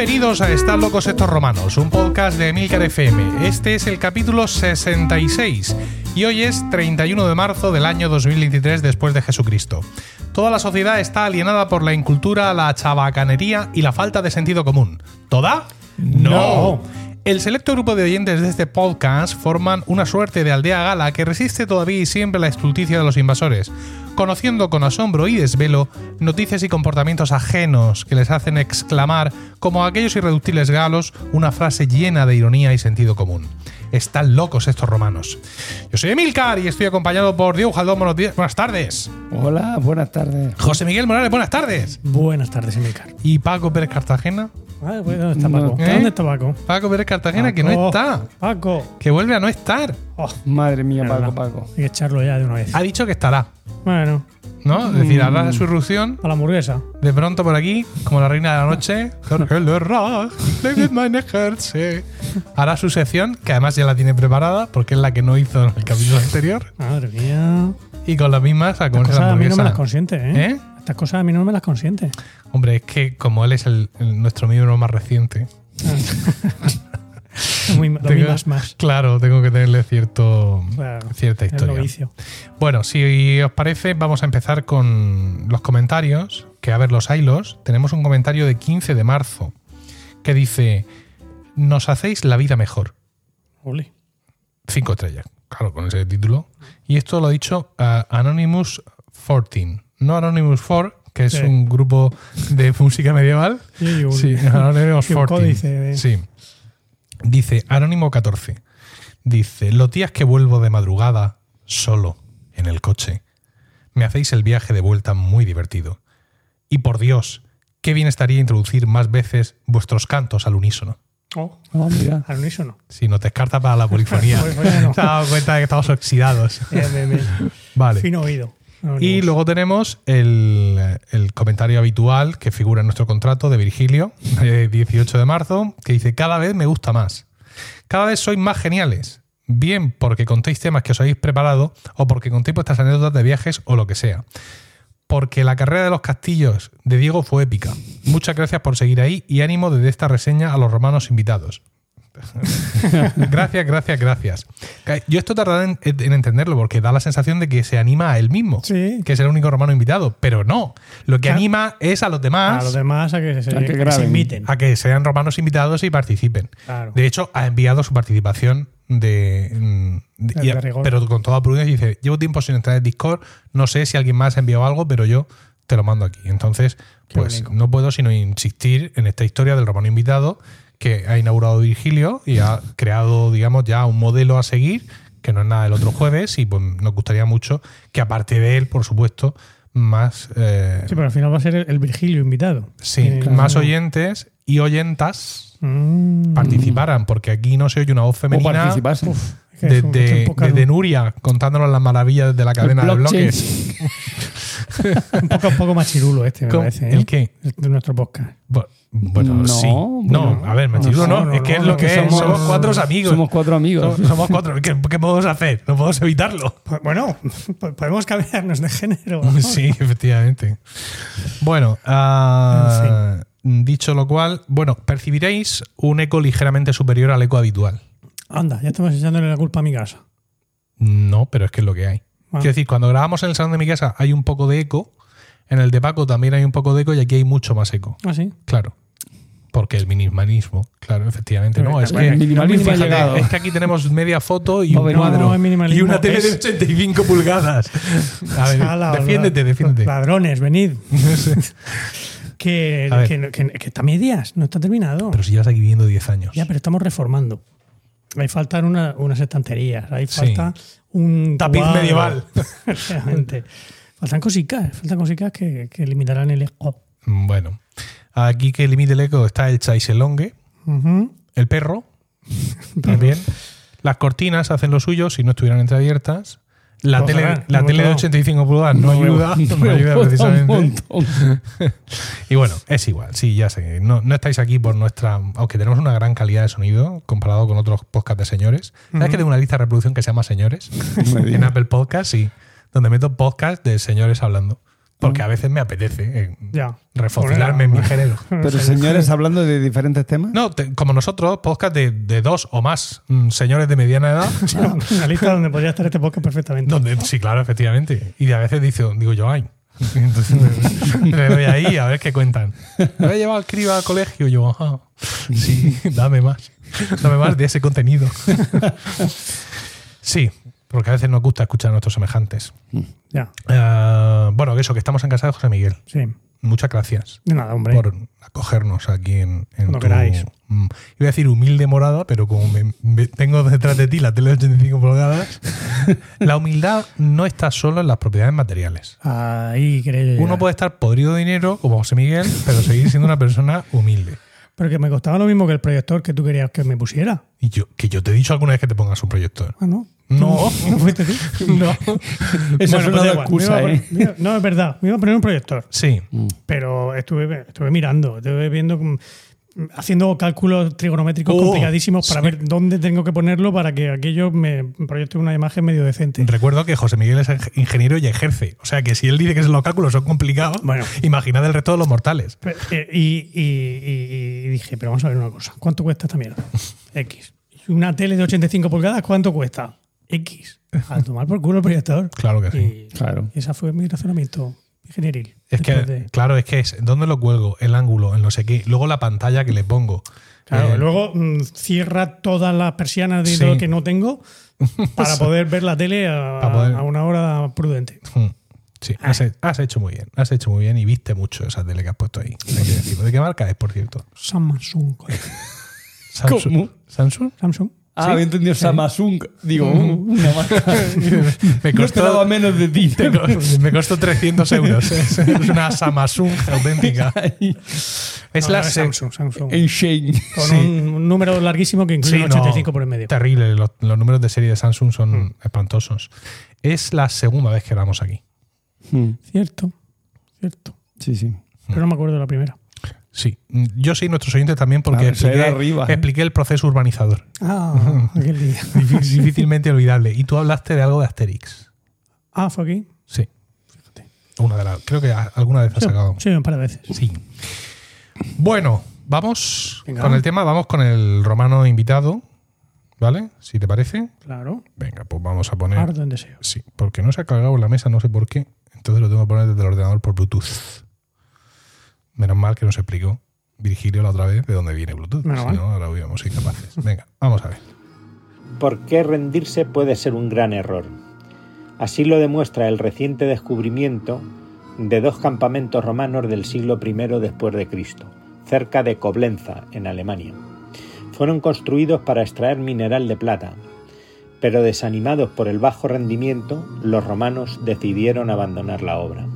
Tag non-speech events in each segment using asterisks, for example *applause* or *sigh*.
Bienvenidos a Están locos estos romanos, un podcast de Emilcar FM. Este es el capítulo 66 y hoy es 31 de marzo del año 2023 después de Jesucristo. Toda la sociedad está alienada por la incultura, la chabacanería y la falta de sentido común. ¿Toda? No. El selecto grupo de oyentes de este podcast forman una suerte de aldea gala que resiste todavía y siempre la estulticia de los invasores, conociendo con asombro y desvelo noticias y comportamientos ajenos que les hacen exclamar, como aquellos irreductibles galos, una frase llena de ironía y sentido común. Están locos estos romanos. Yo soy Emilcar y estoy acompañado por Diego Jaldón. Buenos días, buenas tardes. Hola, buenas tardes. José Miguel Morales, buenas tardes. Buenas tardes, Emilcar. Y Paco Pérez Cartagena. Ah, ¿Dónde está. Paco? ¿Eh? ¿Dónde está Paco? Paco Pérez Cartagena, que no está. Paco. Que vuelve a no estar. Oh, Madre mía, Verdad. Paco, Paco. hay que echarlo ya de una vez. Ha dicho que estará. Bueno, ¿No? Es decir, hará su irrupción a la hamburguesa. de pronto por aquí, como la reina de la noche. Hará su sección, que además ya la tiene preparada, porque es la que no hizo en el capítulo anterior. Madre mía. Y con las mismas a Estas comerse la cosas a mí no me las hamburguesa. consiente, ¿eh? ¿Eh? Estas cosas a mí no me las consiente. Hombre, es que como él es el, el- nuestro miembro más reciente, *laughs* *laughs* Muy, lo Tengo- mimas más. claro, tengo que tenerle cierto, Claro, cierta historia. Bueno, si os parece, vamos a empezar con los comentarios. Que a ver, los hilos. Tenemos un comentario de 15 de marzo que dice: Nos hacéis la vida mejor. Uli. Cinco estrellas, claro, con ese título. Y esto lo ha dicho ah, Anonymous 14. No Anonymous 4, que es Sí. un grupo de música medieval. Y un- Sí, Anonymous y un 14. códice de- Sí. Dice Anónimo 14. Dice, los días que vuelvo de madrugada, solo, en el coche, me hacéis el viaje de vuelta muy divertido. Y por Dios, qué bien estaría introducir más veces vuestros cantos al unísono. Oh, Oh, mira. al unísono. Si no te descarta para la polifonía. Te has dado cuenta de que estamos oxidados. Bien, bien, bien. Vale. Fino oído. Y luego tenemos el, el comentario habitual que figura en nuestro contrato de Virgilio, de 18 de marzo, que dice, cada vez me gusta más. Cada vez sois más geniales. Bien porque contéis temas que os habéis preparado o porque contéis vuestras anécdotas de viajes o lo que sea. Porque la carrera de los castillos de Diego fue épica. Muchas gracias por seguir ahí y ánimo desde esta reseña a los romanos invitados. *laughs* gracias, gracias, gracias. Yo esto tardaré en, en entenderlo porque da la sensación de que se anima a él mismo, Sí. que es el único romano invitado, pero no. Lo que Claro. anima es a los demás A los demás a que se, A que que se graben. inviten. a que sean romanos invitados y participen. Claro. De hecho, ha enviado su participación de, mm, de- De y- rigor. pero con toda prudencia dice, llevo tiempo sin entrar en Discord, no sé si alguien más ha enviado algo, pero yo te lo mando aquí. Entonces, Qué pues bonito. no puedo sino insistir en esta historia del romano invitado que ha inaugurado Virgilio y ha creado, digamos, ya un modelo a seguir, que no es nada del otro jueves, y pues nos gustaría mucho que aparte de él, por supuesto, más... eh, Sí, pero al final va a ser el, Virgilio invitado. sí, más oyentes y oyentas Mm. participaran, porque aquí no se oye una voz O femenina participarse. Uf, es que es un- desde, Nuria contándonos las maravillas de la cadena de bloques. *laughs* un poco, un poco machirulo este, me ¿Cómo? parece. ¿eh? ¿El qué? De nuestro podcast. Bueno, No, sí. bueno. no, a ver, machirulo no, No, no, es que no, es lo que que es. Somos, somos- cuatro amigos. Somos cuatro amigos. Somos, somos cuatro. ¿Qué, qué podemos hacer? No podemos evitarlo. Pues, Bueno, po- podemos cambiarnos de género. *laughs* Sí, efectivamente. Bueno, ah, dicho lo cual, bueno, percibiréis un eco ligeramente superior al eco habitual. Anda, ya estamos echándole la culpa a mi casa. No, pero es que es lo que hay. Ah. Quiero decir, cuando grabamos en el salón de mi casa hay un poco de eco, en el de Paco también hay un poco de eco y aquí hay mucho más eco. Ah, sí. Claro. Porque el minimalismo, claro, efectivamente. No, es que, el minimalismo ha fíjate, es que aquí tenemos media foto y No, un cuadro. no, y una tele de es- 85 pulgadas. A ver, *laughs* defiéndete, defiéndete. Ladrones, venid. *laughs* que, que, que- que está medias, no está terminado. Pero si llevas aquí viviendo 10 años. ya, pero estamos reformando. Ahí faltan una- unas estanterías, Sí. falta un Tapiz medieval. *laughs* Efectivamente. Faltan cositas, faltan cositas que, que limitarán el eco. Bueno, aquí que limite el eco está el chaiselongue, Ujú. el perro, *laughs* también. Las cortinas hacen lo suyo si no estuvieran entreabiertas. La tele, nada, la tele de todo. 85 pulgadas no, ayuda, no Me ayuda *laughs* precisamente. *laughs* Y bueno, es igual, sí, ya sé. No, no estáis aquí por nuestra. Aunque tenemos una gran calidad de sonido comparado con otros podcasts de señores. ¿Sabes que tengo una lista de reproducción que se llama Señores? en Apple Podcast, sí. Donde meto podcast de señores hablando. Porque a veces me apetece eh, Ya. refocilarme en mi género. *laughs* Pero señores, hablando de diferentes temas. No, te- como nosotros, podcast de, de dos o más mm, señores de mediana edad. *laughs* Una lista donde podría estar este podcast perfectamente. donde, sí, claro, efectivamente. Y a veces dice, digo yo, ay. *laughs* Entonces me, me voy ahí a ver qué cuentan. Me he llevado al criba al colegio. Y yo, ajá. Sí, dame más. Dame más de ese contenido. Sí, porque a veces nos gusta escuchar a nuestros semejantes. Ya. Eh, bueno, que eso, que estamos en casa de José Miguel. Sí. Muchas gracias De nada, hombre. por acogernos aquí en, en tu, queráis. mm, iba a decir humilde morada, pero como me- me- tengo detrás de ti la tele de 85 pulgadas, *laughs* la humildad no está solo en las propiedades materiales. Ahí llegar. Uno puede estar podrido de dinero, como José Miguel, pero seguir siendo una persona humilde. Pero que me costaba lo mismo que el proyector que tú querías que me pusiera. Y yo, que yo te he dicho alguna vez que te pongas un proyector. Ah, no. No, ¿No *laughs* fuiste tú? no. *laughs* Eso Bueno, es una da igual. Me excusa, ¿eh? poner- me iba- No, es verdad. Me iba a poner un proyector. Sí, Pero estuve, estuve mirando, estuve viendo, mm, haciendo cálculos trigonométricos Oh, complicadísimos para sí. ver dónde tengo que ponerlo para que aquello me proyecte una imagen medio decente. recuerdo que José Miguel es ingeniero y ejerce. O sea que si él dice que los cálculos son complicados, Bueno. imaginad el resto de los mortales. Eh, Y, y- y- y dije, pero vamos a ver una cosa. ¿Cuánto cuesta esta mierda? *laughs* X. ¿Y una tele de 85 pulgadas cuánto cuesta? X. A tomar por culo el proyector. Claro que sí. Y Claro. ese fue mi razonamiento ingenieril. Es que, de- claro, es que es dónde lo cuelgo, el ángulo, el no sé qué, luego la pantalla que le pongo. Claro, Eh, luego mm, cierra todas las persianas de Sí. todo que no tengo *laughs* para poder ver la tele a, Para poder- a una hora prudente. hmm, Sí, has, he- has hecho muy bien, has hecho muy bien y viste mucho esa tele que has puesto ahí. hay que decirlo. ¿De qué marca es, por cierto? Samsung. *laughs* ¿Cómo? ¿Samsung? Samsung. Ah, había entendido Samsung. Digo, uh, *laughs* una marca. *laughs* Me No costó, menos de ti. *laughs* me costó 300 euros. Es, una Samsung auténtica. Es No, la no, es Samsung, Samsung. En Shane. Con sí. un, un número larguísimo que incluye Sí, un no, 85 por el medio. Terrible, los, los números de serie de Samsung son Mm. espantosos. Es la segunda vez que grabamos aquí. Hmm. Cierto, cierto. Sí, sí. Pero no me acuerdo de la primera. Sí, yo sí, nuestros oyentes también, porque expliqué, arriba, ¿eh? expliqué el proceso urbanizador. Ah, *laughs* aquel día. Difí- Difícilmente olvidable. Y tú hablaste de algo de Asterix. Ah, fue aquí. Sí. Una de las. Creo que alguna vez has Sí, sacado. sí, un par de veces. Sí. Bueno, vamos Venga. con el tema, vamos con el romano invitado. ¿Vale? Si te parece. Claro. Venga, pues vamos a poner. Ardo en deseo. Sí, porque no se ha cargado en la mesa, no sé por qué. Entonces lo tengo que poner desde el ordenador por Bluetooth. Menos mal que nos explicó Virgilio la otra vez de dónde viene Bluetooth. Menos si mal. no, ahora hubiéramos sido capaces. Venga, vamos a ver. ¿Por qué rendirse puede ser un gran error? Así lo demuestra el reciente descubrimiento de dos campamentos romanos del siglo I después de Cristo, cerca de Coblenza, en Alemania. Fueron construidos para extraer mineral de plata, pero desanimados por el bajo rendimiento, los romanos decidieron abandonar la obra.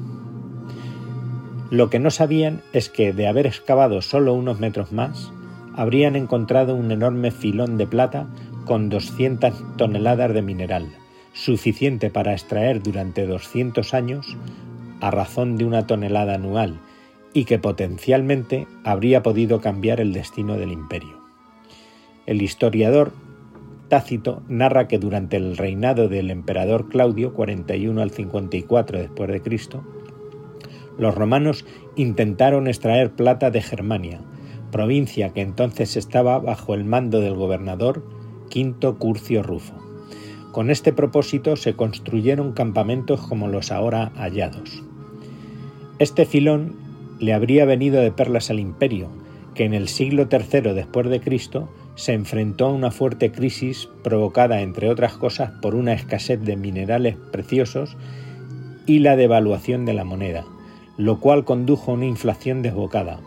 Lo que no sabían es que, de haber excavado solo unos metros más, habrían encontrado un enorme filón de plata con 200 toneladas de mineral, suficiente para extraer durante 200 años a razón de una tonelada anual y que potencialmente habría podido cambiar el destino del imperio. El historiador Tácito narra que durante el reinado del emperador Claudio 41 al 54 después de Cristo, los romanos intentaron extraer plata de Germania, provincia que entonces estaba bajo el mando del gobernador Quinto Curcio Rufo. Con este propósito se construyeron campamentos como los ahora hallados. Este filón le habría venido de perlas al imperio, que en el siglo III después de Cristo se enfrentó a una fuerte crisis provocada, entre otras cosas, por una escasez de minerales preciosos y la devaluación de la moneda, lo cual condujo a una inflación desbocada.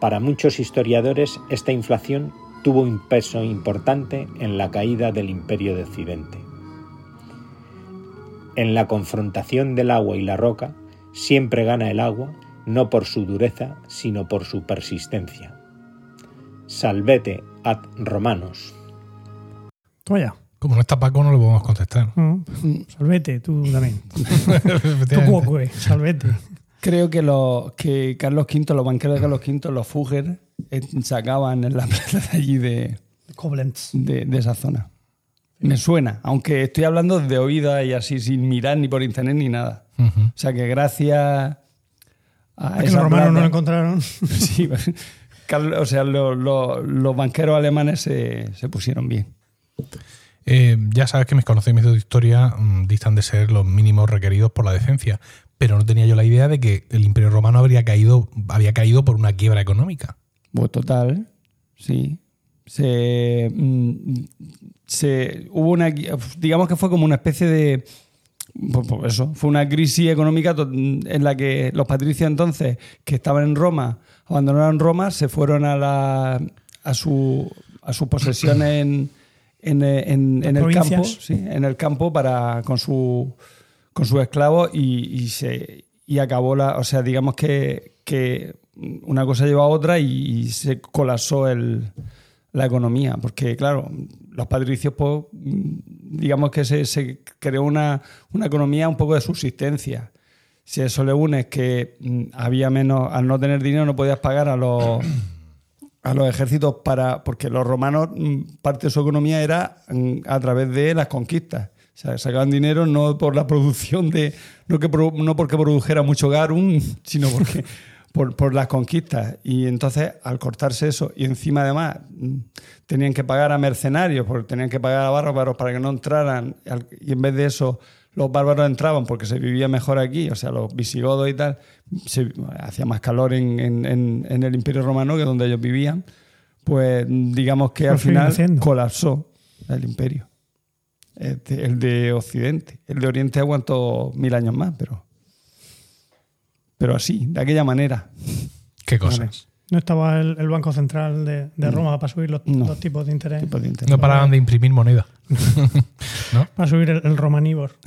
Para muchos historiadores, esta inflación tuvo un peso importante en la caída del imperio de Occidente. En la confrontación del agua y la roca, siempre gana el agua, no por su dureza, sino por su persistencia. Salvete ad romanos. Toma ya. Como no está Paco, no lo podemos contestar. Mm. Salvete, tú también. *laughs* Tú Efectivamente. cuoque, salvete. Creo que, los, que Carlos V, los banqueros de Carlos V, los Fugger, eh, sacaban en la *laughs* plata de allí de, Koblenz. de, de esa zona. Me suena, aunque estoy hablando de oídas y así, sin mirar ni por internet ni nada. O sea que gracias a que esa los romanos no lo encontraron. *laughs* Sí, Carlos- o sea, lo- lo- los banqueros alemanes se, se pusieron bien. Eh, ya sabes que mis conocimientos de historia mm, distan de ser los mínimos requeridos por la decencia, pero no tenía yo la idea de que el Imperio Romano habría caído, había caído por una quiebra económica. Pues total, sí. Se, mm, se hubo una digamos que fue como una especie de pues, pues eso, fue una crisis económica to- en la que los patricios entonces que estaban en Roma, abandonaron Roma, se fueron a la a su a sus posesiones en, en, en- en el campo, sí, en el campo para con su con sus esclavos y, y se y acabó la, o sea, digamos que, que una cosa lleva a otra y, se colapsó el, la economía, porque claro, los patricios, pues, digamos que se, se creó una, una economía un poco de subsistencia. Si eso le unes que mm, había menos, al no tener dinero no podías pagar a los a los ejércitos para porque los romanos mm, parte de su economía era mm, a través de las conquistas sea, sacaban dinero no por la producción de no que no porque produjera mucho garum sino porque *laughs* por, por las conquistas y entonces al cortarse eso y encima además tenían que pagar a mercenarios porque tenían que pagar a bárbaros para que no entraran y en vez de eso los bárbaros entraban porque se vivía mejor aquí, o sea, los visigodos y tal, se, hacía más calor en, en- en- en el Imperio Romano que donde ellos vivían, pues digamos que al final colapsó el imperio. El de, el de Occidente. El de Oriente aguantó mil años más, pero, pero así, de aquella manera. ¿Qué cosas? No estaba el, el Banco Central de, de Roma para subir los, No. los tipos de interés. tipo de interés. No paraban de imprimir moneda. *laughs* ¿No? Para subir el, el Romanibor. *laughs*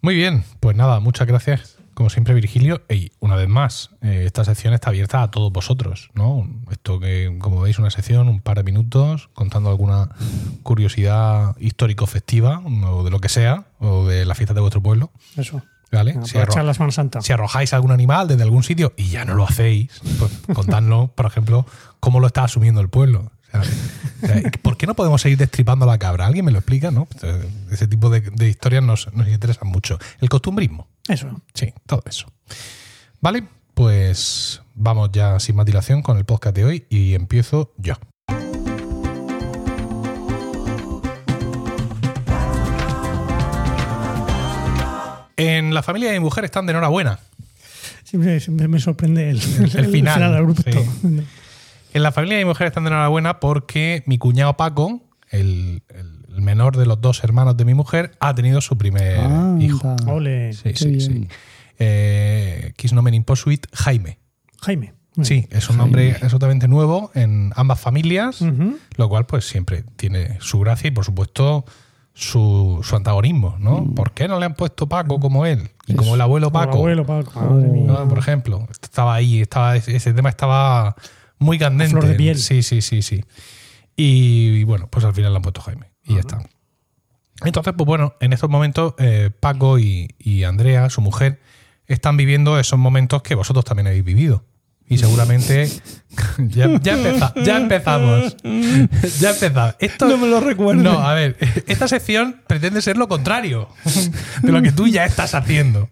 Muy bien, pues nada, muchas gracias, como siempre, Virgilio. Y una vez más, eh, esta sección está abierta a todos vosotros, ¿no? Esto que, como veis, una sección, un par de minutos, contando alguna curiosidad histórico-festiva, o de lo que sea, o de la fiesta de vuestro pueblo, Eso. ¿vale? Si, Aprovechar arro- la Santa. si arrojáis algún animal desde algún sitio y ya no lo hacéis, pues contadnos, por ejemplo, cómo lo está asumiendo el pueblo. O sea, ¿Por qué no podemos seguir destripando la cabra? ¿Alguien me lo explica? ¿no? Ese tipo de, de historias nos, nos interesan mucho. El costumbrismo. Eso. Sí, todo eso. Vale, pues vamos ya sin más dilación con el podcast de hoy y empiezo yo. En la familia de mi mujer están de enhorabuena. Siempre, siempre me sorprende el, El final, abrupto. sí. En la familia de mi mujer están de enhorabuena porque mi cuñado Paco, el, el menor de los dos hermanos de mi mujer, ha tenido su primer Ah, hijo. Ole. Sí, Qué sí, bien. sí. Eh, Quis nomen imposuit Jaime. Jaime. Sí, es un nombre absolutamente nuevo en ambas familias, lo cual pues siempre tiene su gracia y por supuesto su, su antagonismo, ¿no? ¿Por qué no le han puesto Paco como él? Y como el abuelo Como el Paco. abuelo Paco. Madre mía. ¿no? Por ejemplo, estaba ahí, estaba, ese tema estaba muy candente. flor de piel. Sí, sí, sí, sí. Y, y bueno, pues al final le han puesto Jaime y ya está. Entonces, pues bueno, en estos momentos eh, Paco y, y Andrea, su mujer, están viviendo esos momentos que vosotros también habéis vivido. Y seguramente *laughs* ya, ya, empeza- ya empezamos. *laughs* Ya empezamos. Esto, No me lo recuerdes. No, a ver, esta sección pretende ser lo contrario de lo que tú ya estás haciendo.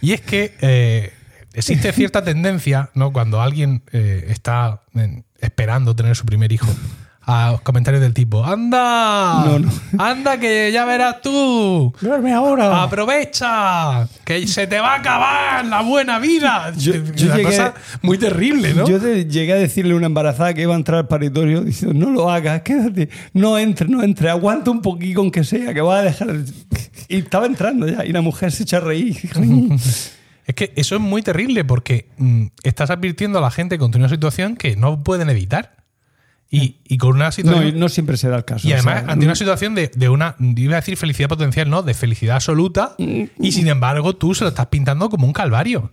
Y es que eh, existe cierta tendencia, ¿no? Cuando alguien eh, está esperando tener su primer hijo, a comentarios del tipo: ¡Anda! No, no. ¡Anda, que ya verás tú! Duerme ahora. ¡Aprovecha! ¡Que se te va a acabar la buena vida! Yo- una llegué- cosa muy terrible, ¿no? Yo te- llegué a decirle a una embarazada que iba a entrar al paritorio diciendo, no lo hagas, quédate, no entre, no entre, aguanta un poquito aunque sea, que vas a dejar... Y estaba entrando ya, y la mujer se echa a reír. *laughs* Es que eso es muy terrible porque mm, estás advirtiendo a la gente contra una situación que no pueden evitar. Y, y con una situación. no siempre se da el caso. y o además, sea, ante una situación de, de una, iba a decir felicidad potencial, no, de felicidad absoluta, y sin embargo tú se lo estás pintando como un calvario.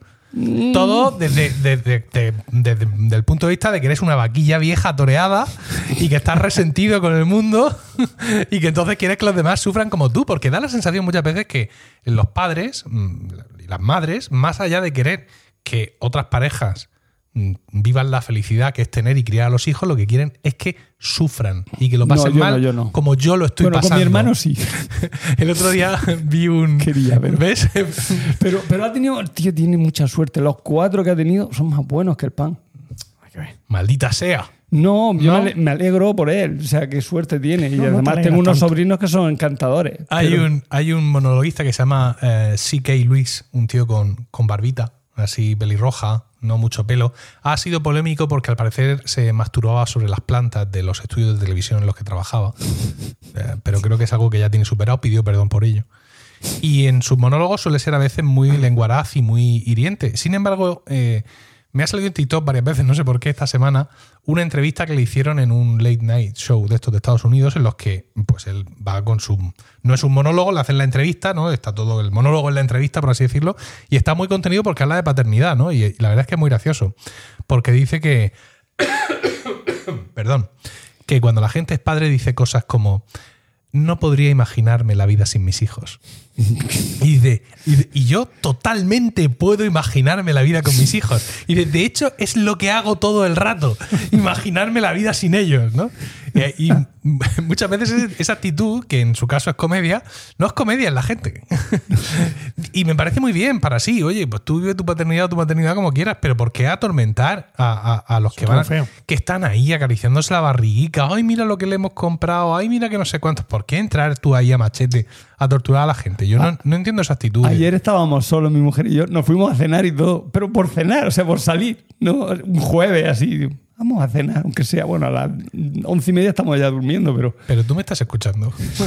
Todo desde, desde- de- desde- desde el punto de vista de que eres una vaquilla vieja toreada y que estás resentido con el mundo *laughs* y que entonces quieres que los demás sufran como tú, porque da la sensación muchas veces que los padres mm, y las madres, más allá de querer que otras parejas mm, vivan la felicidad que es tener y criar a los hijos, lo que quieren es que sufran y que lo pasen no, mal yo no. como yo lo estoy bueno, pasando. con mi hermano sí. *laughs* El otro día *laughs* vi un. Quería, pero- ¿Ves? *laughs* Pero, pero ha tenido, el tío tiene mucha suerte. Los cuatro que ha tenido son más buenos que el pan. Maldita sea. No, yo ¿No? Me, ale- me alegro por él. O sea, qué suerte tiene. Y No, no te además tengo unos tanto. sobrinos que son encantadores. Hay, Pero- un, hay un monologuista que se llama eh, C.K. Luis, un tío con, con barbita, así pelirroja, no mucho pelo. Ha sido polémico porque al parecer se masturbaba sobre las plantas de los estudios de televisión en los que trabajaba. Eh, pero creo que es algo que ya tiene superado, pidió perdón por ello. Y en sus monólogos suele ser a veces muy lenguaraz y muy hiriente. Sin embargo, eh, me ha salido en TikTok varias veces, no sé por qué, esta semana, una entrevista que le hicieron en un late night show de estos de Estados Unidos, en los que pues él va con su. No es un monólogo, le hacen la entrevista, ¿no? Está todo el monólogo en la entrevista, por así decirlo, y está muy contenido porque habla de paternidad, ¿no? Y, y la verdad es que es muy gracioso. Porque dice que. *coughs* Perdón. Que cuando la gente es padre dice cosas como. No podría imaginarme la vida sin mis hijos. Y, de- y yo totalmente puedo imaginarme la vida con mis hijos. Y de hecho es lo que hago todo el rato, imaginarme la vida sin ellos, ¿no? Y, y *laughs* muchas veces es- esa actitud, que en su caso es comedia, no es comedia en la gente. *laughs* Y me parece muy bien para sí, oye, pues tú vive tu paternidad o tu maternidad como quieras, pero ¿por qué atormentar a, a- a los que van, feo. que están ahí acariciándose la barriguica? Ay, mira lo que le hemos comprado, ay, mira que no sé cuántos. ¿Por qué entrar tú ahí a machete a torturar a la gente? Yo no, no entiendo esa actitud. Ayer estábamos solos, mi mujer y yo, nos fuimos a cenar y todo, pero por cenar, o sea, por salir, ¿no? Un jueves así, vamos a cenar, aunque sea, bueno, a las once y media estamos ya durmiendo, pero... Pero tú me estás escuchando. *laughs*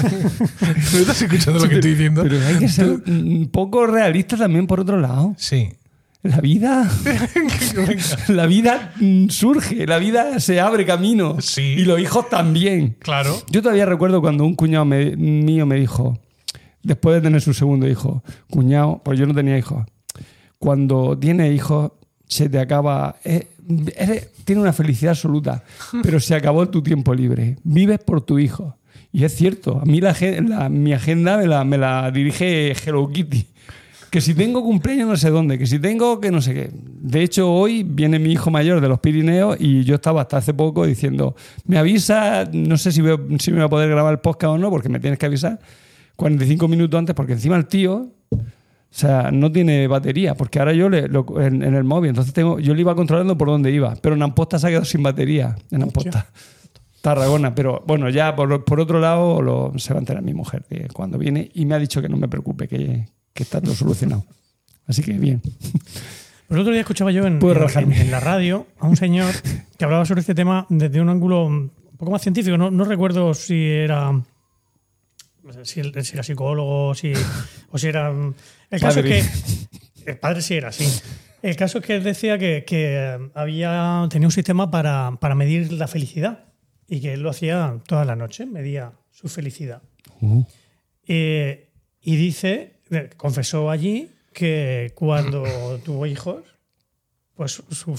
¿Tú estás escuchando lo que estoy diciendo? Pero hay que ser un poco realista también por otro lado. Sí. La vida, *laughs* la vida surge, la vida se abre camino. Sí. Y los hijos también. Claro. Yo todavía recuerdo cuando un cuñado me- mío me dijo, después de tener su segundo hijo, cuñado, pues yo no tenía hijos, cuando tienes hijos se te acaba, eh, eres- tienes una felicidad absoluta, *laughs* pero se acabó tu tiempo libre, vives por tu hijo. Y es cierto, a mí la, mi agenda me la, me la dirige Hello Kitty. Que si tengo cumpleaños no sé dónde, que si tengo que no sé qué. De hecho, hoy viene mi hijo mayor de los Pirineos y yo estaba hasta hace poco diciendo, me avisa, no sé si, veo- si me va a poder grabar el podcast o no, porque me tienes que avisar 45 minutos antes, porque encima el tío, o sea, no tiene batería, porque ahora yo le, lo- en, en el móvil, entonces tengo, yo le iba controlando por dónde iba, pero en Amposta se ha quedado sin batería, en Amposta. Tarragona, pero bueno, ya por, por otro lado lo, se va a enterar mi mujer cuando viene y me ha dicho que no me preocupe, que, que está todo solucionado. Así que bien. Pues el otro día escuchaba yo en, en- la radio a un señor que hablaba sobre este tema desde un ángulo un poco más científico. No, no recuerdo si era si, si era psicólogo si, o si era... El caso Padre. es que... El padre sí era, sí. El caso es que él decía que, que había, tenía un sistema para, para medir la felicidad y que él lo hacía toda la noche, medía su felicidad. Eh, y dice, eh, confesó allí que cuando *coughs* tuvo hijos, pues su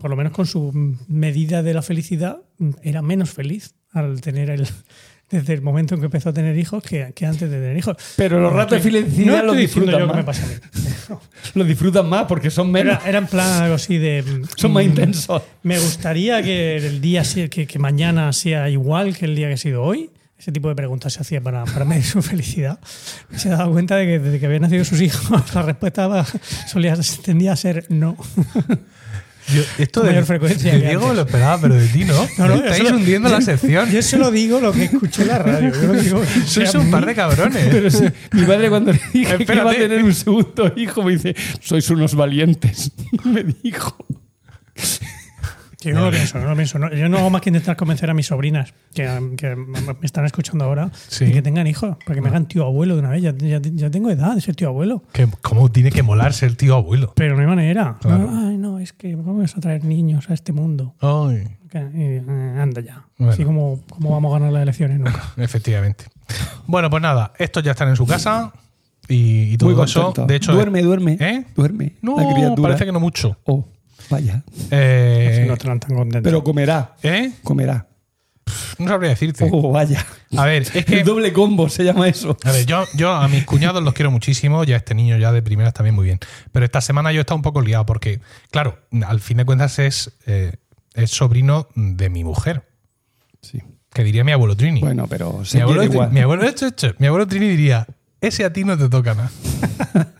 por lo menos con su medida de la felicidad, era menos feliz al tener el desde el momento en que empezó a tener hijos que, que antes de tener hijos. Pero los ratos de felicidad no los disfrutan que me más. pasa a mí. *laughs* Lo disfrutan más porque son menos, Era, era en plan algo así de. *laughs* son más mm, intensos. Me gustaría que el día que, que mañana sea igual que el día que ha sido hoy. Ese tipo de preguntas se hacía para, para medir su felicidad. Se ha dado cuenta de que desde que habían nacido sus hijos, *laughs* la respuesta solía, tendía a ser no. Yo- esto de, mayor frecuencia de que Diego antes. lo esperaba, pero de ti no. *laughs* No, no, Estáis solo- hundiendo la sección. Yo solo digo lo que escuché en la radio. Yo digo *laughs* Sois un par de cabrones. Pero sí, mi padre cuando le dije que iba a Espérate. tener un segundo hijo me dice, sois unos valientes. *laughs* Me dijo. Que yo no lo pienso, no lo pienso. No, yo no hago más que intentar convencer a mis sobrinas que, que me están escuchando ahora Sí. de que tengan hijos, para que me hagan tío abuelo de una vez. Ya, ya- ya tengo edad de ser tío abuelo. Que, ¿Cómo tiene que molar ser tío abuelo? Pero no hay manera. Claro. Ay, no, es que vamos a traer niños a este mundo. Ay, eh, anda ya. Bueno. Así como, como vamos a ganar las elecciones nunca. *laughs* efectivamente. Bueno, pues nada, estos ya están en su casa y, y todo Muy eso. De hecho, duerme, duerme. ¿Eh? Duerme. No, parece que no mucho. Oh, vaya. Eh, Si no estarán tan contentos. Pero comerá. ¿Eh? Comerá. no sabría decirte. Oh, vaya. A ver, es que. El doble combo se llama eso. A ver, yo, yo a mis cuñados los quiero muchísimo, ya este niño ya de primeras también muy bien. Pero esta semana yo he estado un poco liado porque, claro, al fin de cuentas es, eh, es sobrino de mi mujer, Sí. que diría mi abuelo Trini. Bueno, pero mi, se abuelo, quiere igual. mi, abuelo, echo, echo, mi abuelo Trini diría, ese a ti no te toca nada. *laughs*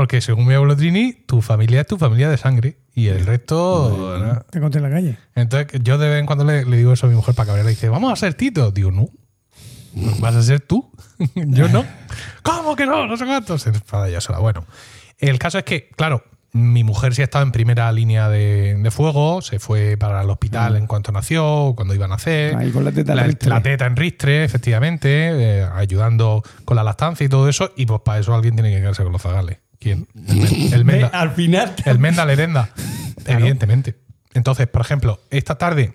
porque según mi abuelo Trini, tu familia es tu familia de sangre y el resto... ¿no? Te conté en la calle. Entonces yo de vez en cuando le, le digo eso a mi mujer para cabrear. Le dice, vamos a ser Tito. Digo, no. ¿Vas a ser tú? *laughs* yo no. ¿Cómo que no? No sé cuánto. Se enfada ella sola. Bueno, el caso es que, claro, mi mujer sí ha estado en primera línea de, de fuego. Se fue para el hospital en cuanto nació, cuando iba a nacer. Ahí con la teta en la, ristre. la teta en ristre, efectivamente, eh, ayudando con la lactancia y todo eso. Y pues para eso alguien tiene que quedarse con los zagales. ¿Quién? *laughs* El, Menda. al final. El Menda le herenda, *laughs* evidentemente. Entonces, por ejemplo, esta tarde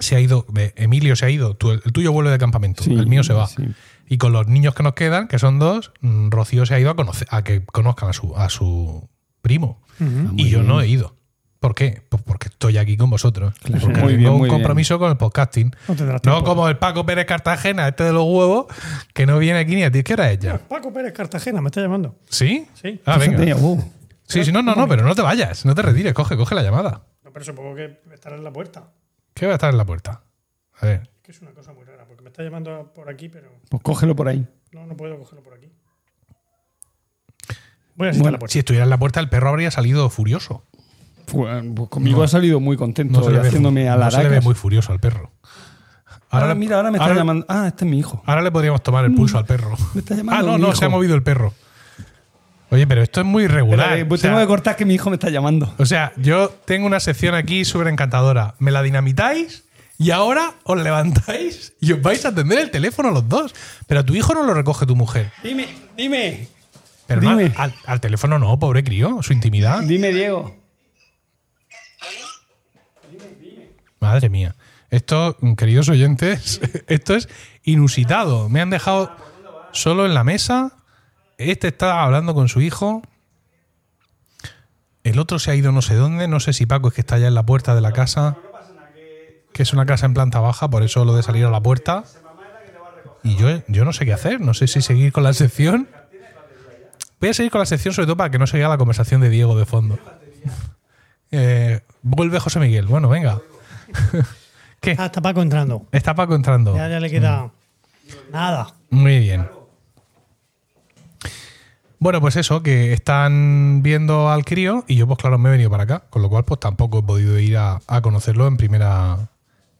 se ha ido, eh, Emilio se ha ido, tú- el tuyo vuelve de campamento, Sí, el mío se va. sí. Y con los niños que nos quedan, que son dos, mm, Rocío se ha ido a, conocer, a que conozcan a su, a su primo. Y yo no he ido. ¿Por qué? Pues porque estoy aquí con vosotros. Claro, porque muy tengo bien, un muy compromiso con el podcasting. No como el Paco Pérez Cartagena, este de los huevos, que no viene aquí ni a ti. ¿Qué hora es ya? Paco Pérez Cartagena, me está llamando. ¿Sí? Sí. Ah, venga. Uh, Sí, sí, no, no, no, pero no te vayas, no te retires, coge, coge la llamada. No, pero supongo que estará en la puerta. ¿Qué va a estar en la puerta? A ver. Que es una cosa muy rara, porque me está llamando por aquí, pero pues cógelo por ahí. no, no puedo cogerlo por aquí. Voy a visitar la puerta. Si estuviera en la puerta, el perro habría salido furioso. Pues, pues conmigo No. ha salido muy contento No y ve, haciéndome no alaracas. se le ve muy furioso al perro. Ahora, le- mira, ahora me está llamando. Ah, este es mi hijo. Ahora le podríamos tomar el pulso al perro. Me está Ah, no, no, hijo. se ha movido el perro. Oye, pero esto es muy irregular. Espera, pues o, sea, tengo que cortar que mi hijo me está llamando. o sea, yo tengo una sección aquí súper encantadora. Me la dinamitáis y ahora os levantáis y os vais a atender el teléfono los dos. Pero a tu hijo no lo recoge tu mujer. Dime, dime. Pero no, Dime. al, al teléfono no, pobre crío, su intimidad. Dime, Diego. Madre mía. Esto, queridos oyentes, *laughs* esto es inusitado. Me han dejado solo en la mesa. Este está hablando con su hijo. El otro se ha ido no sé dónde. No sé si Paco es que está ya en la puerta de la casa. Que es una casa en planta baja, por eso lo de salir a la puerta. Y yo, yo no sé qué hacer. No sé si seguir con la sección. Voy a seguir con la sección sobre todo para que no se vea la conversación de Diego de fondo. *laughs* Eh, vuelve José Miguel. Bueno, venga. *laughs* ¿Qué? Ah, está Paco entrando. Está Paco entrando. Ya, ya le queda nada. Muy bien. Bueno, pues eso, que están viendo al crío y yo, pues claro, me he venido para acá, con lo cual, pues tampoco he podido ir a, a conocerlo en primera,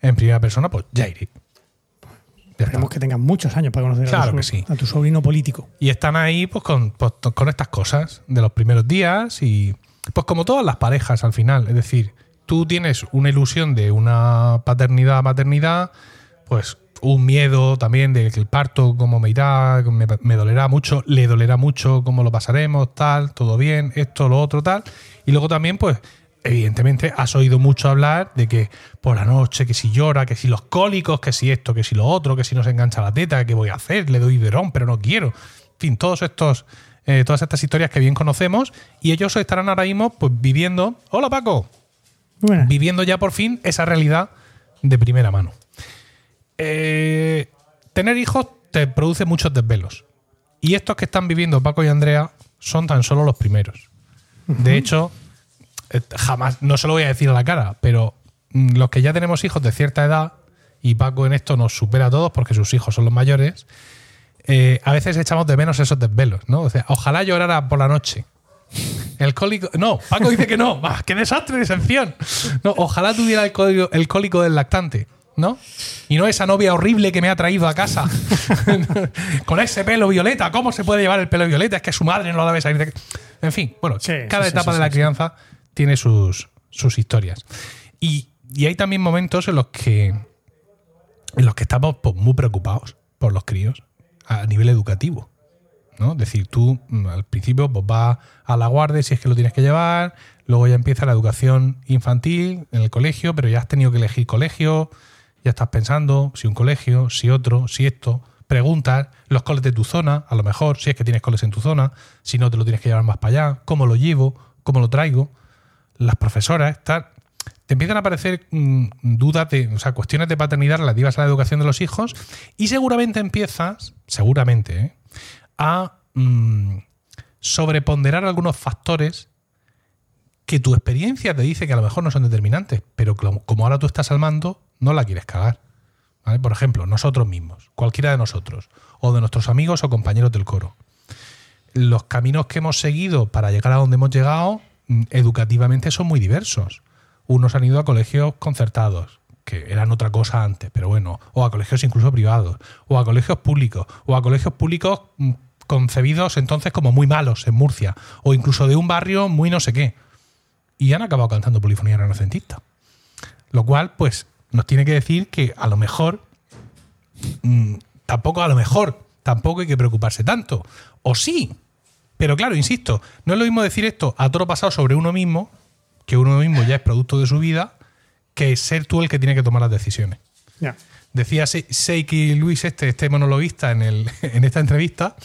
en primera persona, pues ya iré. Ya está. Esperemos que tengas muchos años para conocer Claro a, tu, que sí. a tu sobrino político. Y están ahí, pues con, pues, con estas cosas de los primeros días y, pues como todas las parejas al final, es decir, tú tienes una ilusión de una paternidad, maternidad, pues un miedo también de que el parto, cómo me irá, me, dolerá mucho, le dolerá mucho, cómo lo pasaremos, tal, todo bien, esto, lo otro, tal. Y luego también, pues, evidentemente, has oído mucho hablar de que por la noche, que si llora, que si los cólicos, que si esto, que si lo otro, que si no se engancha la teta, ¿qué voy a hacer? Le doy biberón, pero no quiero. En fin, todos estos, eh, todas estas historias que bien conocemos y ellos estarán ahora mismo pues, viviendo. Hola Paco. Viviendo ya por fin esa realidad de primera mano. Eh, tener hijos te produce muchos desvelos. Y estos que están viviendo Paco y Andrea son tan solo los primeros. De hecho, eh, jamás, no se lo voy a decir a la cara, pero mm, los que ya tenemos hijos de cierta edad, y Paco en esto nos supera a todos porque sus hijos son los mayores, eh, a veces echamos de menos esos desvelos, ¿no? O sea, ojalá llorara por la noche. El cólico. No, Paco dice que no. ¡Ah, ¡Qué desastre de sección! No, ojalá tuviera el cólico, el cólico del lactante, ¿no? Y no esa novia horrible que me ha traído a casa. *laughs* Con ese pelo violeta. ¿Cómo se puede llevar el pelo violeta? Es que su madre no la debe salir de. En fin, bueno, Sí, cada sí, etapa sí, de la crianza tiene sus, sus historias. Y, y hay también momentos en los que. En los que estamos pues, muy preocupados por los críos a nivel educativo. ¿No? Es decir, tú mm, al principio pues, vas a la guardia si es que lo tienes que llevar, luego ya empieza la educación infantil en el colegio, pero ya has tenido que elegir colegio, ya estás pensando si un colegio, si otro, si esto, preguntas, los coles de tu zona, a lo mejor, si es que tienes coles en tu zona, si no te lo tienes que llevar más para allá, cómo lo llevo, cómo lo traigo, las profesoras, están te empiezan a aparecer mm, dudas de, o sea, cuestiones de paternidad relativas a la educación de los hijos y seguramente empiezas, seguramente, ¿eh? A mm, sobreponderar algunos factores que tu experiencia te dice que a lo mejor no son determinantes, pero como, ahora tú estás al mando, no la quieres cagar. Por ejemplo, nosotros mismos, cualquiera de nosotros, o de nuestros amigos o compañeros del coro. Los caminos que hemos seguido para llegar a donde hemos llegado, mm, educativamente son muy diversos. Unos han ido a colegios concertados, que eran otra cosa antes, pero bueno, o a colegios incluso privados, o a colegios públicos, o a colegios públicos mm, concebidos entonces como muy malos en Murcia, o incluso de un barrio muy no sé qué. Y han acabado cantando polifonía renacentista. Lo cual, pues, nos tiene que decir que a lo mejor, mm, tampoco a lo mejor, tampoco hay que preocuparse tanto. O sí. Pero claro, insisto, no es lo mismo decir esto a todo pasado sobre uno mismo, que uno mismo ya es producto de su vida, que ser tú el que tiene que tomar las decisiones. Decía Se- Seiki Luis, este, este monologuista, en, el, *laughs* en esta entrevista,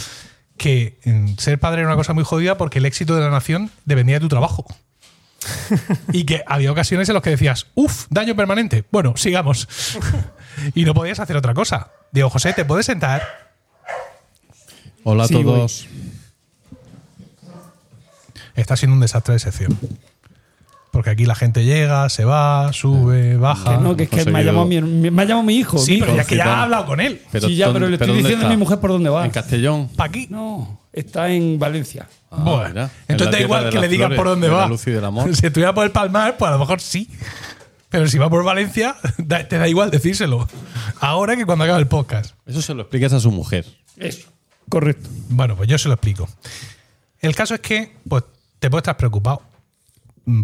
que ser padre era una cosa muy jodida porque el éxito de la nación dependía de tu trabajo. *laughs* y que había ocasiones en las que decías, uff, daño permanente. Bueno, sigamos. *laughs* y no podías hacer otra cosa. Digo, José, ¿te puedes sentar? Hola a Sí, todos. Está siendo un desastre de sección. Porque aquí la gente llega, se va, sube, baja. Que no, que es que me ha, llamado mi, me ha llamado mi hijo. Sí, pero ya que ya ha hablado con él. Sí, ya, pero le estoy ¿dónde diciendo a mi mujer por dónde va. En Castellón. ¿Para aquí? No, está en Valencia. Ah, Bueno, mira, entonces da igual que le digas flores, por dónde de va. la luz y del amor. *laughs* Si estuviera por el Palmar, pues a lo mejor sí. Pero si va por Valencia, *laughs* da- te da igual decírselo. Ahora que cuando acabe el podcast. Eso se lo explicas a su mujer. Eso. Correcto. Bueno, pues yo se lo explico. El caso es que pues, te puedes estar preocupado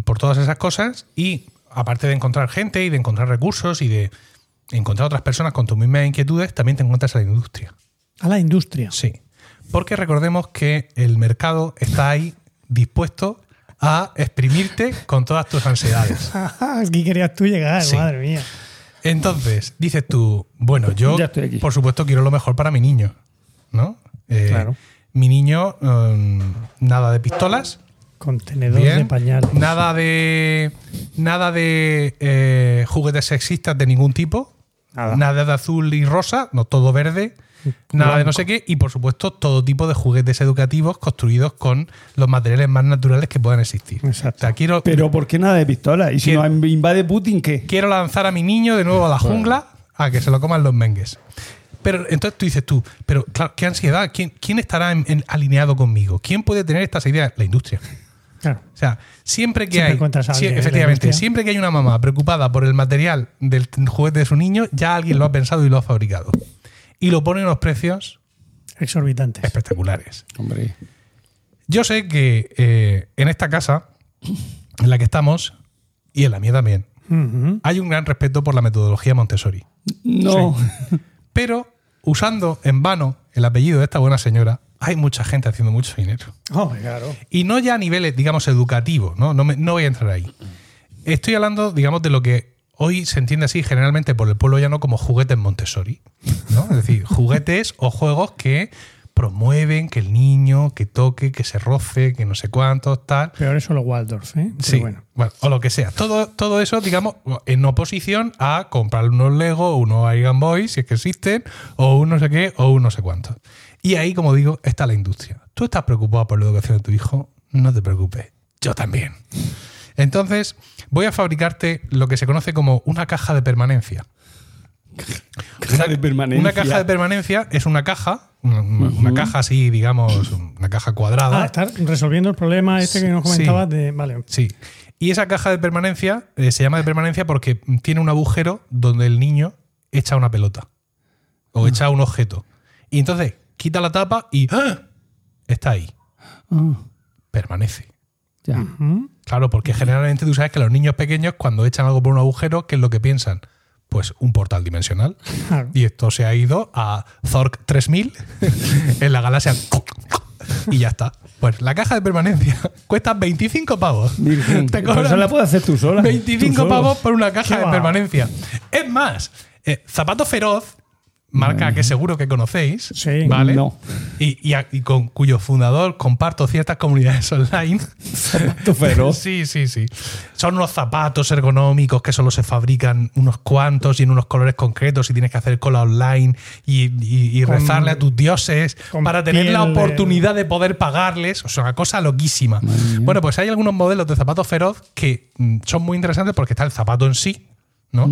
por todas esas cosas y aparte de encontrar gente y de encontrar recursos y de encontrar otras personas con tus mismas inquietudes, también te encuentras a la industria. A la industria. Sí. Porque recordemos que el mercado está ahí dispuesto a exprimirte con todas tus ansiedades. *laughs* Aquí querías tú llegar, Sí. madre mía. Entonces, dices tú, bueno, yo por supuesto quiero lo mejor para mi niño, ¿no? Eh, Claro. Mi niño, mm, nada de pistolas, Contenedor bien, de pañal. nada de nada de eh, juguetes sexistas de ningún tipo, Nada. de azul y rosa, no todo verde, nada de no sé qué, y por supuesto todo tipo de juguetes educativos construidos con los materiales más naturales que puedan existir. Exacto. O sea, quiero, Pero ¿por qué nada de pistola? ¿Y si ¿Quién? nos invade Putin, qué? quiero lanzar a mi niño de nuevo a la jungla a que se lo coman los mengues. Pero entonces tú dices tú, pero claro, qué ansiedad, ¿quién, quién estará en- en- alineado conmigo? ¿Quién puede tener estas ideas? La industria. Claro. O sea, siempre que Siempre hay, encuentras a sí, alguien en la efectivamente, siempre que hay una mamá preocupada por el material del juguete de su niño, ya alguien lo ha pensado y lo ha fabricado. Y lo pone a unos precios Exorbitantes. espectaculares. Hombre. Yo sé que eh, en esta casa, en la que estamos, y en la mía también, hay un gran respeto por la metodología Montessori. No. Pero usando en vano el apellido de esta buena señora, hay mucha gente haciendo mucho dinero. Oh, claro. Y no ya a niveles, digamos, educativos, ¿no? No, me- no voy a entrar ahí. Estoy hablando, digamos, de lo que hoy se entiende así generalmente por el pueblo llano como juguetes Montessori. ¿no? Es decir, *laughs* juguetes o juegos que promueven que el niño, que toque, que se roce, que no sé cuántos, tal. Peor eso los Waldorf, ¿eh? Pero Sí, bueno. bueno, o lo que sea. Todo, todo eso, digamos, en oposición a comprar unos Lego, unos Iron Boys, si es que existen, o un no sé qué, o un no sé cuánto. Y ahí, como digo, está la industria. Tú estás preocupado por la educación de tu hijo, no te preocupes. Yo también. Entonces, voy a fabricarte lo que se conoce como una caja de permanencia. Caja de permanencia. Una caja de permanencia es una caja, una, una caja así, digamos, una caja cuadrada. Ah, estar resolviendo el problema este que nos Sí. comentabas de. Vale. Sí. Y esa caja de permanencia eh, se llama de permanencia porque tiene un agujero donde el niño echa una pelota o echa un objeto. Y entonces quita la tapa y ¡ah! está ahí. Ah, Permanece. ya. Claro, porque generalmente tú sabes que los niños pequeños cuando echan algo por un agujero, ¿qué es lo que piensan? Pues un portal dimensional. Claro. Y esto se ha ido a Zork 3000 *laughs* en la galaxia. Y ya está. Pues la caja de permanencia *laughs* cuesta 25 pavos. Virgen. Te cobran eso la puedes hacer tú sola. 25 Tú solo. pavos por una caja ¿Qué de va? permanencia. Es más, eh, Zapato Feroz, marca que seguro que conocéis, Sí. ¿vale? No. Y, y a- y con cuyo fundador comparto ciertas comunidades *laughs* online. Zapato feroz. Sí, sí, sí. Son unos zapatos ergonómicos que solo se fabrican unos cuantos y en unos colores concretos y tienes que hacer cola online y, y- y Con- rezarle a tus dioses para tener la de- oportunidad de poder pagarles. O sea, una cosa loquísima. Bueno, pues hay algunos modelos de zapatos feroz que mm, son muy interesantes porque está el zapato en sí, ¿no?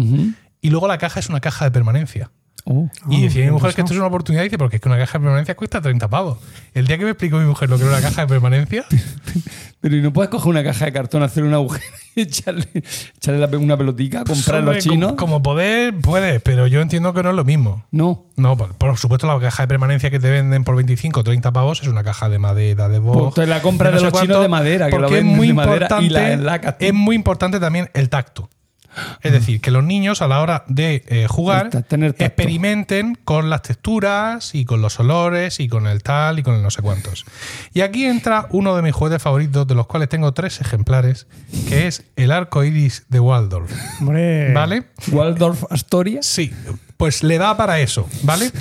Y luego la caja es una caja de permanencia. Oh. Y Ah, decía mi qué mujer que esto es una oportunidad, dice, porque es que una caja de permanencia cuesta 30 pavos. El día que me explicó mi mujer lo que era una caja de permanencia, *laughs* Pero ¿y no puedes coger una caja de cartón, hacer un agujero *laughs* y echarle, echarle una pelotica, comprar los chinos? Como, como poder, puedes, pero yo entiendo que no es lo mismo. No. No, por, por supuesto, la caja de permanencia que te venden por 25 o 30 pavos es una caja de madera, de Vogue. Pues te la compras no de sé los cuánto, chinos de madera, que lo venden muy de madera y la enlacas. Es muy importante también el tacto. Es decir, que los niños a la hora de eh, jugar tener experimenten con las texturas y con los olores y con el tal y con el no sé cuántos. Y aquí entra uno de mis juguetes favoritos, de los cuales tengo tres ejemplares, que es el arco iris de Waldorf. Hombre. ¿Vale? Waldorf Astoria. Sí, pues le da para eso, ¿vale?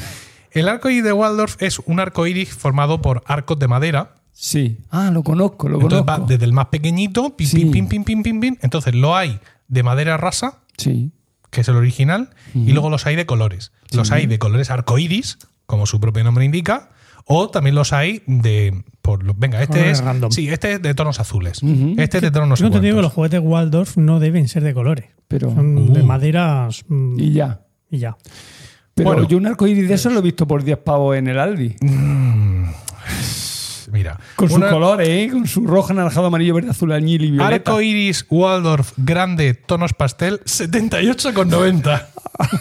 El arco iris de Waldorf es un arco iris formado por arcos de madera. Sí. Ah, lo conozco, lo Entonces va conozco. desde el más pequeñito, pim, Sí. pim, pim, pim, pim, pim, pim. Entonces lo hay de madera rasa, Sí. que es el original, y luego los hay de colores. Los hay de colores arcoíris, como su propio nombre indica, o también los hay de. Por, lo- venga, este es. random. Sí, este es de tonos azules. Este es de tonos no sé Yo te digo que los juguetes Waldorf no deben ser de colores. Pero. Son de Uh. madera mm, Y ya. y ya. Pero Bueno. yo un arco iris de eso lo he visto por 10 pavos en el Aldi. Mira. Con sus una- colores, ¿eh? Con su rojo, anaranjado, amarillo, verde, azul, añil y violeta. Arco iris Waldorf grande, tonos pastel, 78,90. *laughs*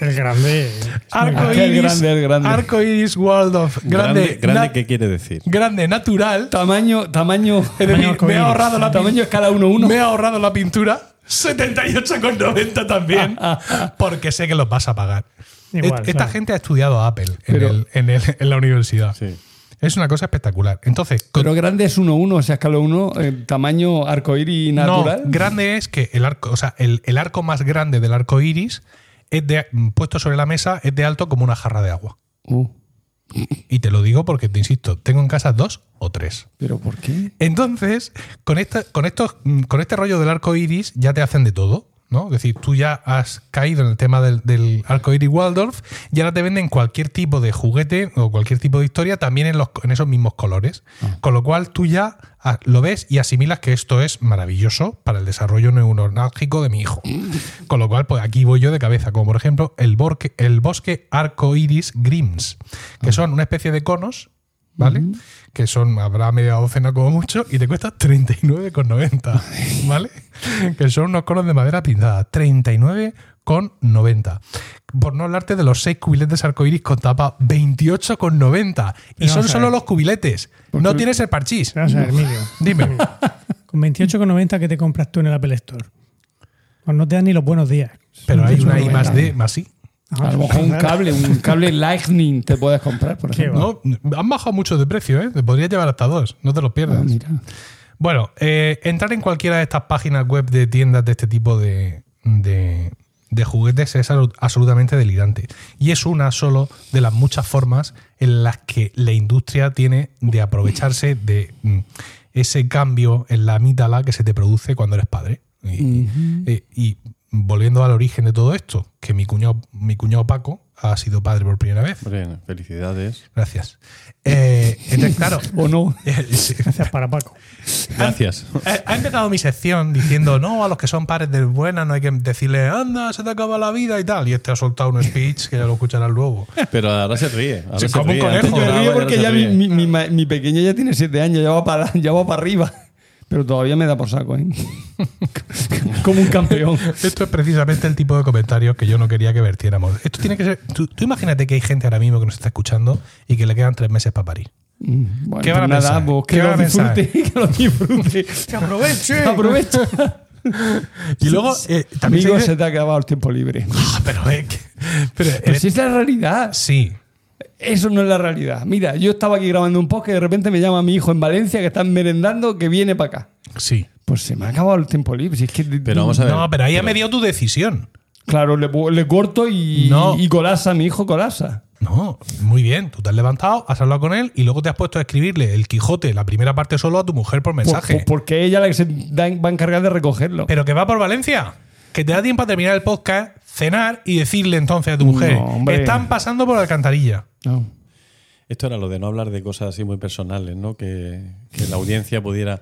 El grande. Arco Ah, el iris, grande, el grande. Arco iris Waldorf grande, Grande, ¿qué quiere decir? grande natural. Tamaño, tamaño. Es decir, me he ahorrado la Tamaño escala 1-1. Me he ahorrado la pintura. 78,90 también. *laughs* porque sé que los vas a pagar. Igual, Esta claro. gente ha estudiado Apple en, Pero- el- en el- en la universidad. Sí. Es una cosa espectacular. Entonces, con- Pero grande es 1-1, o sea, escala 1, eh, tamaño arcoíris natural. No, grande es que el arco, o sea, el, el arco más grande del arco iris es de, puesto sobre la mesa es de alto como una jarra de agua. Uh, Y te lo digo porque te insisto, tengo en casa dos o tres. ¿Pero por qué? Entonces, con, esta, con, estos, con este rollo del arco iris ya te hacen de todo. ¿No? Es decir, tú ya has caído en el tema del, del arco iris Waldorf y ahora te venden cualquier tipo de juguete o cualquier tipo de historia también en, los, en esos mismos colores. Con lo cual tú ya ah, lo ves y asimilas que esto es maravilloso para el desarrollo neuronálgico de mi hijo. Con lo cual, pues aquí voy yo de cabeza, como por ejemplo el, borque- el bosque arco iris Grims, que son una especie de conos ¿vale? Que son, habrá media docena como mucho, y te cuesta 39,90, *laughs* ¿vale? que son unos conos de madera pintada, 39,90. Por no hablarte de los seis cubiletes arcoíris con tapa, 28,90. Y son solo los cubiletes, no tienes el parchís. Vamos a ver, Emilio. Dime. *laughs* Con 28,90 que te compras tú en el Apple Store. Pues no te dan ni los buenos días. Pero hay una I 28,90. más D, más I. A lo mejor un cable, un cable Lightning te puedes comprar, por ejemplo. No, han bajado mucho de precio, ¿eh? Te podrías llevar hasta dos, no te los pierdas. Ah, mira. Bueno, eh, entrar en cualquiera de estas páginas web de tiendas de este tipo de, de- de juguetes es absolutamente delirante. Y es una solo de las muchas formas en las que la industria tiene de aprovecharse de mm, ese cambio en la amígdala que se te produce cuando eres padre. Y, y volviendo al origen de todo esto, que mi cuñado, mi cuñado Paco ha sido padre por primera vez. Hombre, felicidades. Gracias. Eh, entonces, claro. *laughs* ¿O no? *laughs* eh. Gracias para Paco. Gracias. Ha ha empezado mi sección diciendo, no, a los que son padres de buena no hay que decirle, anda, se te acaba la vida y tal. Y este ha soltado un speech que ya lo escucharás luego. Pero ahora se ríe. Ahora Sí, se como un ríe. conejo. Antes Yo río porque ya mi, mi- mi ma- mi pequeña ya tiene 7 años, ya va para ya va para arriba. Pero todavía me da por saco, ¿eh? *laughs* Como un campeón. Esto es precisamente el tipo de comentarios que yo no quería que vertiéramos. Esto tiene que ser. Tú, tú imagínate que hay gente ahora mismo que nos está escuchando y que le quedan tres meses para parir. Mm, Bueno, ¿Qué van a nada, pensar? pues ¿Qué que lo van a pensar? disfrute, *laughs* que lo disfrute. ¡Que aproveche! Aprovecha. Y luego eh, también. Amigo, se se te ha acabado el tiempo libre. Ah, pero, eh, que- pero, Pero eh, si es la realidad. sí. Eso no es la realidad. Mira, yo estaba aquí grabando un podcast y de repente me llama mi hijo en Valencia que están merendando que viene para acá. Sí. Pues se me ha acabado el tiempo libre. Si es que Pero vamos a ver. No, pero ahí ha medido tu decisión. Claro, le, le corto y, No. y colasa, mi hijo colasa. No, muy bien. Tú te has levantado, has hablado con él y luego te has puesto a escribirle el Quijote, la primera parte solo a tu mujer por Por- mensaje. por- porque ella la que se da- va a encargar de recogerlo. Pero que va por Valencia. Que te da tiempo a terminar el podcast, cenar y decirle entonces a tu mujer: No. Están pasando por la alcantarilla. No. Esto era lo de no hablar de cosas así muy personales, ¿no? Que, que la audiencia pudiera.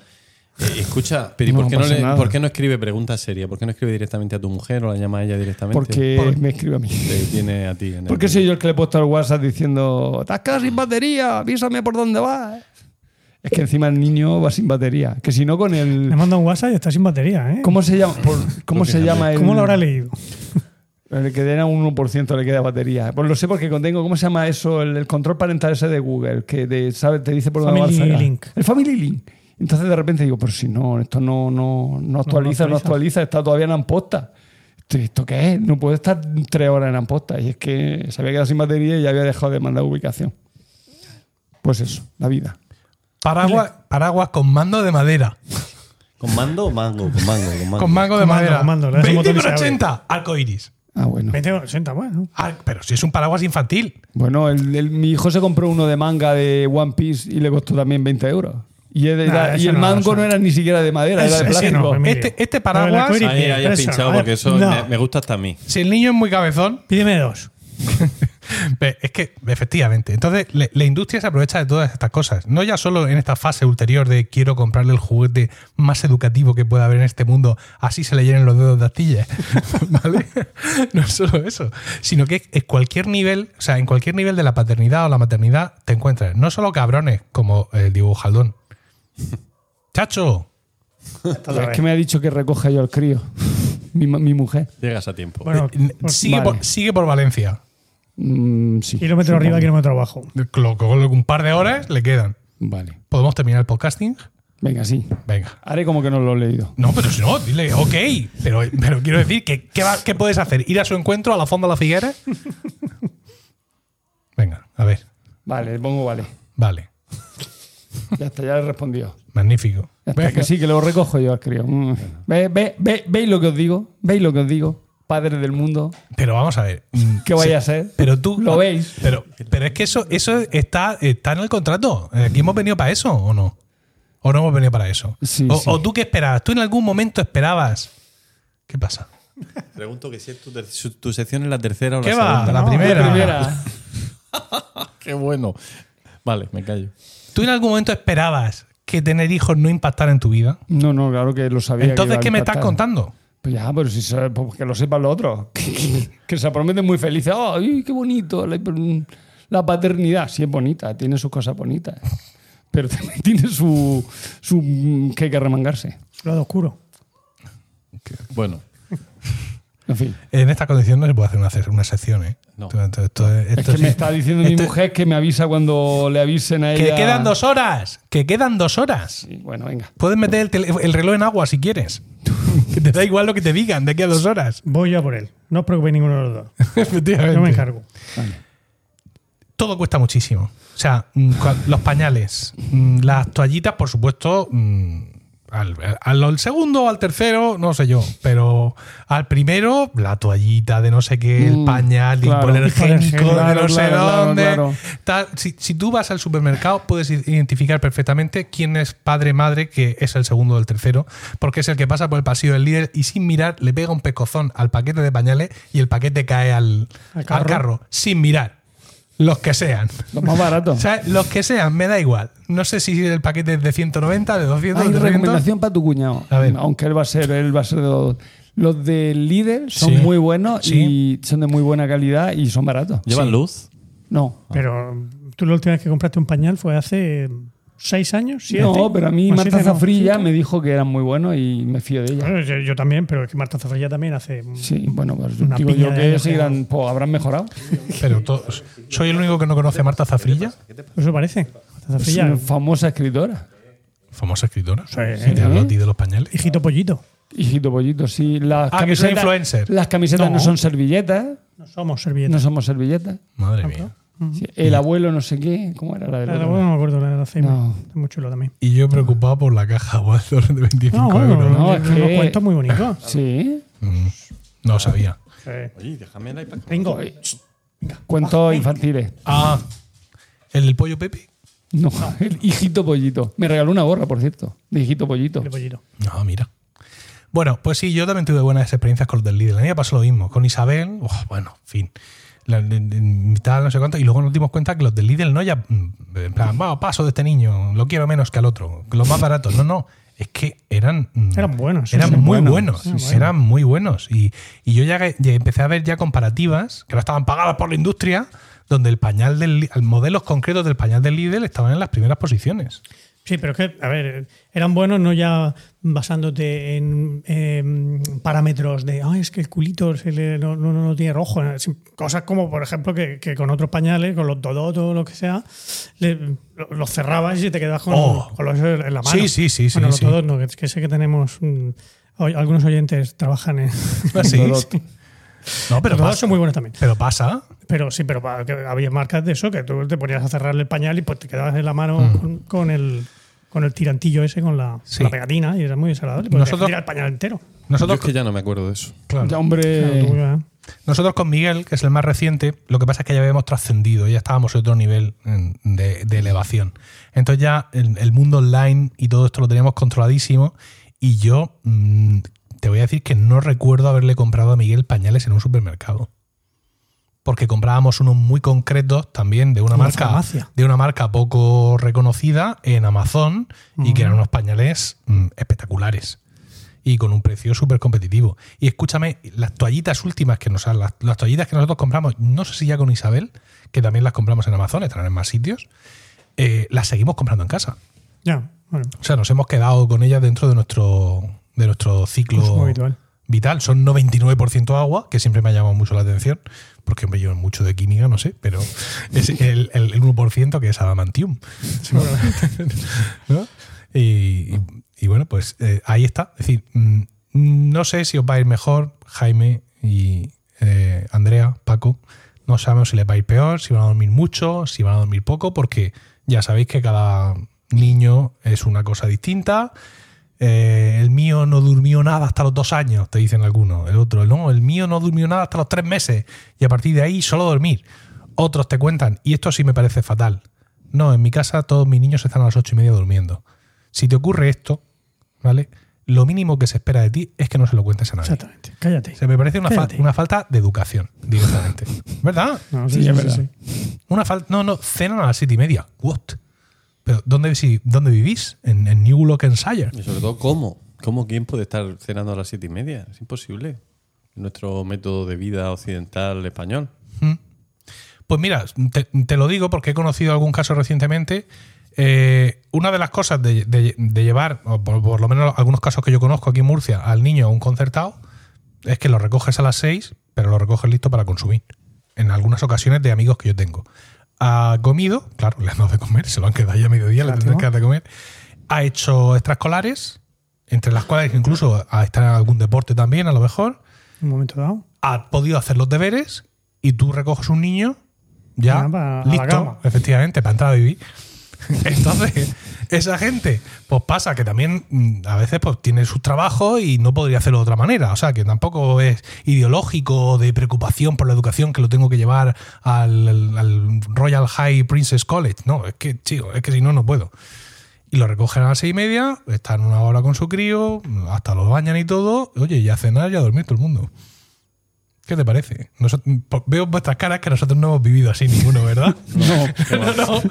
Eh, escucha, pero ¿y No por, qué no le- nada. por qué no escribe preguntas serias? ¿Por qué no escribe directamente a tu mujer o la llama a ella directamente? Porque Por- me escribe a mí. Te tiene a ti. En el- Porque soy yo el que le he puesto al WhatsApp diciendo, te has quedado sin batería, avísame por dónde vas. Es que encima el niño va sin batería. Que si no con Le el... manda un WhatsApp y está sin batería, ¿eh? ¿Cómo se llama? Por- *laughs* ¿Cómo se llama el...? ¿Cómo lo habrá leído? *laughs* Le queda un 1% le queda batería. Pues lo sé porque contengo, ¿cómo se llama eso? El, el control parental ese de Google, que de- sabe, te dice por dónde va el Family. Link. El Family Link. Entonces de repente digo, pero si no, esto no, no, no actualiza, no, actualiza. actualiza, está todavía en amposta. ¿Esto, ¿Esto qué es? No puede estar tres horas en amposta. Y es que se había quedado sin batería y ya había dejado de mandar ubicación. Pues eso, la vida. Paraguas, paraguas con mando de madera. ¿Con mando o mango? Con mango, con mango. Con mango de Con mando, madera. con mando, le das un 20 botón y por se abre. 80. Arco iris. Ah, bueno. 20 o 80, bueno. Ah, pero si es un paraguas infantil. Bueno, el- el- mi hijo se compró uno de manga de One Piece y le costó también 20 euros. Y, el- Nah, era- y el no, mango eso no no. era ni siquiera de madera, era de ese plástico. no, Emilio. Este- este paraguas- arcoíris Ahí, bien, ahí has eso, pinchado a ver, porque eso no. me, me gusta hasta a mí. Si el niño es muy cabezón, Pídeme dos. *laughs* Es que, efectivamente. Entonces, le- la industria se aprovecha de todas estas cosas. No ya solo en esta fase ulterior de quiero comprarle el juguete más educativo que pueda haber en este mundo, así se le llenen los dedos de astillas. *laughs* ¿Vale? No es solo eso. Sino que en cualquier nivel, o sea, en cualquier nivel de la paternidad o la maternidad, te encuentras no solo cabrones como el dibujaldón. Chacho, Es que me ha dicho que recoja yo al crío. *laughs* Mi, mi mujer. Llegas a tiempo. Bueno, eh, pues, sigue, vale. por, sigue por Valencia. Mm, sí. kilómetro arriba, supongo. kilómetro abajo. Un par de horas le quedan. Vale. ¿Podemos terminar el podcasting? Venga, sí. Venga. Haré como que no lo he leído. No, pero si no, dile, ok. Pero, pero quiero decir que ¿qué, va- qué puedes hacer? ¿Ir a su encuentro a la fonda de la figuera? *laughs* Venga, a ver. Vale, le pongo vale. Vale. Ya está, ya le he respondido. Magnífico. Ya está, que sí, que lo recojo yo al crío. Mm. Ve, ve, ve- ¿Veis lo que os digo? ¿Veis lo que os digo? Padres del mundo. Pero vamos a ver. *laughs* ¿Qué vaya sí, a ser? Pero tú. ¿Lo veis? Pero, pero es que eso, eso está, está en el contrato. ¿Aquí hemos venido para eso o no? ¿O no hemos venido para eso? Sí, o, sí. o tú qué esperabas? ¿Tú en algún momento esperabas? ¿Qué pasa? Pregunto que si es tu, tu sección es la tercera o ¿Qué la va? segunda. La No, primera. La primera. *laughs* Qué bueno. Vale, me callo. ¿Tú en algún momento esperabas que tener hijos no impactara en tu vida? No, no, claro que lo sabía. que Entonces, iba a ¿qué me estás contando? Pues ya, pero si se- pues que lo sepan los otros. *laughs* que se prometen muy felices. ¡Ay, qué bonito! La, la paternidad. Sí, es bonita, tiene sus cosas bonitas. Pero también *laughs* tiene su. su mm, que hay que remangarse. Su lado oscuro. Bueno, En fin. En esta condición no se puede hacer una, una sección, ¿eh? No. Esto- esto- esto- Es que sí- me está diciendo mi mujer que me avisa cuando le avisen a Que ella. quedan dos horas. Que quedan dos horas. Sí, bueno, venga. Puedes meter el, tele- el reloj en agua si quieres. *laughs* que te da igual lo que te digan de aquí a dos horas. Voy ya por él. No os preocupéis ninguno de los dos. *laughs* Efectivamente. Yo me encargo. Todo cuesta muchísimo. O sea, mm, los pañales, mm, las toallitas, por supuesto, mm, al, al- al segundo o al tercero, no sé yo, pero al primero, la toallita de no sé qué, el Mm, pañal, claro. hipoalergénico *laughs* de Claro, no sé claro, dónde. tal. Si, si tú vas al supermercado, puedes identificar perfectamente quién es padre, madre, que es el segundo o el tercero, porque es el que pasa por el pasillo del líder y sin mirar le pega un pecozón al paquete de pañales y el paquete cae al, Al carro, sin mirar. Los que sean. Los más baratos. O sea, los que sean, me da igual. No sé si el paquete es de 190, de 200, Hay de 300. recomendación para tu cuñado. A ver. Aunque él va a ser, él va a ser de los. Los de líder son Sí. muy buenos Sí. y son de muy buena calidad y son baratos. ¿llevan Sí. luz? No. Pero tú la última vez que compraste un pañal fue hace seis años, siete. No, pero a mí Marta siete, Zafrilla me dijo que eran muy buenos y me fío de ella. Bueno, yo, yo también, pero es que Marta Zafrilla también hace. Sí, bueno, pues Una digo yo que seguirán, pues, habrán mejorado. Pero todos. ¿Soy el único que no conoce a Marta Zafrilla? Eso parece. Marta Es Zafrilla. una famosa escritora. Famosa escritora. Sí. Si te hablo a ti de los pañales. Hijito pollito. Hijito pollito, sí. Las Ah, que es un influencer. Las camisetas no. No. son servilletas. No somos servilletas. No somos servilletas. Madre mía. Sí, El abuelo no sé qué. ¿Cómo era la del La de la otro? abuela no me acuerdo, la de la Alzheimer. No. Es muy chulo también. Y yo preocupado por la caja *laughs* Walter de 25 No, bueno, euros. no, no, es que- cuentos muy bonitos. *laughs* Sí. Mm, No lo sabía. Eh, Oye, déjame la iPad. Ringo. Cuentos infantiles. Ah, ¿el del pollo Pepe? No, *laughs* el hijito pollito. Me regaló una gorra, por cierto, de hijito pollito. de pollito. No, mira. Bueno, pues sí, yo también tuve buenas experiencias con los del Lidl. A mí me pasó lo mismo. Con Isabel, oh, bueno, en fin. De- tal, no sé cuánto. Y luego nos dimos cuenta que los del Lidl no ya. mm, En plan, "Va, paso de este niño, lo quiero menos que al otro. Los más baratos. No, no. Es que eran. mm, Eran buenos, sí, Eran sí, muy buenos, buenos. sí. Eran muy buenos. Y, y yo ya, ya empecé a ver ya comparativas que no estaban pagadas por la industria, donde el pañal del. Modelos concretos del pañal del Lidl estaban en las primeras posiciones. Sí, pero es que, a ver, eran buenos no ya basándote en em, parámetros de, ah, es que el culito se le- no, no, no tiene rojo. Sí, Cosas como, por ejemplo, que, que con otros pañales, con los Dodot o lo que sea, le- los cerrabas y te quedabas con, Oh. con los en la mano. Sí, sí, sí, sí, Bueno, los sí. No, que, que sé que tenemos... mm, algunos oyentes trabajan en... Ah, sí. *laughs* No, pero los pasa. son muy buenos también. Pero pasa. Pero sí, pero había marcas de eso que tú te ponías a cerrarle el pañal y pues te quedabas en la mano Mm. con, con el con el tirantillo ese, con la, Sí. con la pegatina, y era muy desagradable. Nosotros- tirar el pañal entero. Yo Nosotros, es que ya no me acuerdo de eso. claro. Ya, hombre. Claro, tú, ¿eh? Nosotros con Miguel, que es el más reciente, lo que pasa es que ya habíamos trascendido, ya estábamos en otro nivel de, de elevación. Entonces ya el, el mundo online y todo esto lo teníamos controladísimo y yo mm, te voy a decir que no recuerdo haberle comprado a Miguel pañales en un supermercado. Porque comprábamos unos muy concretos también de una marca farmacia. de una marca poco reconocida en Amazon y que eran unos pañales mm, espectaculares y con un precio súper competitivo. Y escúchame, las toallitas últimas que nos las, las toallitas que nosotros compramos, no sé si ya con Isabel, que también las compramos en Amazon, estarán en más sitios, eh, las seguimos comprando en casa. Ya, bueno, O sea, nos hemos quedado con ellas dentro de nuestro, de nuestro ciclo vital. Son 99% agua, que siempre me ha llamado mucho la atención, porque me llevo mucho de química, no sé, pero *laughs* es el, el, el 1% que es adamantium. *laughs* ¿no? Y, y- y bueno, pues eh, ahí está. Es decir, mm, no sé si os va a ir mejor, Jaime y eh, Andrea, Paco. No sabemos si les va a ir peor, si van a dormir mucho, si van a dormir poco, porque ya sabéis que cada niño es una cosa distinta. Eh, el mío no durmió nada hasta los dos años, te dicen algunos. El otro, no, el mío no durmió nada hasta los tres meses y a partir de ahí solo dormir. Otros te cuentan, y esto sí me parece fatal. No, en mi casa todos mis niños están a las ocho y media durmiendo. Si te ocurre esto, ¿vale? Lo mínimo que se espera de ti es que no se lo cuentes a nadie. Exactamente. Cállate. Se me parece una, fa- una falta de educación, directamente. *laughs* ¿Verdad? No, Sí, es verdad. Una falta. No, no, cenan a las siete y media. What? Pero ¿dónde, si- dónde vivís? En, en New Lokenshire. Y sobre todo, ¿cómo? ¿Cómo quién puede estar cenando a las siete y media? Es imposible. Nuestro método de vida occidental español. Pues mira, te, te lo digo porque he conocido algún caso recientemente. Eh, una de las cosas de, de- de llevar, o por, por lo menos algunos casos que yo conozco aquí en Murcia, al niño a un concertado, es que lo recoges a las 6, pero lo recoges listo para consumir. En algunas ocasiones de amigos que yo tengo. Ha comido, claro, le han dado de comer, se lo han quedado ya a mediodía, le tendrán que dar de comer. Ha hecho extraescolares, entre las cuales incluso ha estado en algún deporte también, a lo mejor Un momento dado. ha podido hacer los deberes y tú recoges un niño ya Ya, pa- a la listo, efectivamente, para entrar a vivir. *laughs* Entonces, esa gente, pues pasa que también mm, a veces pues tiene sus trabajos y no podría hacerlo de otra manera. O sea, que tampoco es ideológico de preocupación por la educación que lo tengo que llevar al, al- al Royal High Princess College. No, es que, chico, es que si no, no puedo. Y lo recogen a las seis y media, están una hora con su crío, hasta lo bañan y todo. Oye, y a cenar y a dormir todo el mundo. ¿Qué te parece? Nosot- po- veo en vuestras caras que nosotros no hemos vivido así ninguno, ¿verdad? *laughs* *laughs* no,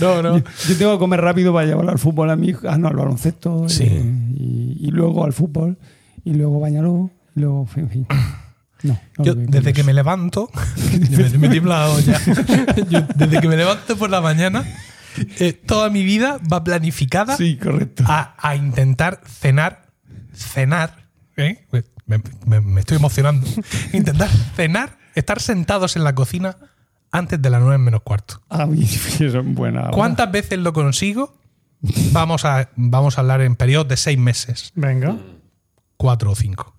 no, no, no. Yo, tengo que comer rápido para llevarlo al fútbol a mi hijo, ah, no, al baloncesto. Sí. y, y luego al fútbol. Y luego bañarlo. Y luego, en fin. No, no Yo, desde que me levanto, *laughs* me, me tiembla la olla. Yo, desde que me levanto por la mañana, eh, toda mi vida va planificada Sí, correcto. a, a intentar cenar, cenar, ¿eh? Me, me- me estoy emocionando, *laughs* intentar cenar, estar sentados en la cocina antes de las nueve menos cuarto. A mí eso es buena. hora. ¿Cuántas veces lo consigo? Vamos a, vamos a hablar en periodos de seis meses, Venga. cuatro o cinco.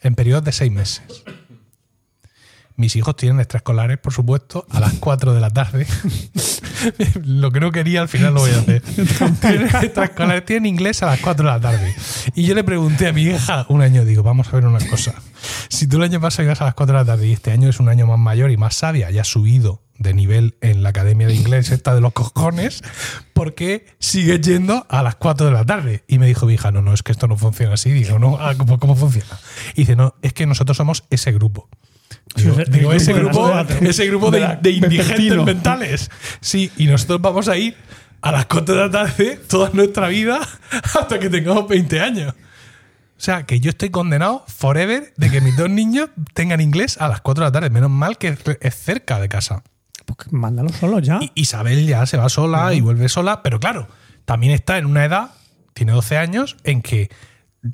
En periodos de seis meses. Mis hijos tienen extraescolares, por supuesto, a las 4 de la tarde. *laughs* lo que no quería al final lo voy a hacer. *laughs* Extraescolares tienen inglés a las 4 de la tarde. Y yo le pregunté a mi hija un año, digo, vamos a ver una cosa. Si tú el año pasado ibas a las 4 de la tarde y este año es un año más mayor y más sabia y has subido de nivel en la academia de inglés esta de los cojones, ¿por qué sigues yendo a las 4 de la tarde? Y me dijo mi hija, no, no, es que esto no funciona así. Digo, no, ah, ¿cómo, cómo funciona? Y dice, no, es que nosotros somos ese grupo. Digo, digo, ese grupo, cuatro. ese grupo de, indigentes mentales. Sí, y nosotros vamos a ir a las 4 de la tarde toda nuestra vida hasta que tengamos 20 años. O sea, que yo estoy condenado forever de que mis dos niños tengan inglés a las 4 de la tarde. Menos mal que es cerca de casa. Pues mándalo solo ya. Y Isabel ya se va sola y vuelve sola, pero claro, también está en una edad, tiene 12 años, en que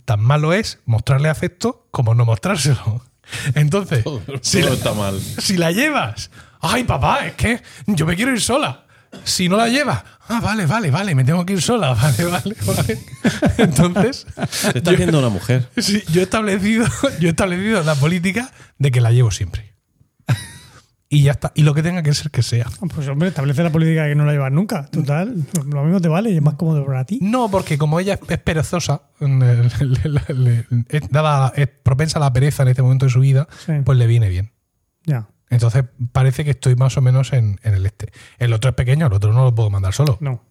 tan malo es mostrarle afecto como no mostrárselo. Entonces, Todo, si, todo la, está mal. si la llevas, ay papá, es que yo me quiero ir sola. Si no la llevas, ah, vale, vale, vale, me tengo que ir sola, *laughs* vale, vale, vale. Entonces, Se está haciendo una mujer. Sí, yo he establecido, *laughs* yo he establecido la política de que la llevo siempre. Y ya está. Y lo que tenga que ser que sea. Pues hombre, establece la política de que no la llevas nunca. Total, lo mismo te vale y es más cómodo para ti. No, porque como ella es perezosa, le- le- le- es, dada- es propensa a la pereza en este momento de su vida, Sí. pues le viene bien. Ya, Entonces parece que estoy más o menos en, en el este. El otro es pequeño, el otro no lo puedo mandar solo. no.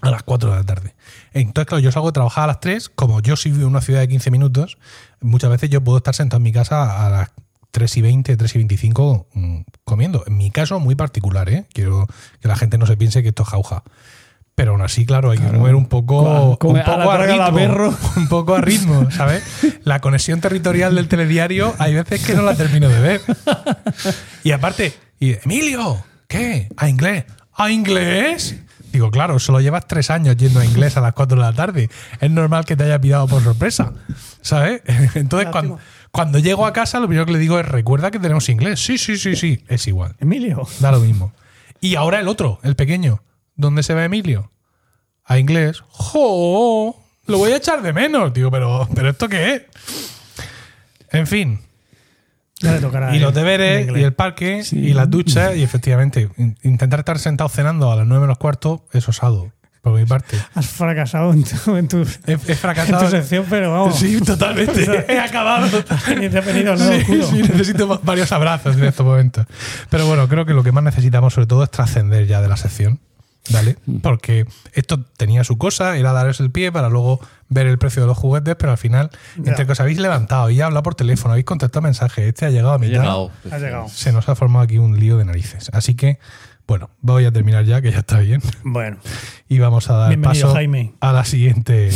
A las 4 de la tarde. Entonces, claro, yo salgo de trabajar a las 3. Como yo soy de una ciudad de 15 minutos, muchas veces yo puedo estar sentado en mi casa a las 3 y 20, 3 y 25 mm, comiendo. En mi caso, muy particular, ¿eh? Quiero que la gente no se piense que esto es jauja. Pero aún así, claro, hay que comer un poco, Come- un poco a a, ritmo. perro. *laughs* Un poco a ritmo, ¿sabes? La conexión territorial del telediario hay veces que no la termino de ver. Y aparte, y, Emilio, ¿qué? ¿A inglés? ¿A inglés? Digo, claro, solo llevas tres años yendo a inglés a las 4 de la tarde. Es normal que te haya pillado por sorpresa. ¿Sabes? *laughs* Entonces, cuando, cuando llego a casa, lo primero que le digo es: recuerda que tenemos inglés. Sí, sí, sí, sí. Es igual. Emilio, Da lo mismo. Y ahora el otro, el pequeño. ¿Dónde se va Emilio? A inglés. ¡Jo! Lo voy a echar de menos. Digo, pero, pero ¿esto qué es? En fin. ya le tocará. Y los deberes, y el parque, y las duchas, y efectivamente, in- intentar estar sentado cenando a las 9 menos cuarto es osado, por mi parte. Has fracasado en tu, en tu, He, he en fracasado. tu sección, pero vamos. Sí, totalmente. *laughs* He acabado. Ni te ha venido al lado Sí, sí, necesito va- varios abrazos en estos momentos. Pero bueno, creo que lo que más necesitamos sobre todo es trascender ya de la sección. ¿Vale? Porque esto tenía su cosa, era daros el pie para luego ver el precio de los juguetes, pero al final, Ya. entre que os habéis levantado, habéis hablado por teléfono, habéis contestado mensajes, este ha llegado a He mitad, llegado. Ha llegado. se nos ha formado aquí un lío de narices. Así que, bueno, voy a terminar ya, que ya está bien. Bueno, Y vamos a dar Bienvenido, paso Jaime. a la siguiente.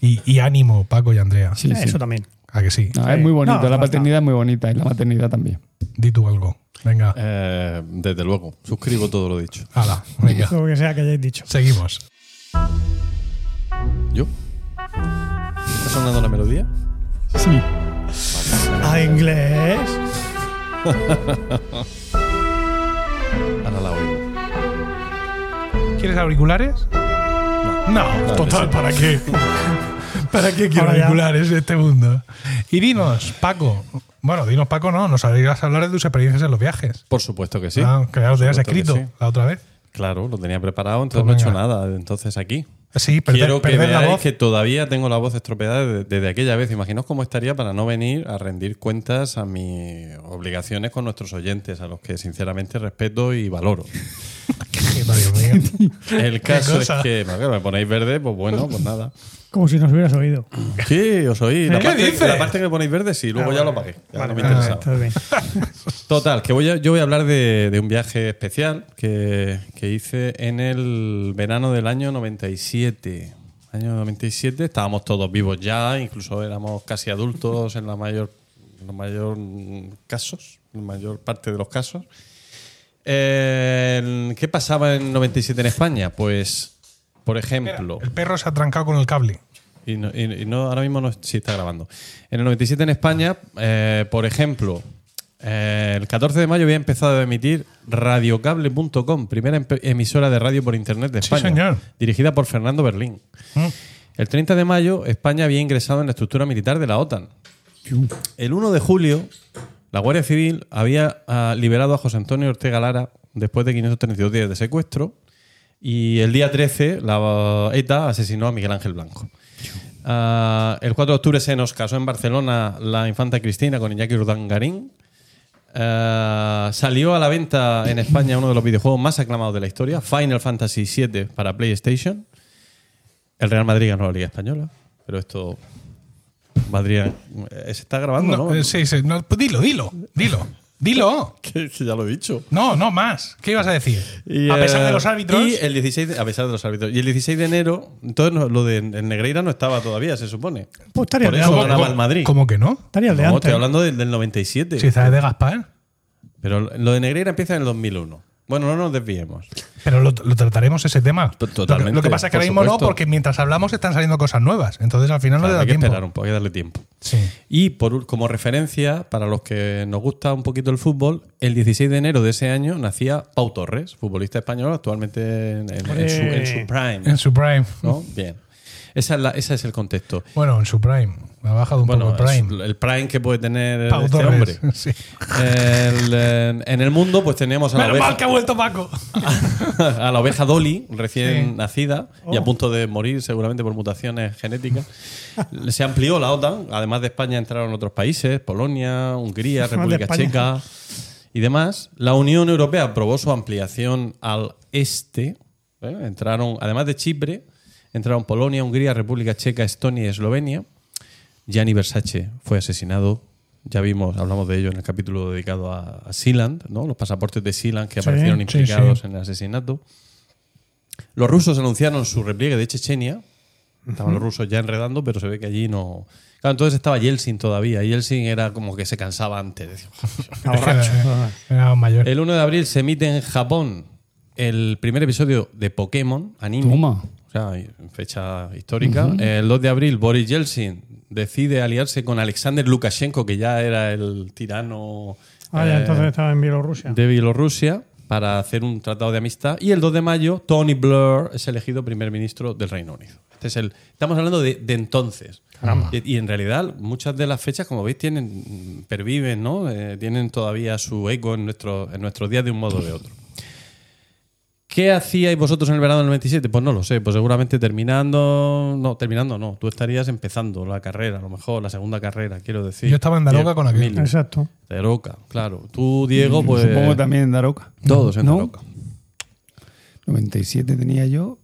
Y, y ánimo, Paco y Andrea. Sí, sí. eso también. A que sí. No, Sí. es muy bonito. No, la paternidad es muy bonita y la maternidad también. Di tú algo. Venga. Eh, desde luego, suscribo todo lo dicho. Hala, venga. Lo que sea que hayáis dicho. Seguimos. ¿Yo? ¿Está sonando la melodía? Sí. A inglés. *laughs* Ahora la oigo. ¿Quieres auriculares? No, total, sí. ¿para qué? *laughs* ¿Para qué quiero auriculares en este mundo? Y dinos, Paco. Bueno, dinos, Paco, no, nos habrías a hablar de tus experiencias en los viajes. Por supuesto que sí. Ah, que ya lo tenías escrito sí. la otra vez. Claro, lo tenía preparado, entonces Pues no he hecho nada. Entonces aquí. Sí, perder, Quiero que perder veáis que todavía tengo la voz estropeada desde, desde aquella vez. Imaginaos cómo estaría para no venir a rendir cuentas a mis obligaciones con nuestros oyentes, a los que sinceramente respeto y valoro. *laughs* El caso es que me ponéis verde, pues bueno, pues nada. Como si nos hubieras oído. Sí, os oí. La ¿Qué parte, dices? la parte que me ponéis verde, sí, luego Ah, ya lo vale. pagué. Ya Vale, no me vale, interesaba. *laughs* Total, que voy a- yo voy a hablar de, de un viaje especial que, que hice en el verano del año 97. Año 97, estábamos todos vivos ya, incluso éramos casi adultos en la mayor, en la mayor casos, en la mayor parte de los casos. Eh, ¿Qué pasaba en 97 en España? Pues, por ejemplo, El perro se ha trancado con el cable. y no, y- y no- ahora mismo no sí está grabando. En el 97 en España, eh, por ejemplo, eh, el 14 de mayo había empezado a emitir radiocable.com, primera emisora de radio por internet de Sí, España, señor. dirigida por Fernando Berlín. Mm. El 30 de mayo, España había ingresado en la estructura militar de la OTAN. El 1 de julio, la Guardia Civil había ah, liberado a José Antonio Ortega Lara, después de 532 días de secuestro. Y el día 13, la ETA asesinó a Miguel Ángel Blanco. Ah, el 4 de octubre se nos casó en Barcelona la infanta Cristina con Iñaki Urdangarín. Ah, salió a la venta en España uno de los videojuegos más aclamados de la historia, Final Fantasy VII para PlayStation. El Real Madrid ganó la Liga Española, pero esto. Madrid. eh, Se está grabando, ¿no? No, eh, sí, sí, no, pues dilo, dilo, dilo. Dilo. *laughs* Que, que ya lo he dicho. No, no más. ¿Qué ibas a decir? Y, a pesar eh, de los árbitros. Y el 16 de- a pesar de los árbitros. Y el 16 de enero, entonces no- lo de el Negreira no estaba todavía, se supone. Pues estaría Por el de eso ganaba el Madrid. ¿Cómo que no? Estaría el de No, antes. estoy hablando del, del 97. Si sabes de Gaspar. Pero lo de Negreira empieza en el 2001. Bueno, no nos desviemos. Pero lo, lo trataremos ese tema. Lo que- totalmente, Lo que, pasa es que ahora mismo no, porque mientras hablamos están saliendo cosas nuevas. Entonces al final no Claro, le da hay que tiempo. esperar un poco, hay que darle tiempo. Sí. Y por, como referencia, para los que nos gusta un poquito el fútbol, el 16 de enero de ese año nacía Pau Torres, futbolista español, actualmente en, en- en su, en su prime. En su prime. ¿no? Bien. Esa es la- ese es el contexto. Bueno, en su prime. Me ha bajado un Bueno, poco el prime. el prime que puede tener Pau este Torres. hombre. Sí. El, en el mundo, pues teníamos a la, Menos mal que oveja, ha vuelto Paco. *laughs* a la oveja Dolly, recién Sí. nacida y a Oh. punto de morir seguramente por mutaciones genéticas. *laughs* Se amplió la OTAN. Además de España entraron otros países, Polonia, Hungría, República. Checa y demás. La Unión Europea aprobó su ampliación al este. ¿eh? Entraron, además de Chipre, entraron Polonia, Hungría, República Checa, Estonia y Eslovenia. Gianni Versace fue asesinado. Ya vimos, hablamos de ello en el capítulo dedicado a, a Sealand, ¿no? los pasaportes de Sealand que Sí, aparecieron implicados sí. en el asesinato. Los rusos anunciaron su repliegue de Chechenia. Estaban los rusos ya enredando, pero se ve que allí no. Claro, entonces estaba Yeltsin todavía. Yeltsin era como que se cansaba antes. *laughs* Era mayor. El 1 de abril se emite en Japón el primer episodio de Pokémon, anime. Toma. O sea, fecha histórica. El 2 de abril, Boris Yeltsin decide aliarse con Alexander Lukashenko, que ya era el tirano Ah, ya eh, entonces estaba en Bielorrusia. de Bielorrusia, para hacer un tratado de amistad. Y el 2 de mayo, Tony Blair es elegido primer ministro del Reino Unido. Este es el, estamos hablando de, de entonces. Y, y en realidad, muchas de las fechas, como veis, tienen perviven, ¿no? Eh, tienen todavía su eco en, nuestro, en nuestros días de un modo o de otro. ¿Qué hacíais vosotros en el verano del 97? Pues no lo sé, pues seguramente terminando. No, terminando no. Tú estarías empezando la carrera, a lo mejor, la segunda carrera, quiero decir. Yo estaba en Daroca con aquel. Emilio. Exacto. Daroca, claro. Tú, Diego, pues. Supongo también en Daroca. Todos en ¿No? Daroca. 97 tenía yo.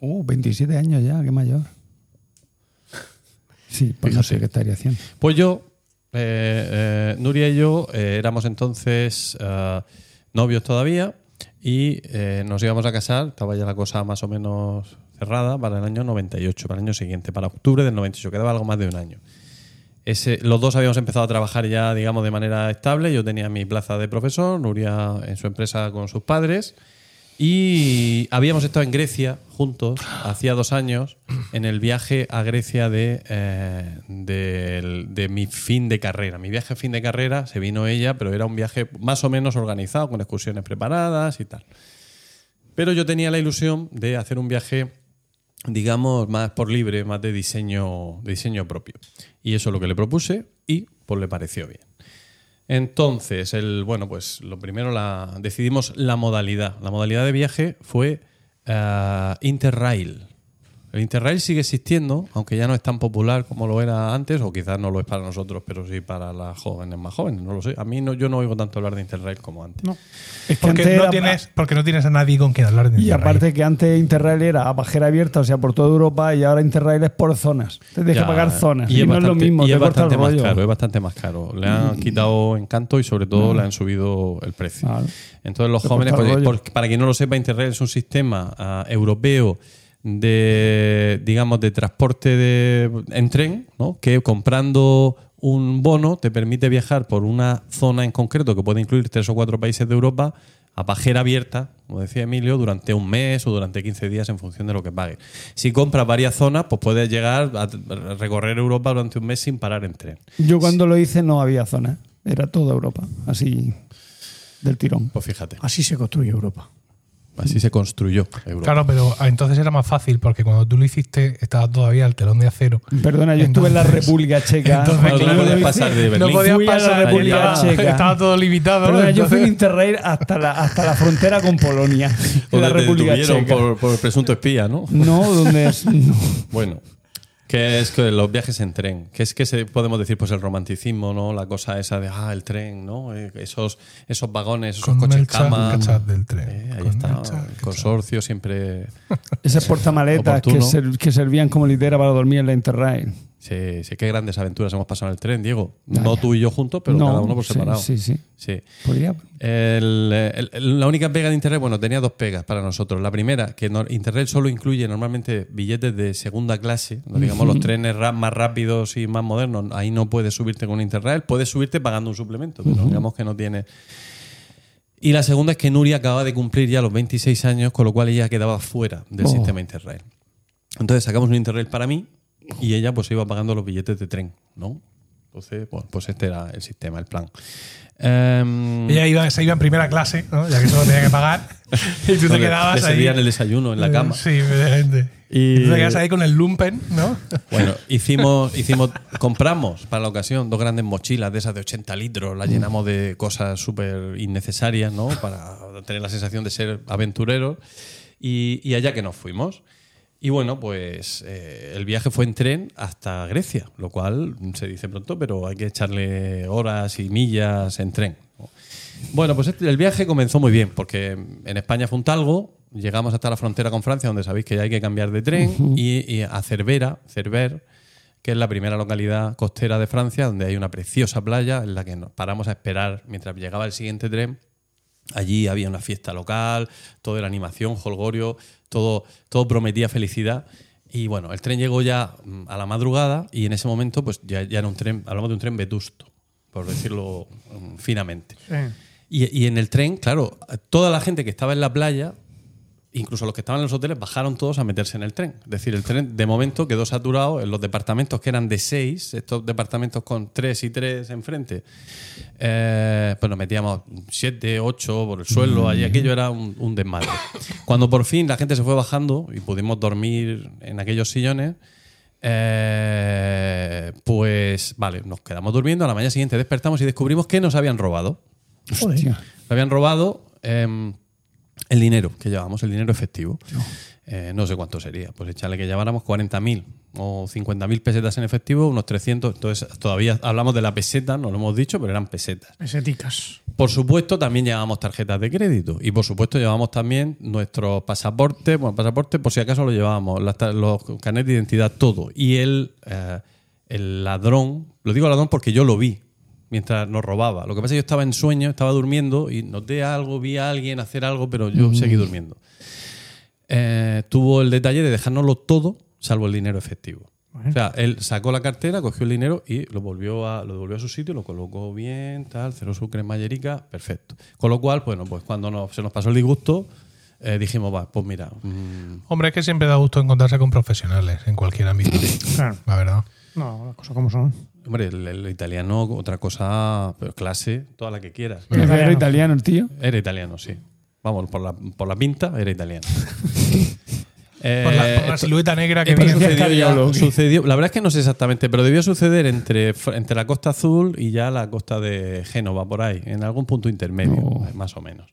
Uh, 27 años ya, qué mayor. Sí, pues no sé qué estaría haciendo. Pues yo, eh, eh, Nuria y yo eh, éramos entonces eh, novios todavía y eh, nos íbamos a casar, estaba ya la cosa más o menos cerrada para el año 98, para el año siguiente, para octubre del 98, quedaba algo más de un año. Los dos habíamos empezado a trabajar ya, digamos, de manera estable. Yo tenía mi plaza de profesor, Nuria en su empresa con sus padres. Y habíamos estado en Grecia juntos hacía dos años en el viaje a Grecia de, eh, de mi fin de carrera. Mi viaje a fin de carrera se vino ella, pero era un viaje más o menos organizado, con excursiones preparadas y tal. Pero yo tenía la ilusión de hacer un viaje, digamos, más por libre, más de diseño, de diseño propio. Y eso es lo que le propuse y pues le pareció bien. Entonces, el, bueno, pues lo primero la, decidimos la modalidad. La modalidad de viaje fue eh, Interrail. El Interrail sigue existiendo, aunque ya no es tan popular como lo era antes, o quizás no lo es para nosotros, pero sí para las jóvenes más jóvenes, no lo sé. A mí no, yo no oigo tanto hablar de Interrail como antes. No. Es que Porque antes no, era- tienes, porque no tienes a nadie con quien hablar de Y Interrail. aparte que antes Interrail era a bajera abierta, o sea, por toda Europa, y ahora Interrail es por zonas. Te que pagar zonas. Y, Y, es no bastante, es lo mismo, y es bastante más rollo. caro, es bastante más caro. Le han quitado encanto y sobre todo le han subido el precio. Entonces los Te jóvenes, porque- para quien no lo sepa, Interrail es un sistema ah, europeo de, digamos, de transporte de, en tren, ¿no? que comprando un bono te permite viajar por una zona en concreto que puede incluir tres o cuatro países de Europa a pajera abierta, como decía Emilio, durante un mes o durante 15 días en función de lo que pagues. Si compras varias zonas, pues puedes llegar a recorrer Europa durante un mes sin parar en tren. Yo cuando lo hice no había zonas, era toda Europa, así del tirón. Pues fíjate. Así se construye Europa. Así se construyó Europa. Claro, pero ah, entonces era más fácil porque cuando tú lo hiciste estaba todavía el telón de acero. Perdona, yo estuve en la República Checa. *laughs* entonces, Cuando claro, no podías pasar de No Berlín. podías Fui a la pasar, República Checa. estaba todo limitado. Perdona, yo fui en Interrail hasta la, hasta la frontera con Polonia. O en la República Checa. por, por presunto espía, ¿no? No, donde es. no. Bueno, que es que los viajes en tren, que es que se, podemos decir pues el romanticismo, ¿no? La cosa esa de ah, el tren, ¿no? Eh, esos, esos vagones, esos Con coches el cama. el chat del tren. Eh, ahí Con está, el chat, el el consorcio siempre. *laughs* Esas portamaletas que, ser- que servían como litera para dormir en la Interrail. Sí, sí, qué grandes aventuras hemos pasado en el tren, Diego. Vaya. No tú y yo juntos, pero No, cada uno por sí, separado. Sí, sí. Sí. Podría. El- el- el- la única pega de Interrail, bueno, tenía dos pegas para nosotros. La primera, que no- Interrail solo incluye normalmente billetes de segunda clase, digamos los trenes más rápidos y más modernos. Ahí no puedes subirte con Interrail, puedes subirte pagando un suplemento, pero digamos que no tiene. Y la segunda es que Nuria acaba de cumplir ya los 26 años, con lo cual ella quedaba fuera del Oh. sistema Interrail. Entonces sacamos un Interrail para mí y ella pues iba pagando los billetes de tren, ¿no? Entonces, bueno, pues este era el sistema, el plan. Em, Ella iba, se iba en primera clase, ¿no? ya que solo tenía que pagar. *laughs* y tú te donde quedabas ahí. servían el desayuno en la cama. Sí, evidentemente. Y- Y tú te quedas ahí con el lumpen, ¿no? *laughs* Bueno, hicimos, hicimos, compramos para la ocasión dos grandes mochilas de esas de 80 litros, las llenamos de cosas súper innecesarias, ¿no? Para tener la sensación de ser aventureros. Y, y allá que nos fuimos. Y bueno, pues eh, el viaje fue en tren hasta Grecia, lo cual se dice pronto, pero hay que echarle horas y millas en tren. ¿no? Bueno, pues este- el viaje comenzó muy bien, porque en España fue un talgo, llegamos hasta la frontera con Francia, donde sabéis que ya hay que cambiar de tren, y, y a Cervera, Cerver, que es la primera localidad costera de Francia, donde hay una preciosa playa en la que nos paramos a esperar mientras llegaba el siguiente tren. Allí había una fiesta local, todo era animación, holgorio, todo, todo prometía felicidad. Y bueno, el tren llegó ya mm, a la madrugada y en ese momento pues ya, ya era un tren, hablamos de un tren vetusto, por decirlo mm, finamente. Y, y en el tren, claro, toda la gente que estaba en la playa, incluso los que estaban en los hoteles, bajaron todos a meterse en el tren. Es decir, el tren de momento quedó saturado en los departamentos que eran de seis, estos departamentos con tres y tres enfrente. Eh, pues nos metíamos siete, ocho por el suelo, allí aquello era un, un desmadre. Cuando por fin la gente se fue bajando y pudimos dormir en aquellos sillones, eh, pues vale, nos quedamos durmiendo. A la mañana siguiente despertamos y descubrimos que nos habían robado. Hostia. Me habían robado em, el dinero que llevábamos, el dinero efectivo. Eh, no sé cuánto sería. Pues echarle que lleváramos 40.000 o 50.000 pesetas en efectivo, unos 300. Entonces, todavía hablamos de la peseta, no lo hemos dicho, pero eran pesetas. Peseticas. Por supuesto, también llevábamos tarjetas de crédito. Y por supuesto, llevábamos también nuestros pasaportes. Bueno, pasaporte, por si acaso lo llevábamos, los carnets de identidad, todo. Y el, eh, el ladrón, lo digo ladrón porque yo lo vi mientras nos robaba. Lo que pasa es que yo estaba en sueño, estaba durmiendo y noté algo, vi a alguien hacer algo, pero yo seguí durmiendo. Eh, tuvo el detalle de dejárnoslo todo, salvo el dinero efectivo. O sea, él sacó la cartera, cogió el dinero y lo volvió a, lo devolvió a su sitio, lo colocó bien, tal, cerró su cremallerica, perfecto. Con lo cual, bueno, pues cuando nos- se nos pasó el disgusto, eh, dijimos, va, pues mira, mm, Hombre, es que siempre da gusto encontrarse con profesionales en cualquier ámbito. Claro. La verdad. No, las cosas como son. Hombre, el, el italiano, otra cosa, pero clase, toda la que quieras. Era Italiano. italiano el tío. Era italiano, sí. Vamos, por la, por la pinta, era italiano. *laughs* Por la, por la Eh, silueta negra que tiene. parecía sucedió, sucedió- la verdad es que no sé exactamente, pero debió suceder entre, entre la costa azul y ya la costa de Génova, por ahí, en algún punto intermedio, Oh. eh, más o menos.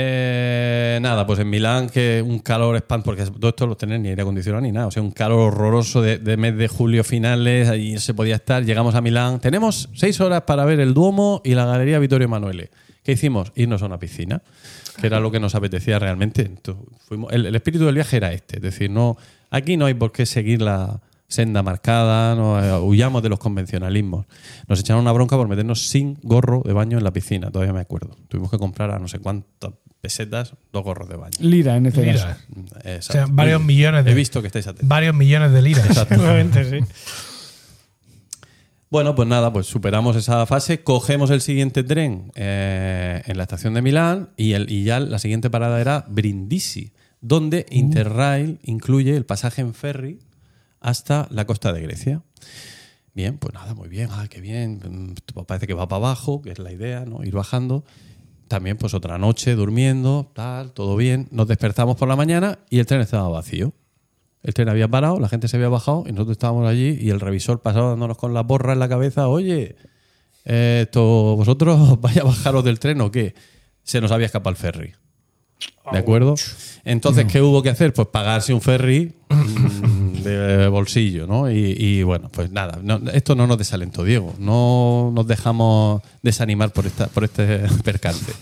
Eh, nada, pues en Milán, que un calor espantoso, porque todo esto no tener ni aire acondicionado ni nada, o sea, un calor horroroso de, mes de julio finales, ahí se podía estar. Llegamos a Milán, tenemos seis horas para ver el Duomo y la Galería Vittorio Emanuele. ¿Qué hicimos? Irnos a una piscina, que era lo que nos apetecía realmente. El, espíritu del viaje era este, es decir, no, aquí no hay por qué seguir la senda marcada, eh, huyamos de los convencionalismos. Nos echaron una bronca por meternos sin gorro de baño en la piscina, todavía me acuerdo. Tuvimos que comprar a no sé cuántas pesetas dos gorros de baño. Lira en este caso. Mira, Exacto. O sea, varios millones de- He visto que estáis atentos. varios millones de liras. Seguramente sí. *laughs* Bueno, pues nada, pues superamos esa fase, cogemos el siguiente tren eh, en la estación de Milán y, el, y ya la siguiente parada era Brindisi, donde Interrail incluye el pasaje en ferry hasta la costa de Grecia. Bien, pues nada, muy bien, ah, qué bien. mm, Parece que va para abajo, que es la idea, ¿no? Ir bajando. También pues otra noche durmiendo, tal, todo bien. Nos despertamos por la mañana y el tren estaba vacío. El tren había parado, la gente se había bajado y nosotros estábamos allí y el revisor pasaba dándonos con la porra en la cabeza, oye, eh, esto, ¿vosotros *laughs* vais a bajaros del tren o qué? Se nos había escapado el ferry. ¿De acuerdo? Entonces, ¿qué hubo que hacer? Pues pagarse un ferry mm, de bolsillo, ¿no? Y, y, bueno, pues nada, no- esto no nos desalentó, Diego. No nos dejamos desanimar por, esta, por este *laughs* percance.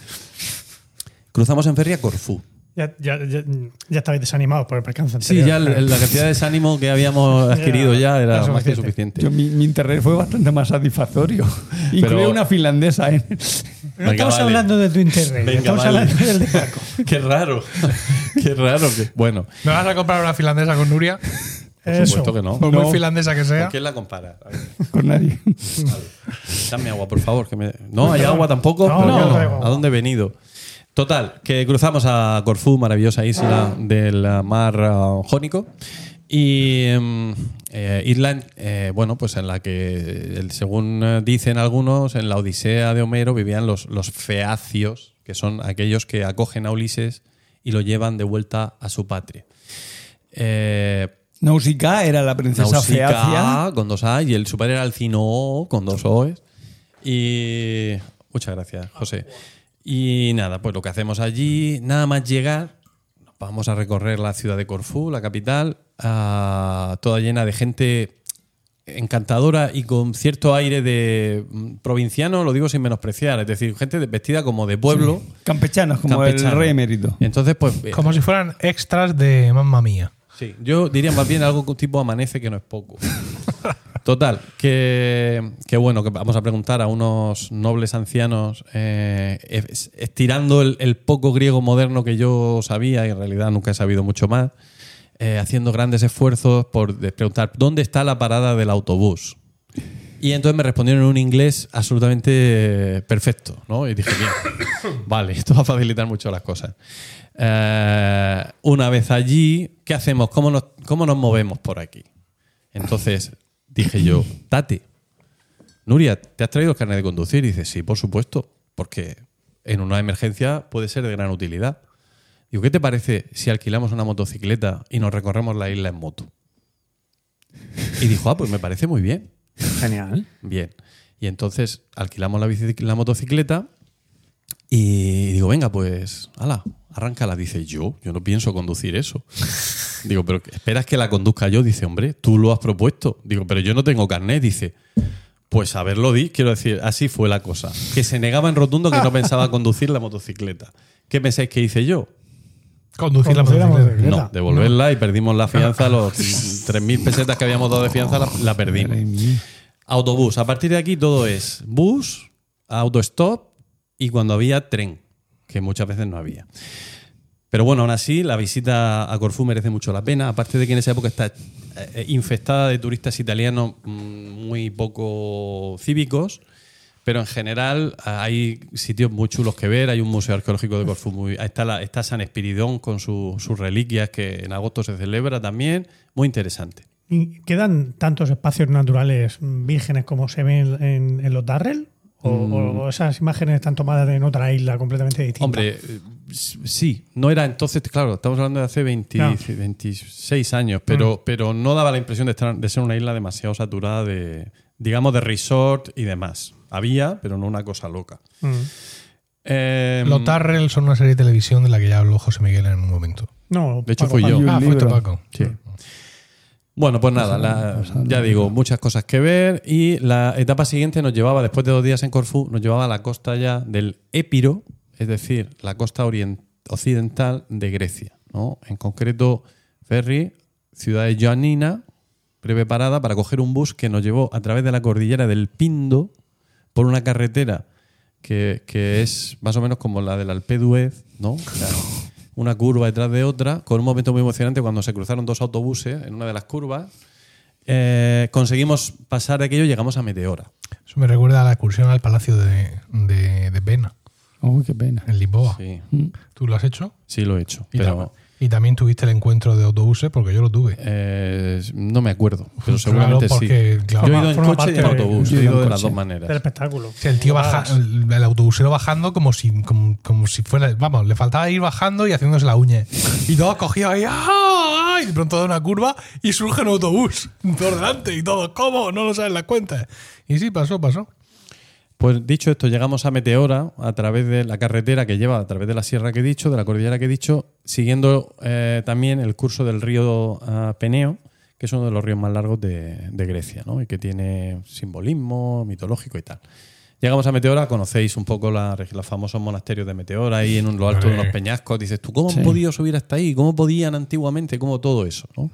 Cruzamos en ferry a Corfú. Ya, ya, ya, ya estabais desanimados por el percance Sí, ya el- la cantidad de desánimo que habíamos *laughs* adquirido ya era era más que suficiente. Yo, mi, mi internet fue bastante más satisfactorio. *laughs* Incluía una finlandesa. ¿eh? No Venga, estamos vale. hablando de tu internet, Venga, estamos vale. hablando del de Paco. Qué raro. Qué raro. Que, bueno, ¿Me vas a comprar una finlandesa con Nuria? Por Eso. supuesto que no. Por No. muy finlandesa que sea. ¿Con quién la compara? A ver, *laughs* Con nadie. Dame agua, por favor. que me- No, hay agua tampoco. No, Pero no bueno, traigo agua. ¿A dónde he venido? Total, que cruzamos a Corfú, maravillosa isla del eh, mar ah, Jónico. Y em, eh, isla, eh, bueno, pues en la que, según eh, dicen algunos, en la Odisea de Homero vivían los, los feacios, que son aquellos que acogen a Ulises y lo llevan de vuelta a su patria. Eh, Nausicaa era la princesa Nausicaa, feacia. con dos A y el super era Alcinoo con dos O's. Y muchas gracias, José. Y nada, pues lo que hacemos allí, nada más llegar, vamos a recorrer la ciudad de Corfú, la capital, toda llena de gente encantadora y con cierto aire de mm, provinciano, lo digo sin menospreciar, es decir, gente vestida como de pueblo. Campechanos, como campechano. el rey emérito. Entonces, pues eh, Como si fueran extras de Mamma Mía. Sí, yo diría más bien algo tipo amanece que no es poco. Total, que, que bueno, que vamos a preguntar a unos nobles ancianos, eh, es- estirando el, el poco griego moderno que yo sabía, y en realidad nunca he sabido mucho más, eh, haciendo grandes esfuerzos por preguntar dónde está la parada del autobús. Y entonces me respondieron en un inglés absolutamente eh, perfecto, ¿no? Y dije, bien, vale, esto va a facilitar mucho las cosas. Eh, una vez allí, ¿qué hacemos? ¿Cómo nos, ¿Cómo nos movemos por aquí? Entonces dije yo, Tate, Nuria, ¿te has traído el carnet de conducir? Y dice, sí, por supuesto, porque en una emergencia puede ser de gran utilidad. Digo, ¿qué te parece si alquilamos una motocicleta y nos recorremos la isla en moto? Y dijo, ah, pues me parece muy bien. Genial. Bien. Y entonces alquilamos la, la motocicleta y digo, venga, pues, ala, arráncala. Dice, yo, yo no pienso conducir eso. *laughs* Digo, pero ¿esperas que la conduzca yo? Dice, hombre, tú lo has propuesto. Digo, pero yo no tengo carnet. Dice, pues a ver, lo di. Quiero decir, así fue la cosa. Que se negaba en rotundo que no pensaba *laughs* conducir la motocicleta. ¿Qué pensáis que hice yo? Conducir la motocicleta. No, devolverla y perdimos la fianza. Los 3.000 pesetas que habíamos dado de fianza la, la perdimos. Autobús. A partir de aquí todo es bus, autostop y cuando había tren, que muchas veces no había. Pero bueno, aún así, la visita a Corfú merece mucho la pena. Aparte de que en esa época está eh, infestada de turistas italianos mm, muy poco cívicos. Pero en general ah, hay sitios muy chulos que ver. Hay un museo arqueológico de Corfú. Muy, está, la, está San Espiridón con su- sus reliquias que en agosto se celebra también. Muy interesante. ¿Y ¿Quedan tantos espacios naturales vírgenes como se ven en, en los Darrell? ¿O, Mm. o esas imágenes están tomadas en otra isla completamente distinta? Hombre, eh, sí, no era entonces, claro, estamos hablando de hace 20 Claro. 26 años, pero, pero no daba la impresión de, estar, de ser una isla demasiado saturada de, digamos, de resort y demás. Había, pero no una cosa loca. Mm. Eh, Los Darrell son una serie de televisión de la que ya habló José Miguel en un momento. No, De hecho, Paco, fui yo. Ah, fuiste. Paco. Sí. Bueno, pues nada, la- ya digo, muchas cosas que ver y la etapa siguiente nos llevaba, después de dos días en Corfú, nos llevaba a la costa ya del Épiro, es decir, la costa occidental de Grecia. ¿no? En concreto, ferry, ciudad de Ioannina, breve parada para coger un bus que nos llevó a través de la cordillera del Pindo por una carretera que, que es más o menos como la del Alpe d'Huez, ¿no? Una curva detrás de otra, con un momento muy emocionante cuando se cruzaron dos autobuses en una de las curvas. Eh, conseguimos pasar de aquello y llegamos a Meteora. Eso me recuerda a la excursión al Palacio de, de, de Pena, Uy, qué pena. en Lisboa. Sí, ¿Tú lo has hecho? sí lo he hecho. Y Pero. Y también tuviste el encuentro de autobuses, porque yo lo tuve. Eh, no me acuerdo, pero Claro, seguramente porque, sí. claro, yo he ido en forma coche y en autobús, yo he ido de las dos maneras. Del espectáculo. El tío baja, el, el autobusero bajando como si, como, como si fuera. Vamos, le faltaba ir bajando y haciéndose la uña. Y todos cogidos ahí. ¡ah! Y de pronto da una curva y surge un autobús por delante. Y todos, ¿cómo? No lo saben las cuentas. Y sí, pasó, pasó. Pues dicho esto, llegamos a Meteora a través de la carretera que lleva a través de la sierra que he dicho, de la cordillera que he dicho, siguiendo eh, también el curso del río ah, Peneo, que es uno de los ríos más largos de, de Grecia, ¿no? y que tiene simbolismo mitológico y tal. Llegamos a Meteora, conocéis un poco la, los famosos monasterios de Meteora, ahí en un- lo alto de unos peñascos. Dices, ¿tú cómo Sí. han podido subir hasta ahí? ¿Cómo podían antiguamente? ¿Cómo todo eso? ¿no?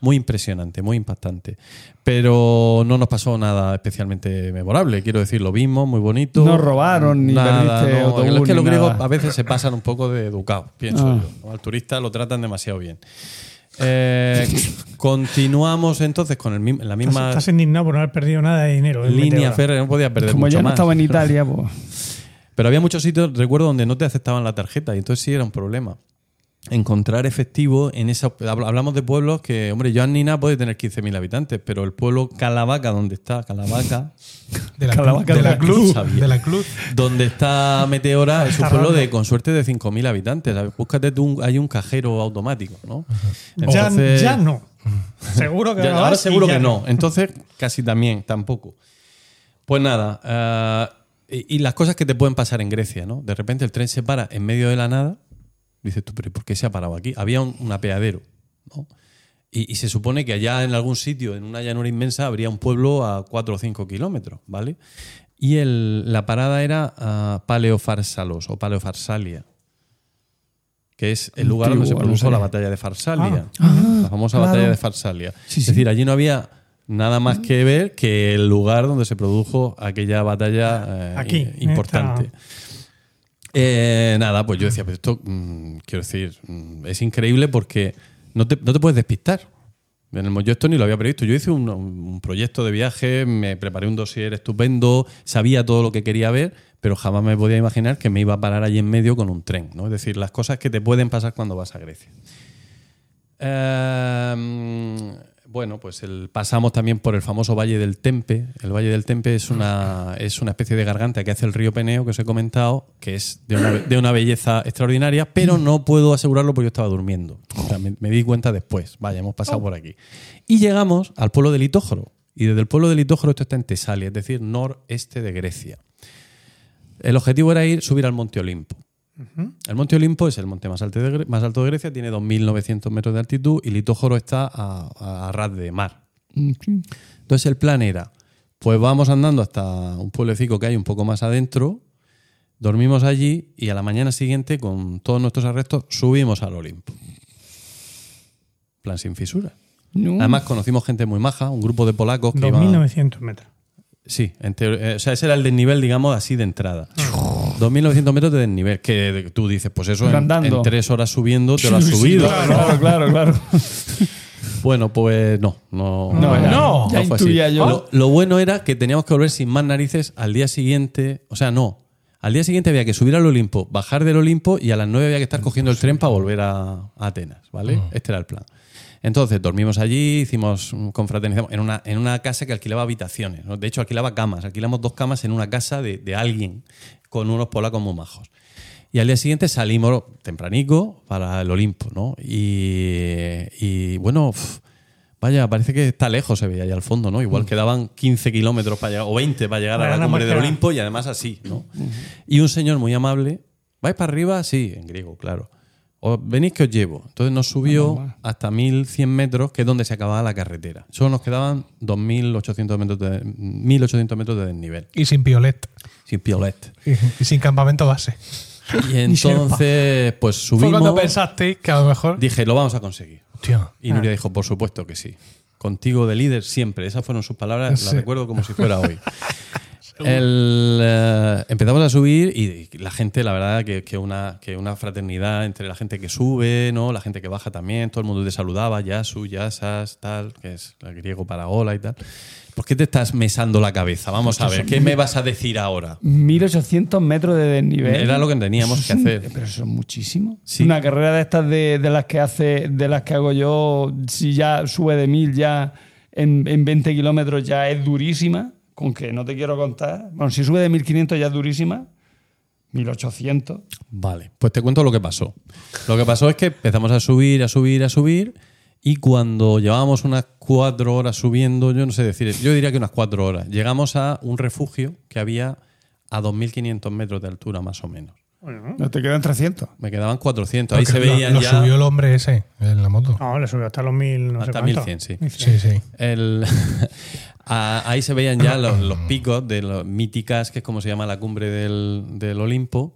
Muy impresionante, muy impactante. Pero no nos pasó nada especialmente memorable, quiero decir, lo vimos, muy bonito. No robaron ni nada, perdiste no. autobús Es que los griegos a veces se pasan un poco de educados, pienso Ah. yo. ¿no? Al turista lo tratan demasiado bien. Eh, *laughs* continuamos entonces con el, la Estás, misma estás indignado por no haber perdido nada de dinero. en línea férrea, no podía perder Como mucho ya no más. estaba en Italia, pues. Pero había muchos sitios, recuerdo, donde no te aceptaban la tarjeta y entonces sí era un problema. Encontrar efectivo en esa. habl- Hablamos de pueblos que, hombre, Joan Nina puede tener 15.000 habitantes, pero el pueblo Calavaca, donde está Calavaca, De la, Calavaca cruz, de de la la cruz. Sabía. De la cruz. donde está Meteora, es un pueblo de, con suerte de 5.000 habitantes. Búscate tú, un- hay un cajero automático, ¿no? Ya, Entonces- ya no. Seguro que Ya- ahora ahora seguro que no. Entonces, casi también, tampoco. Pues nada, ah, y, y las cosas que te pueden pasar en Grecia, ¿no? De repente el tren se para en medio de la nada. Dices tú, pero ¿y ¿por qué se ha parado aquí? Había un, un apeadero, ¿no? Y, y se supone que allá en algún sitio, en una llanura inmensa, habría un pueblo a 4 o 5 kilómetros, ¿vale? Y el- la parada era ah, Paleofarsalos o Paleofarsalia, que es el lugar donde se Antiguo, produjo la batalla de Farsalia. Ah, la famosa claro. batalla de Farsalia. Sí, es sí. decir, allí no había nada más que ver que el lugar donde se produjo aquella batalla eh, Aquí, importante. Eh, nada, pues yo decía, pero esto, mm, quiero decir, mm, es increíble porque no te, no te puedes despistar. En el, yo esto ni lo había previsto. Yo hice un, un proyecto de viaje, me preparé un dossier estupendo, sabía todo lo que quería ver, pero jamás me podía imaginar que me iba a parar allí en medio con un tren. ¿no? Es decir, las cosas que te pueden pasar cuando vas a Grecia. Eh, bueno, pues el- pasamos también por el famoso Valle del Tempe. El Valle del Tempe es una, es una especie de garganta que hace el río Peneo, que os he comentado, que es de una, belleza extraordinaria, pero no puedo asegurarlo porque yo estaba durmiendo. Me di cuenta después. Vaya, hemos pasado por aquí. Y llegamos al pueblo de Litójoro. Y desde el pueblo de Litójoro esto está en Tesalia, es decir, noreste de Grecia. El objetivo era ir, subir al Monte Olimpo. El Monte Olimpo es el monte más alto de, más alto de Grecia, tiene 2.900 metros de altitud y Litójoro está a, a ras de mar. Entonces el plan era, pues vamos andando hasta un pueblecito que hay un poco más adentro, dormimos allí y a la mañana siguiente, con todos nuestros arrestos, subimos al Olimpo. Plan sin fisura. No. Además conocimos gente muy maja, un grupo de polacos que iban... 2.900 metros. Sí, en eh, o sea, ese era el desnivel, digamos, así de entrada. 2.900 metros de desnivel, que tú dices, pues eso en, tres horas subiendo te lo has subido. Claro, claro, claro. *laughs* Bueno, pues no, no, No, ya, No. ya fue así. intuía yo. Lo, lo bueno era que teníamos que volver sin más narices al día siguiente, o sea, no. Al día siguiente había que subir al Olimpo, bajar del Olimpo y a las 9 había que estar cogiendo el tren para volver a, a Atenas, ¿vale? Este era el plan. Entonces dormimos allí, hicimos confraternizamos en una, en una casa que alquilaba habitaciones. ¿no? De hecho, alquilaba camas. Alquilamos dos camas en una casa de, de alguien con unos polacos muy majos. Y al día siguiente salimos tempranico para el Olimpo, ¿no? Y, y, bueno, vaya, parece que está lejos, se veía allá al fondo, ¿no? Igual quedaban 15 kilómetros para llegar, o 20 para llegar a la cumbre del. Olimpo y además así, ¿no? Y un señor muy amable, ¿vais para arriba? Sí, en griego, claro. O, venís que os llevo. Entonces nos subió hasta 1100 metros, que es donde se acababa la carretera. Solo nos quedaban 2800 metros de, 1800 metros de desnivel. Y sin piolet. Sin piolet. Y, y sin campamento base. Y *laughs* entonces, pues Fue cuando subimos. pensasteis que a lo mejor. Dije, lo vamos a conseguir. Hostia. Y Nuria dijo, por supuesto que sí. Contigo de líder siempre. Esas fueron sus palabras, las Sí. recuerdo como si fuera hoy. *laughs* El, eh, empezamos a subir y la gente, la verdad, que, que una, que una fraternidad entre la gente que sube, ¿no? la gente que baja también, todo el mundo te saludaba, Yasu, Yasas, tal, que es el griego para hola y tal. ¿Por qué te estás mesando la cabeza? Vamos a ver, ¿qué me vas a decir ahora? 1800 metros de desnivel. Era lo que teníamos que hacer. Pero eso es muchísimo. Sí. Una carrera de estas de, de las que hace, de las que hago yo, si ya sube de 1000 ya en, en 20 kilómetros ya es durísima, con que no te quiero contar. Bueno, si sube de 1500 ya es durísima. 1800. Vale, pues te cuento lo que pasó. Lo que pasó es que empezamos a subir, a subir, a subir, y cuando llevábamos unas cuatro horas subiendo, yo no sé decir, yo diría que unas cuatro horas, llegamos a un refugio que había a 2.500 metros de altura más o menos. No te quedan 300. Me quedaban 400, ahí Porque se lo- veían lo, ya... subió el hombre ese en la moto. No, le subió hasta los mil, no Hasta sé cuánto. 1100, sí. 1100. Sí, sí. El- *laughs* ahí se veían ya los, los *clears throat* picos de los míticas, que es como se llama la cumbre del, del Olimpo,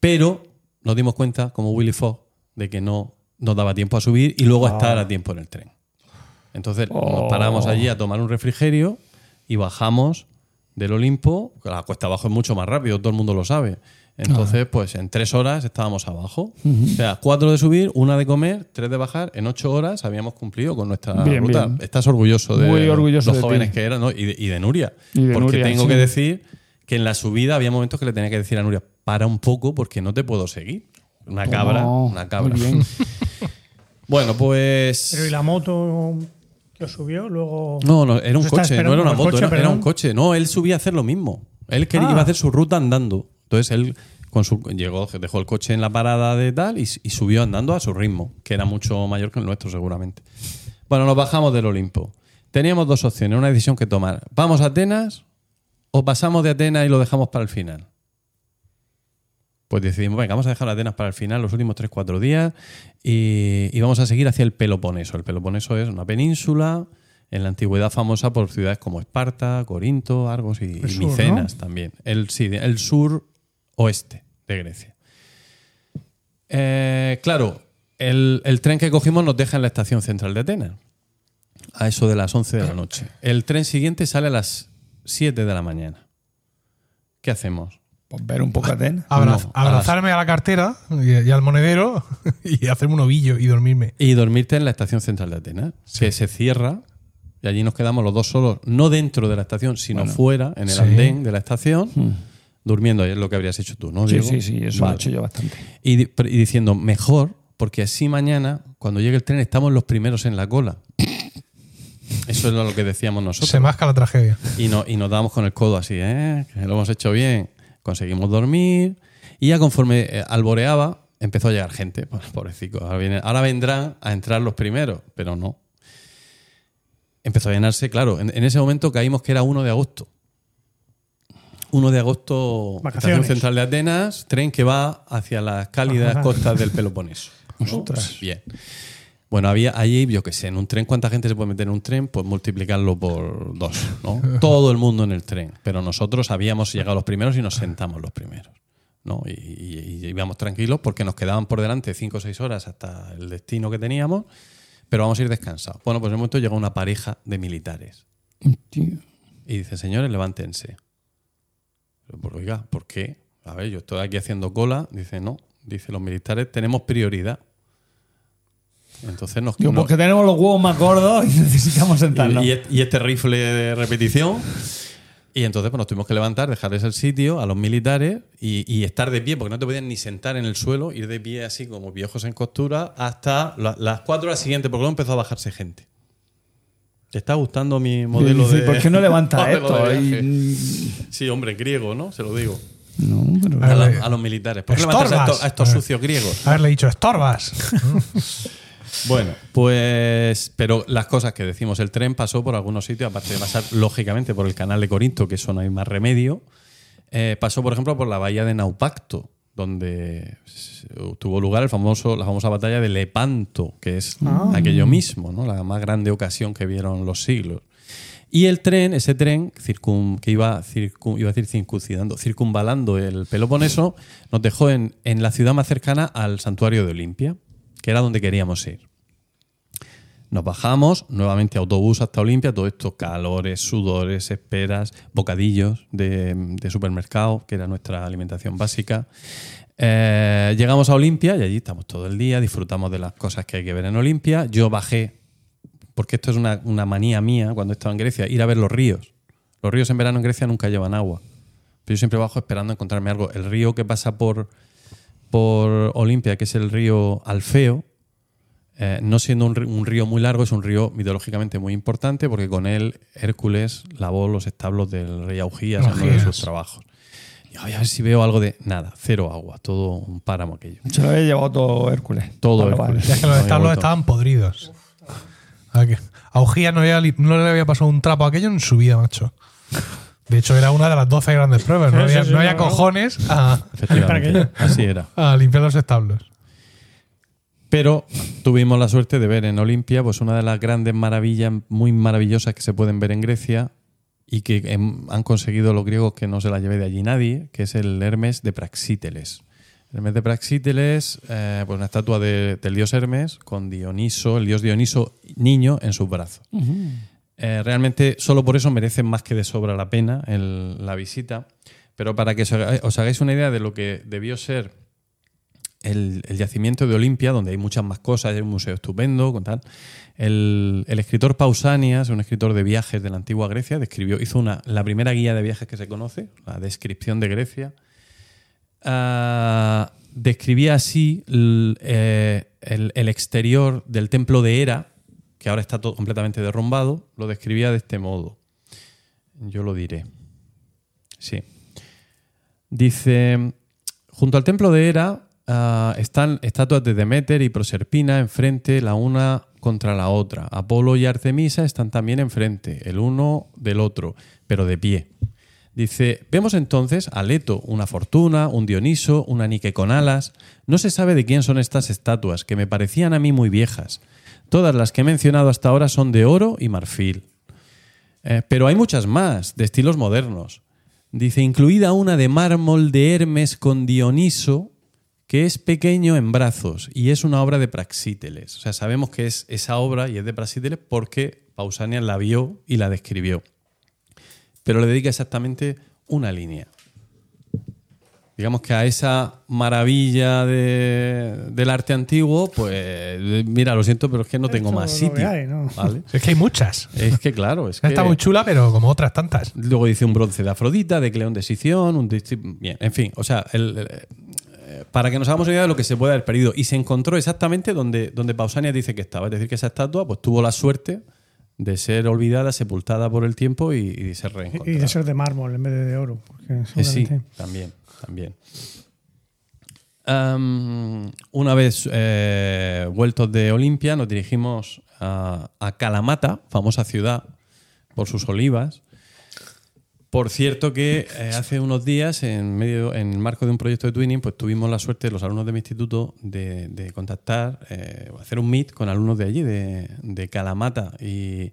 pero nos dimos cuenta, como Willy Fogg, de que no nos daba tiempo a subir y luego estar a tiempo en el tren. Entonces nos paramos allí a tomar un refrigerio y bajamos del Olimpo. La cuesta abajo es mucho más rápido, todo el mundo lo sabe. Entonces, pues en tres horas estábamos abajo. O sea, cuatro de subir, una de comer, tres de bajar. En ocho horas habíamos cumplido con nuestra Bien, ruta. bien. Estás orgulloso de Muy orgulloso los de jóvenes ti. que eran ¿no? y, de, y de Nuria. Y de porque Nuria, tengo sí. que decir que en la subida había momentos que le tenía que decir a Nuria, para un poco porque no te puedo seguir. Una cabra, una cabra. muy bien. *laughs* Bueno, pues... Pero ¿y la moto que os subió? Luego. No, no, era un ¿Os está coche, no era una moto, coche, era, era un coche. No, él subía a hacer lo mismo. Él quería, Ah. iba a hacer su ruta andando. Entonces él con su, llegó, dejó el coche en la parada de tal y, y subió andando a su ritmo, que era mucho mayor que el nuestro seguramente. Bueno, nos bajamos del Olimpo. Teníamos dos opciones, una decisión que tomar. ¿Vamos a Atenas o pasamos de Atenas y lo dejamos para el final? Pues decidimos, venga, vamos a dejar Atenas para el final, los últimos 3-4 días, y, y vamos a seguir hacia el Peloponeso. El Peloponeso es una península en la antigüedad famosa por ciudades como Esparta, Corinto, Argos y, y sur, Micenas también. El, sí, el sur oeste de Grecia. Eh, claro, el, el tren que cogimos nos deja en la estación central de Atenas, a eso de las 11 de la noche. El tren siguiente sale a las 7 de la mañana. ¿Qué hacemos? Pues ver un poco Atenas. Abra- No, a abrazarme a la cartera y, y al monedero *laughs* y hacerme un ovillo y dormirme. Y dormirte en la estación central de Atenas, que se cierra y allí nos quedamos los dos solos, no dentro de la estación, sino fuera, en el Sí. andén de la estación, durmiendo. Ahí es lo que habrías hecho tú, ¿no? Sí, Diego? sí, sí, eso lo Vale. he hecho yo bastante. Y diciendo, mejor, porque así mañana, cuando llegue el tren, estamos los primeros en la cola. Eso es lo que decíamos nosotros. Se masca la tragedia. Y, no, y nos damos con el codo así, ¿eh? Que lo hemos hecho bien. Conseguimos dormir. Y ya conforme eh, alboreaba, empezó a llegar gente. *laughs* Pues, pobrecito. Ahora, viene- ahora vendrán a entrar los primeros, pero no. Empezó a llenarse, claro. En, en ese momento caímos que era 1 de agosto. 1 de agosto, Vacaciones. Estación Central de Atenas, tren que va hacia las cálidas costas del Peloponeso. Bien. Bueno, había allí, yo qué sé, en un tren, ¿cuánta gente se puede meter en un tren? Pues multiplicarlo por dos, ¿no? *laughs* Todo el mundo en el tren. Pero nosotros habíamos llegado los primeros y nos sentamos los primeros, ¿no? Y, y- y íbamos tranquilos porque nos quedaban por delante cinco o seis horas hasta el destino que teníamos, pero vamos a ir descansados. Bueno, pues en un momento llega una pareja de militares Tío. y dice, señores, levántense. Pues, oiga, ¿por qué? A ver, yo estoy aquí haciendo cola. Dice, no. Dice, los militares tenemos prioridad. Entonces nos, nos- porque tenemos los huevos más gordos y *laughs* necesitamos sentarnos. y, y- este rifle de repetición. Y entonces pues, nos tuvimos que levantar, dejarles el sitio a los militares y, y estar de pie, porque no te podían ni sentar en el suelo, ir de pie así como viejos en costura hasta la- las cuatro horas siguientes, porque luego empezó a bajarse gente. ¿Te está gustando mi modelo Dice, de.? ¿Por qué no levanta *laughs* esto? Y- viaje? Sí, hombre, griego, ¿no? Se lo digo. No, pero- A A, la- a los militares. ¿Por qué levantas a estos, a estos sucios griegos? Haberle dicho, estorbas. *laughs* Bueno, pues. Pero las cosas que decimos, el tren pasó por algunos sitios, aparte de pasar, lógicamente, por el canal de Corinto, que eso no hay más remedio. eh, pasó, por ejemplo, por la bahía de Naupacto, donde tuvo lugar el famoso, la famosa batalla de Lepanto, que es aquello mismo, ¿no? la más grande ocasión que vieron los siglos. Y el tren, ese tren circun- que iba, circun- iba a decir circuncidando, circunvalando el Peloponeso, nos dejó en, en la ciudad más cercana al santuario de Olimpia, que era donde queríamos ir. Nos bajamos, nuevamente autobús hasta Olimpia, todo esto, calores, sudores, esperas, bocadillos de, supermercado, que era nuestra alimentación básica. Eh, llegamos a Olimpia y allí estamos todo el día, disfrutamos de las cosas que hay que ver en Olimpia. Yo bajé, porque esto es una, una manía mía cuando estaba en Grecia, ir a ver los ríos. Los ríos en verano en Grecia nunca llevan agua. Pero yo siempre bajo esperando encontrarme algo. El río que pasa por, por Olimpia, que es el río Alfeo, eh, no siendo un, río muy largo, es un río mitológicamente muy importante porque con él Hércules lavó los establos del rey Augías en uno de Augías. sus trabajos. Y voy a ver si veo algo de nada, cero agua, todo un páramo aquello. Se lo había llevado todo Hércules. Todo vale. Hércules. Ya es que los establos estaban podridos. ¿A qué? A Ujía no, le había- no le había pasado un trapo a aquello en su vida, macho. De hecho, era una de las 12 grandes pruebas. No había, sí, sí, no había no, no. cojones a, *laughs* Efectivamente, así era. a limpiar los establos. Pero tuvimos la suerte de ver en Olimpia pues una de las grandes maravillas, muy maravillosas que se pueden ver en Grecia y que em, han conseguido los griegos que no se la lleve de allí nadie, que es el Hermes de Praxíteles. El Hermes de Praxíteles, eh, pues una estatua de- del dios Hermes con Dioniso, el dios Dioniso niño en sus brazos. Eh, realmente solo por eso merecen más que de sobra la pena la visita. Pero para que os hagáis- una idea de lo que debió ser el, yacimiento de Olimpia, donde hay muchas más cosas, hay un museo estupendo, con tal. El, escritor Pausanias, un escritor de viajes de la antigua Grecia, describió, hizo una, la primera guía de viajes que se conoce, la descripción de Grecia. Ah, describía así eh, el, el exterior del templo de Hera, que ahora está todo completamente derrumbado, lo describía de este modo. Yo lo diré. Sí. Dice, junto al templo de Hera ah, están estatuas de Demeter y Proserpina enfrente la una contra la otra. Apolo y Artemisa están también enfrente, el uno del otro, pero de pie. Dice, vemos entonces a Leto, una fortuna, un Dioniso, una Nike con alas. No se sabe de quién son estas estatuas, que me parecían a mí muy viejas. Todas las que he mencionado hasta ahora son de oro y marfil. Eh, pero hay muchas más, de estilos modernos. Dice, incluida una de mármol de Hermes con Dioniso, que es pequeño en brazos y es una obra de Praxíteles. O sea, sabemos que es esa obra y es de Praxíteles porque Pausanias la vio y la describió. Pero le dedica exactamente una línea. Digamos que a esa maravilla de- del arte antiguo, pues mira, lo siento, pero es que no tengo más sitio. hay, ¿no? ¿vale? *laughs* Es que hay muchas. Es que claro, es que Está muy chula, pero como otras tantas. Luego dice un bronce de Afrodita, de Cleón de Sición, un bien, en fin, o sea, el- el- eh, para que nos hagamos una idea de lo que se puede haber perdido. Y se encontró exactamente donde, donde Pausanias dice que estaba. Es decir, que esa estatua pues, tuvo la suerte de ser olvidada, sepultada por el tiempo y, y de ser Y reencontrada. de ser de mármol en vez de de oro. Porque Eh, sí, también, también. Am, una vez eh, vueltos de Olimpia, nos dirigimos a, a Kalamata, famosa ciudad por sus olivas. Por cierto que eh, hace unos días, en medio, en el marco de un proyecto de Twinning, pues tuvimos la suerte, los alumnos de mi instituto, de, contactar, eh, hacer un meet con alumnos de allí, de, Kalamata. Y,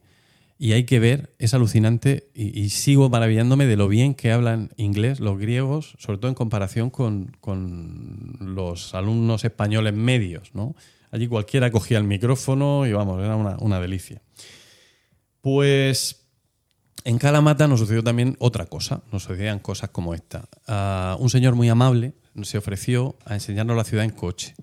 hay que ver, es alucinante y, sigo maravillándome de lo bien que hablan inglés los griegos, sobre todo en comparación con, los alumnos españoles medios. ¿no? Allí cualquiera cogía el micrófono y vamos, era una delicia. Pues en Kalamata nos sucedió también otra cosa, nos sucedían cosas como esta. Ah, un señor muy amable se ofreció a enseñarnos la ciudad en coche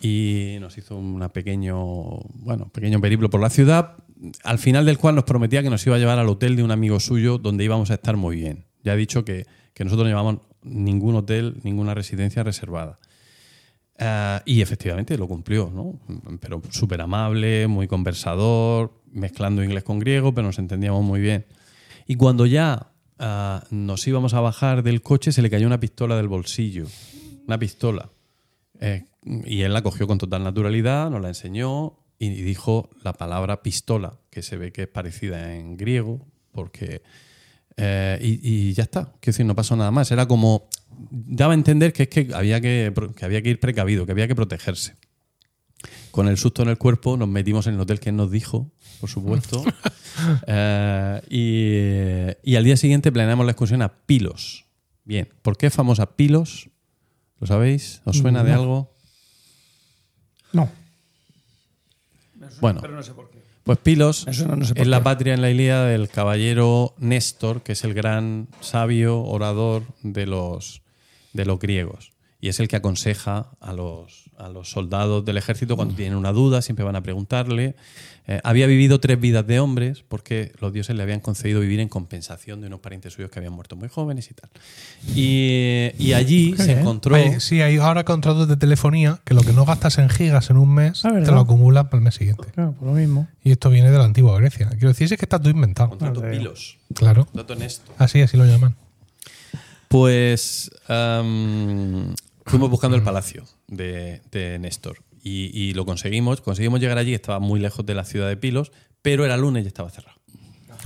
y nos hizo una pequeño, bueno, pequeño periplo por la ciudad, al final del cual nos prometía que nos iba a llevar al hotel de un amigo suyo donde íbamos a estar muy bien. Ya ha dicho que, que nosotros no llevamos ningún hotel, ninguna residencia reservada. Ah, y efectivamente lo cumplió, ¿no? Pero súper amable, muy conversador, mezclando inglés con griego, pero nos entendíamos muy bien. Y cuando ya ah, nos íbamos a bajar del coche, se le cayó una pistola del bolsillo. Una pistola. Eh, y él la cogió con total naturalidad, nos la enseñó y dijo la palabra pistola, que se ve que es parecida en griego, porque. eh, y, ya está. Quiero decir, no pasó nada más. Era como. Daba a entender que es que había que había que ir precavido, que había que protegerse. Con el susto en el cuerpo nos metimos en el hotel que él nos dijo, por supuesto. *laughs* Eh, y, y al día siguiente planeamos la excursión a Pilos. Bien, ¿por qué es famosa Pilos? ¿Lo sabéis? ¿Os suena de algo? No. Bueno, Pero no sé por qué. Pues Pilos Eso no- no sé por es la patria en la Ilíada del caballero Néstor, que es el gran sabio orador de los, de los griegos. Y es el que aconseja a los, a los soldados del ejército cuando tienen una duda, siempre van a preguntarle. Eh, había vivido tres vidas de hombres porque los dioses le habían concedido vivir en compensación de unos parientes suyos que habían muerto muy jóvenes y tal. Y, y allí se bien. encontró... Hay- sí, hay ahora contratos de telefonía que lo que no gastas en gigas en un mes Ah, te lo acumulas para el mes siguiente. Claro, por lo mismo. Y esto viene de la antigua Grecia. Quiero decir, es que está todo inventado. Contrato Pilos. Claro. Contrato Néstor. Así, así lo llaman. Pues am, fuimos buscando el palacio de, de Néstor y, y lo conseguimos. Conseguimos llegar allí, estaba muy lejos de la ciudad de Pilos, pero era lunes y estaba cerrado.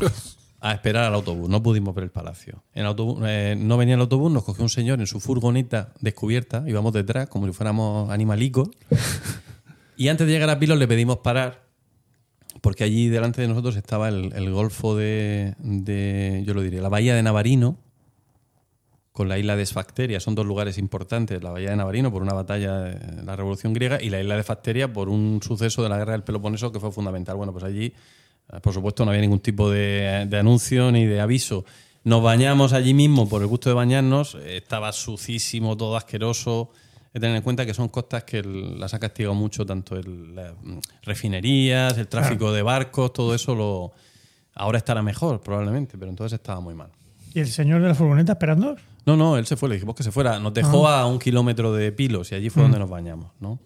*laughs* A esperar al autobús, no pudimos ver el palacio. En el autobús, eh, no venía el autobús, nos cogió un señor en su furgoneta descubierta, íbamos detrás como si fuéramos animalicos. Y antes de llegar a Pilos le pedimos parar, porque allí delante de nosotros estaba el, el golfo de, de, yo lo diría, la bahía de Navarino, con la isla de Esfacteria. Son dos lugares importantes, la bahía de Navarino por una batalla de la Revolución Griega y la isla de Esfacteria por un suceso de la guerra del Peloponeso que fue fundamental. Bueno, pues allí, eh, por supuesto, no había ningún tipo de, de anuncio ni de aviso. Nos bañamos allí mismo por el gusto de bañarnos, estaba sucísimo, todo asqueroso. Hay que tener en cuenta que son costas que el- las ha castigado mucho, tanto el, las mm, refinerías, el tráfico de barcos, todo eso lo... Ahora estará mejor, probablemente, pero entonces estaba muy mal. ¿Y el señor de la furgoneta esperando? No, no, él se fue, le dijimos que se fuera. Nos dejó a un kilómetro de Pilos y allí fue donde nos bañamos, ¿no?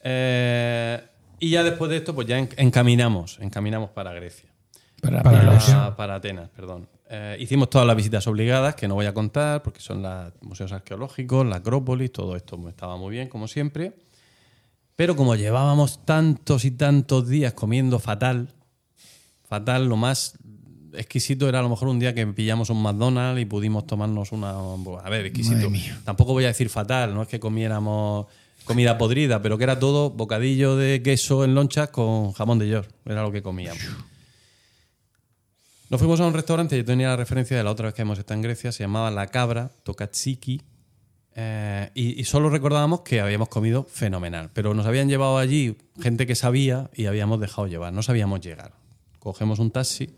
Eh, y ya después de esto, pues ya en- encaminamos, encaminamos para Grecia. Para, Para Pilos. Grecia. Para, para Atenas, perdón. Eh, hicimos todas las visitas obligadas, que no voy a contar, porque son los museos arqueológicos, la Acrópolis, todo esto estaba muy bien, como siempre. Pero como llevábamos tantos y tantos días comiendo fatal, fatal, lo más exquisito era a lo mejor un día que pillamos un McDonald's y pudimos tomarnos una... A ver, exquisito. Tampoco voy a decir fatal, no es que comiéramos comida podrida, pero que era todo bocadillo de queso en lonchas con jamón de york. Era lo que comíamos. Nos fuimos a un restaurante, yo tenía la referencia de la otra vez que hemos estado en Grecia, se llamaba La Cabra, Tokatsiki, eh, y, y solo recordábamos que habíamos comido fenomenal, pero nos habían llevado allí gente que sabía y habíamos dejado llevar, no sabíamos llegar. Cogemos un taxi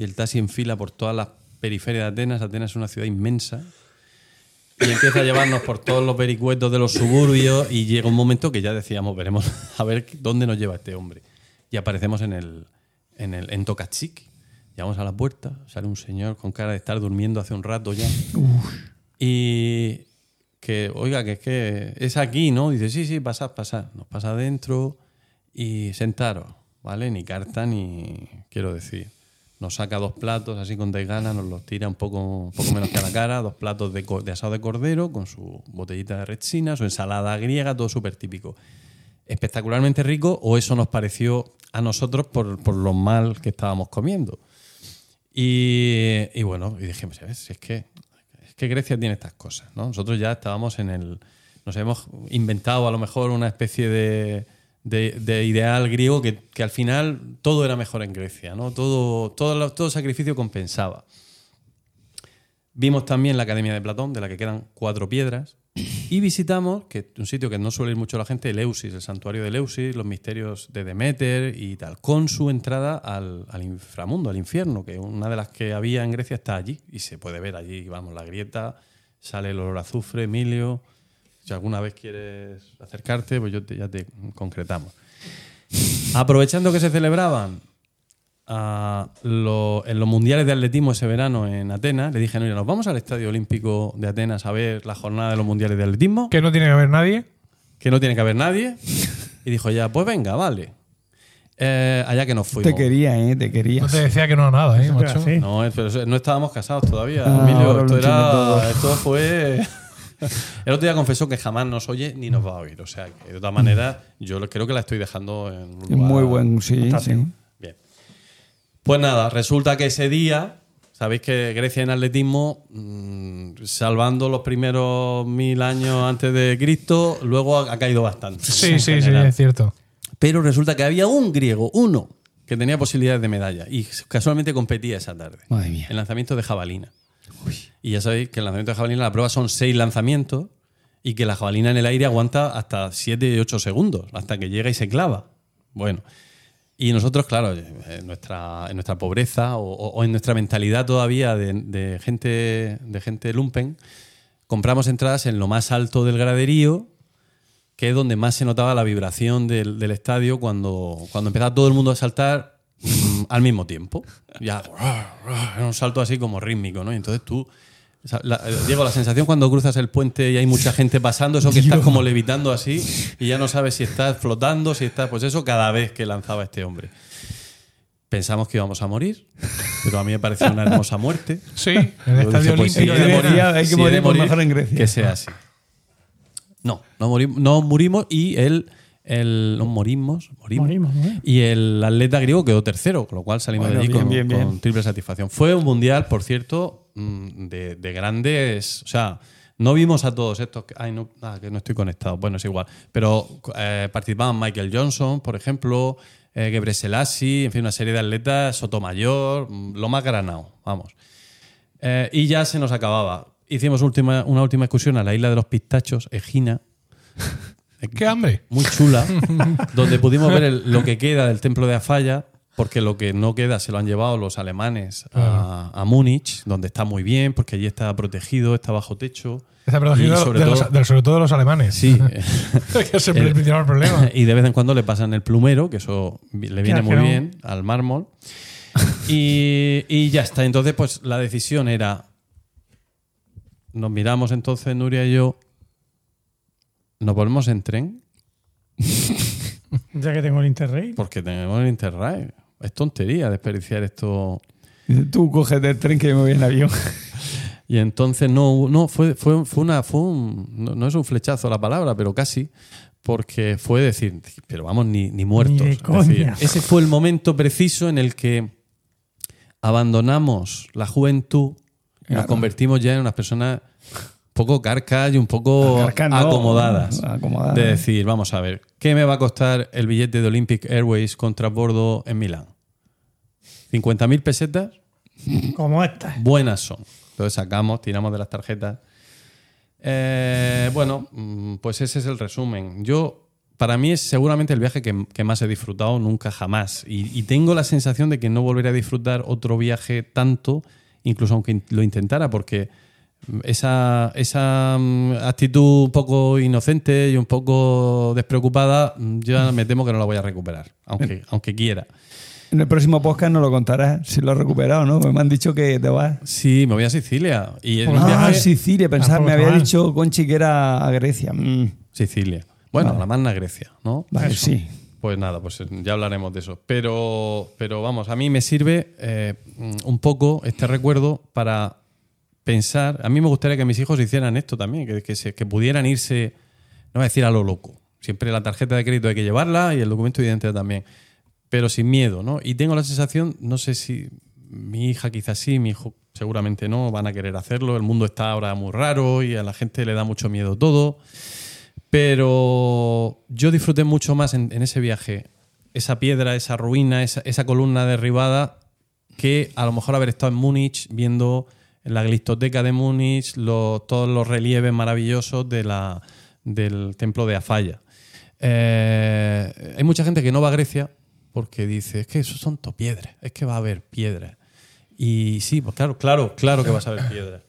y el taxi enfila por todas las periferias de Atenas, Atenas es una ciudad inmensa, y empieza a llevarnos por todos los vericuetos de los suburbios y llega un momento que ya decíamos, veremos *laughs* a ver dónde nos lleva este hombre. Y aparecemos en el en, el, en. Llegamos a la puerta, sale un señor con cara de estar durmiendo hace un rato ya. Y que, oiga, que es que es aquí, ¿no? Dice, sí, sí, pasad, pasad. Nos pasa adentro y sentaros, ¿vale? Ni carta ni, quiero decir. Nos saca dos platos así con desgana, nos los tira un poco, poco menos que a la cara, dos platos de, de asado de cordero con su botellita de retsina, su ensalada griega, todo súper típico. Espectacularmente rico, o eso nos pareció a nosotros por, lo mal que estábamos comiendo. Y, bueno, y dijimos, ¿sabes? Si es que, es que Grecia tiene estas cosas, ¿no? Nosotros ya estábamos en el... Nos hemos inventado a lo mejor una especie de, de- de ideal griego que, que al final todo era mejor en Grecia, ¿no? Todo, todo, todo sacrificio compensaba. Vimos también la Academia de Platón, de la que quedan cuatro piedras, y visitamos que un sitio que no suele ir mucho la gente, Eleusis, el santuario de Eleusis, los misterios de Demeter y tal, con su entrada al, al inframundo, al infierno, que una de las que había en Grecia está allí y se puede ver allí, vamos, la grieta, sale el olor azufre, Emilio. Si alguna vez quieres acercarte, pues yo te- ya te concretamos. *laughs* Aprovechando que se celebraban a lo- en los mundiales de atletismo ese verano en Atenas, le dije, no, nos vamos al Estadio Olímpico de Atenas a ver la jornada de los mundiales de atletismo, Que no tiene que haber nadie. que no tiene que haber nadie. *laughs* Y dijo ya, pues venga, vale. Eh, allá que nos fuimos. Te quería, ¿eh? Te quería. No te decía que no a nada, ¿eh, *laughs* era macho? No, es- pero no estábamos casados todavía, Ah, Emilio. Esto, era, esto fue... *laughs* El otro día confesó que jamás nos oye ni nos va a oír. O sea, que de todas maneras, yo creo que la estoy dejando en un lugar- muy buen, sí, sí. Bien. Pues nada, resulta que ese día, sabéis que Grecia en atletismo, mm, salvando los primeros mil años antes de Cristo, luego ha, ha caído bastante. Sí, sí, sí, es cierto. Pero resulta que había un griego, uno, que tenía posibilidades de medalla y casualmente competía esa tarde. Madre mía. El lanzamiento de jabalina. Y ya sabéis que el lanzamiento de jabalina, la prueba son seis lanzamientos y que la jabalina en el aire aguanta hasta 7 y 8 segundos, hasta que llega y se clava. Bueno, Y nosotros, claro, en nuestra, en nuestra pobreza o, en nuestra mentalidad todavía de, de gente, de gente lumpen, compramos entradas en lo más alto del graderío, que es donde más se notaba la vibración del, del estadio cuando, cuando empezaba todo el mundo a saltar al mismo tiempo. Ya, era un salto así como rítmico, ¿no? Y entonces tú, la- eh, Diego, la sensación cuando cruzas el puente y hay mucha gente pasando, eso que estás como levitando así y ya no sabes si estás flotando, si estás, pues eso cada vez que lanzaba este hombre. Pensamos que íbamos a morir, pero a mí me pareció una hermosa muerte. Sí, en el Yo estadio pues, si olímpico. de morir- hay que si he de morir por mejor en Grecia. Que sea así. No, no morimos, no murimos y el, el no morimos, morimos. Morimos. Y el atleta griego quedó tercero, con lo cual salimos Bueno, de allí bien, con, bien, bien. con triple satisfacción. Fue un mundial, por cierto, mm, de, de grandes. O sea, no vimos a todos estos. que- Ay, no, ah, que no estoy conectado. Bueno, es igual. Pero eh, participaban Michael Johnson, por ejemplo, eh, Gebre Selassie, en fin, una serie de atletas, Sotomayor, mm, lo más granado, vamos. Eh, y ya se nos acababa. Hicimos última, una última excursión a la isla de los pistachos, Egina, ¡Qué hambre! muy chula, *laughs* donde pudimos ver el- lo que queda del templo de Afalla, porque lo que no queda se lo han llevado los alemanes a, a Múnich, donde está muy bien, porque allí está protegido, está bajo techo. Está protegido sobre de, todo- los, de- sobre todo de los alemanes. Sí, *laughs* que es el principal problema. *laughs* y de vez en cuando le pasan el plumero, que eso le viene muy bien al mármol. Y, y ya está. Entonces, pues la decisión era. Nos miramos entonces, Nuria y yo. Nos volvemos en tren, *laughs* Ya que tengo el Interrail. porque tenemos el Interrail. Es tontería desperdiciar esto. Tú coges el tren que yo me voy en avión. *laughs* Y entonces no, no fue, fue, fue una, fue un, no, no es un flechazo la palabra, pero casi, porque fue decir, pero vamos, ni, ni muertos. Ni de Es decir, coña. ese fue el momento preciso en el que abandonamos la juventud y nos Claro. convertimos ya en unas personas poco carcas y un poco no, acomodadas. acomodadas. De decir, vamos a ver, ¿qué me va a costar el billete de Olympic Airways contra bordo en Milán? ¿50.000 pesetas? Como esta. buenas son. Entonces sacamos, tiramos de las tarjetas. Eh, bueno, mm, pues ese es el resumen. Yo, para mí es seguramente el viaje que, que más he disfrutado nunca jamás. Y, y tengo la sensación de que no volveré a disfrutar otro viaje tanto, incluso aunque lo intentara, porque esa, esa mm, actitud un poco inocente y un poco despreocupada, mm, ya me temo que no la voy a recuperar, aunque, aunque quiera. En el próximo podcast nos lo contarás si lo has recuperado, ¿no? Me han dicho que te vas. Sí, me voy a Sicilia. Y Ah, viaje- Sicilia, pensaba, Tampoco me había dicho Conchi que era a Grecia. Mm, Sicilia. Bueno, Vale. la magna Grecia, ¿no? vale, Eso. sí. Pues nada, pues ya hablaremos de eso. Pero, pero vamos, a mí me sirve eh, un poco este recuerdo para pensar. A mí me gustaría que mis hijos hicieran esto también, que, que, pudieran irse, no voy a decir a lo loco. Siempre la tarjeta de crédito hay que llevarla y el documento de identidad también, pero sin miedo, ¿no? Y tengo la sensación, no sé si mi hija quizás sí, mi hijo seguramente no, van a querer hacerlo. El mundo está ahora muy raro y a la gente le da mucho miedo todo. Pero yo disfruté mucho más en, ese viaje esa piedra, esa ruina, esa, columna derribada, que a lo mejor haber estado en Múnich viendo en la glistoteca de Múnich todos los relieves maravillosos de la, del templo de Afalla. Eh, hay mucha gente que no va a Grecia porque dice, es que eso son todo piedras, es que va a haber piedras. Y sí, pues claro, claro, claro que vas a ver piedras.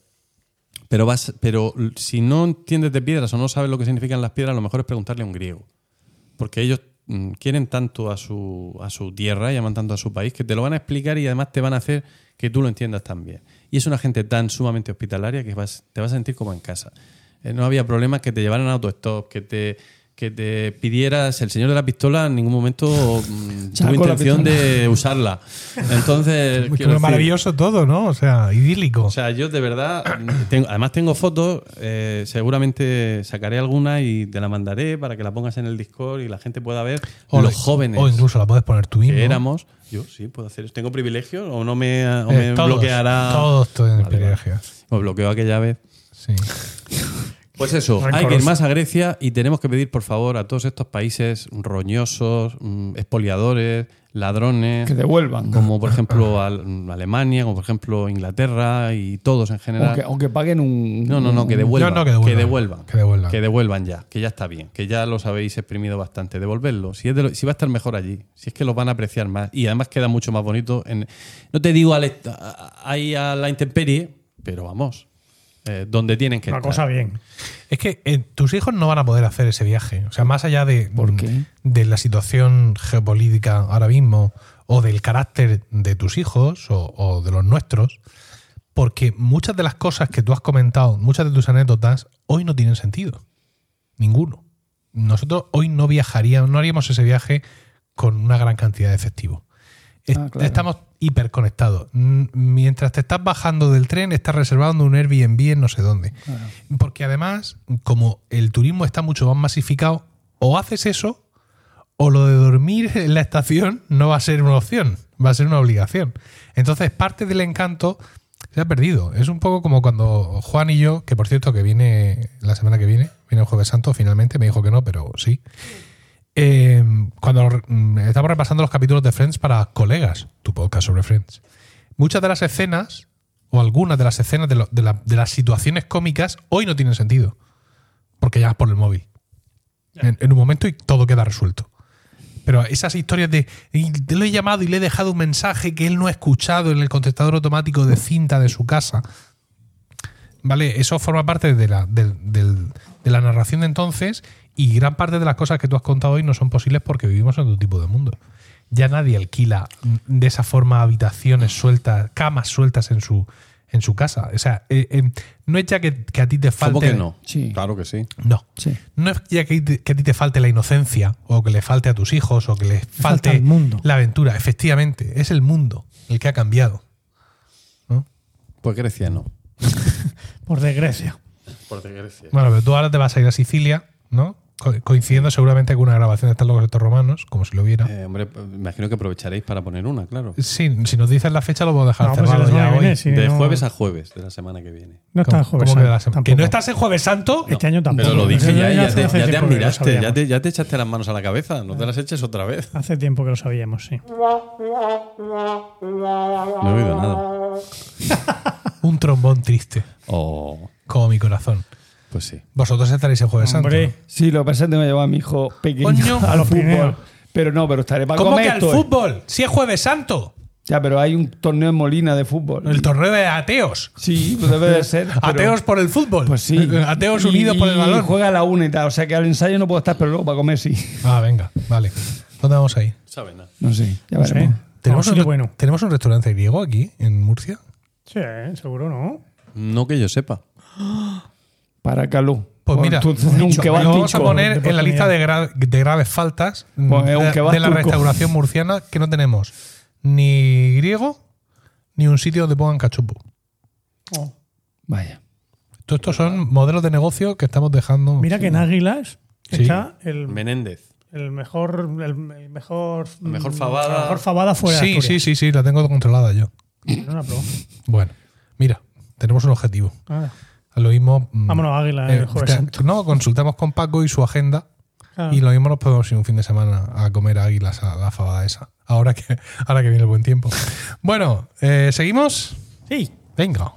Pero, vas, pero si no entiendes de piedras o no sabes lo que significan las piedras, lo mejor es preguntarle a un griego. Porque ellos mm, quieren tanto a su, a su tierra y aman tanto a su país que te lo van a explicar y además te van a hacer que tú lo entiendas también. Y es una gente tan sumamente hospitalaria que te vas a sentir como en casa. Eh, no había problemas que te llevaran a autostop, que te, que te pidieras. El señor de la pistola en ningún momento *laughs* mm, tuvo intención de usarla. Entonces, Muy *laughs* quiero decir- maravilloso todo, ¿no? O sea, idílico. o sea, yo de verdad, tengo- además tengo fotos, eh, seguramente sacaré alguna y te la mandaré para que la pongas en el Discord y la gente pueda ver o, los jóvenes O incluso la puedes poner tú mismo. que éramos. Yo sí puedo hacer eso. ¿Tengo privilegio o no me, o Eh, me todos, bloqueará? Todos tienen vale. privilegios. Me bloqueó aquella vez. Sí. *laughs* Pues eso, hay que ir más a Grecia y tenemos que pedir, por favor, a todos estos países roñosos, mm, expoliadores, ladrones, Que devuelvan. como por ejemplo Al- Alemania, como por ejemplo Inglaterra y todos en general. O que, o que paguen un. No, no, no, que devuelvan. No, no, que que devuelvan. Que devuelvan. Que devuelvan ya, que ya está bien, que ya los habéis exprimido bastante. Devolverlo. Si, es de lo- si va a estar mejor allí, si es que los van a apreciar más. Y además queda mucho más bonito. En, no te digo a- ahí a la intemperie, pero vamos, eh, donde tienen que Una estar. cosa bien. Es que eh, tus hijos no van a poder hacer ese viaje. O sea, más allá de, ¿Por qué? de la situación geopolítica ahora mismo o del carácter de tus hijos o, o de los nuestros, porque muchas de las cosas que tú has comentado, muchas de tus anécdotas, hoy no tienen sentido. Ninguno. Nosotros hoy no viajaríamos, no haríamos ese viaje con una gran cantidad de efectivo. Ah, claro. Estamos hiperconectados. Mientras te estás bajando del tren, estás reservando un Airbnb en no sé dónde. Porque además, como el turismo está mucho más masificado, o haces eso, o lo de dormir *laughs* en la estación no va a ser una opción, va a ser una obligación. Entonces, parte del encanto se ha perdido. Es un poco como cuando Juan y yo, que por cierto que viene la semana que viene, viene el jueves santo, finalmente, me dijo que no, pero sí. Eh, cuando mm, estamos repasando los capítulos de Friends para colegas, tu podcast sobre Friends, muchas de las escenas, o algunas de las escenas de, lo- de la- de las situaciones cómicas, hoy no tienen sentido. Porque llamas por el móvil. En, en un momento y todo queda resuelto. Pero esas historias de "Y te lo he llamado y le he dejado un mensaje que él no ha escuchado en el contestador automático de cinta de su casa. ¿Vale? Eso forma parte la, de la narración de entonces y gran parte de las cosas que tú has contado hoy no son posibles porque vivimos en otro tipo de mundo. Ya nadie alquila de esa forma habitaciones sueltas, camas sueltas en su, en su casa. O sea, eh, eh, no es ya que, que a ti te falte. ¿Cómo que no? Sí. Claro que sí. No. Sí. No es ya que, que a ti te falte la inocencia o que le falte a tus hijos o que les falta falte el mundo. la aventura. Efectivamente, es el mundo el que ha cambiado. ¿no? Pues Grecia no. *laughs* Por desgracia. Por Grecia. Bueno, pero tú ahora te vas a ir a Sicilia, ¿no? Co- Coincidiendo seguramente con una grabación de Están locos estos romanos, como si lo hubiera. Eh, hombre, me imagino que aprovecharéis para poner una, claro. Sí, si nos dices la fecha lo puedo dejar No, pues cerrado ya que hoy. viene, de no- jueves a jueves de la semana que viene. No está el jueves. ¿Cómo que de la Santo? ¿Que no estás en Jueves Santo? Este año tampoco. Pero lo dije ya, ya hace- te, hace ya te admiraste, ya te, ya te echaste las manos a la cabeza, no te las eches otra vez. Hace tiempo que lo sabíamos, sí. No he oído nada. Un trombón triste, Oh, como mi corazón. Pues sí. Vosotros estaréis en Jueves Hombre, Santo. Sí, lo que pasa es que que llevar a mi hijo pequeño Coño, *laughs* al a los fútbol. Pero no, pero estaré para ¿Cómo comer que al estoy. fútbol? Si es Jueves Santo. Ya, pero hay un torneo en Molina de fútbol. El torneo de ateos. Sí, pues debe de ser. *laughs* pero- Ateos por el fútbol. Pues sí. *laughs* Ateos Y- unidos por el y balón. juega a la una y tal. O sea que al ensayo no puedo estar, pero luego para comer sí. Ah, venga, vale. ¿Dónde vamos ahí? Sabe nada. No sé, ya no sé. veremos. ¿Tenemos, Vamos, un, bueno. ¿Tenemos un restaurante griego aquí, en Murcia? Sí, seguro, ¿no? No que yo sepa. *gasps* Para Calú. Pues mira, entonces un dicho, kebab lo vamos a poner en la lista de, gra- de graves faltas mm, Pues es un de, la restauración murciana que no tenemos ni griego ni un sitio donde pongan cachupo. Oh. Vaya. Todo estos son modelos de negocio que estamos dejando. Mira que en Águilas Sí. está el, Menéndez. el mejor el, el mejor mejor mm, fabada. la mejor fabada fuera de sí, sí, sí, sí, la tengo controlada yo. No la. Bueno, mira, tenemos un objetivo. Nada. Lo mismo. mm, Vámonos a Águila eh, el jueves te- santo. no, consultamos con Paco y su agenda. Claro. Y lo mismo nos podemos ir un fin de semana a comer águilas a la fabada esa. Ahora que, ahora que viene el buen tiempo. Bueno, eh, ¿seguimos? Sí. Venga.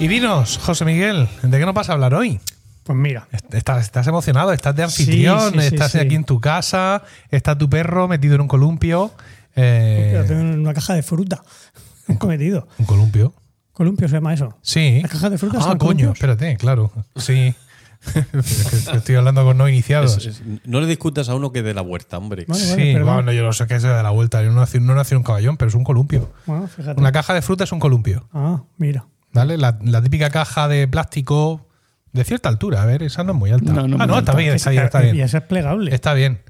Y dinos, José Miguel, ¿de qué nos vas a hablar hoy? Pues mira, Estás, estás emocionado, estás de anfitrión, Sí, sí, sí, estás sí. aquí en tu casa, está tu perro metido en un columpio. eh, tengo una caja de fruta. *laughs* Un cometido. ¿Un columpio? Columpio se llama eso. Sí. ¿Las cajas de frutas Ah, son coño, columpios? espérate, claro. Sí. *laughs* Estoy hablando con no iniciados. Es- es- no le discutas a uno que de la huerta, hombre. Vale, vale, sí, perdón. bueno, yo no sé qué es de la vuelta. Yo no nací, no un caballón, pero es un columpio. Bueno, fíjate. Una caja de fruta es un columpio. Ah, mira. ¿Vale? La, la típica caja de plástico de cierta altura. A ver, esa no es muy alta. No, no ah, no, está alta. bien, *laughs* está bien, Y esa es plegable. Está bien.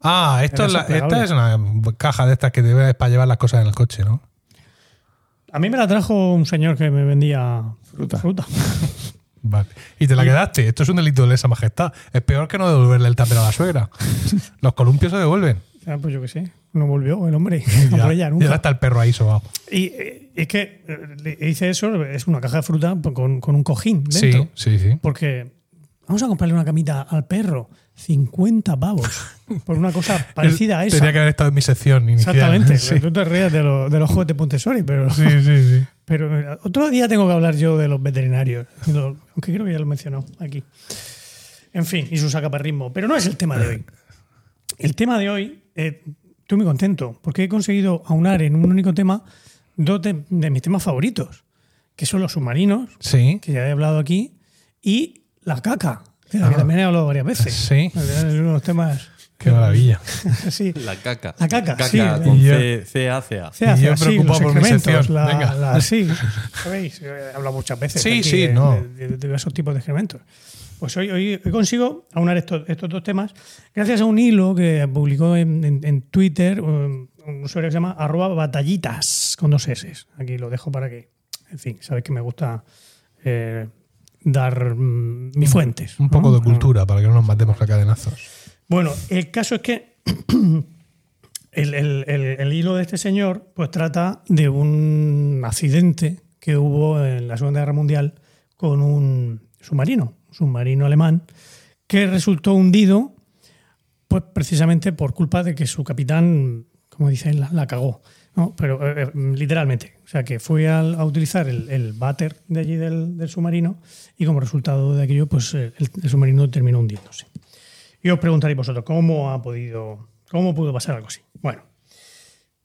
Ah, esto es la- esta es una caja de estas que debes para llevar las cosas en el coche, ¿no? A mí me la trajo un señor que me vendía Fruta. fruta. *laughs* Vale. Y te la quedaste. Esto es un delito de lesa majestad. Es peor que no devolverle el tupper a la suegra. *laughs* Los columpios se devuelven. Ah, pues yo qué sé. No volvió el hombre. *laughs* Ya, ella ya nunca. está el perro ahí sobao. Y eh, es que eh, le hice eso, es una caja de fruta con, con un cojín Sí, dentro. sí, sí. Porque vamos a comprarle una camita al perro. 50 pavos. Por una cosa *laughs* *laughs* parecida a esa. Tenía que haber estado en mi sección inicial. Exactamente. Sí, Tú te rías de, lo- de los juguetes Montessori, pero, sí, sí. sí. pero eh, otro día tengo que hablar yo de los veterinarios. Aunque creo que ya lo he mencionado aquí. En fin, y su sacaperrismo. Pero no es el tema de hoy. El tema de hoy, eh, estoy muy contento porque he conseguido aunar en un único tema dos de, de mis temas favoritos, que son los submarinos, Sí. que ya he hablado aquí, y la caca, de la que Ah. también he hablado varias veces. Sí. Es uno de los temas *laughs* Qué maravilla. *laughs* así. La caca. La caca, sí. con C, C, A, C, A. Se hace Y yo así, preocupado los por mi excrementos, sección. la- Venga. la- sí, *laughs* sabéis, he hablado muchas veces Sí, aquí sí, de, no. de- de diversos tipos de excrementos. Pues hoy, hoy, hoy consigo aunar estos, estos dos temas gracias a un hilo que publicó en, en- en Twitter un, un usuario que se llama arroba batallitas con dos S. Aquí lo dejo para que, en fin, sabéis que me gusta eh, dar mm, mis fuentes. Un poco ¿no? de cultura para que no nos matemos a cadenazos. Bueno, el caso es que *clears throat* el, el- el- el hilo de este señor pues trata de un accidente que hubo en la Segunda Guerra Mundial con un submarino, submarino alemán, que resultó hundido pues precisamente por culpa de que su capitán, como dicen, la, la cagó. ¿no? Pero eh, eh, literalmente. O sea, que fue al- a, utilizar el, el váter de allí del, del submarino y como resultado de aquello, pues eh, el, el submarino terminó hundiéndose. Y os preguntaréis vosotros, ¿cómo ha podido, cómo pudo pasar algo así? Bueno,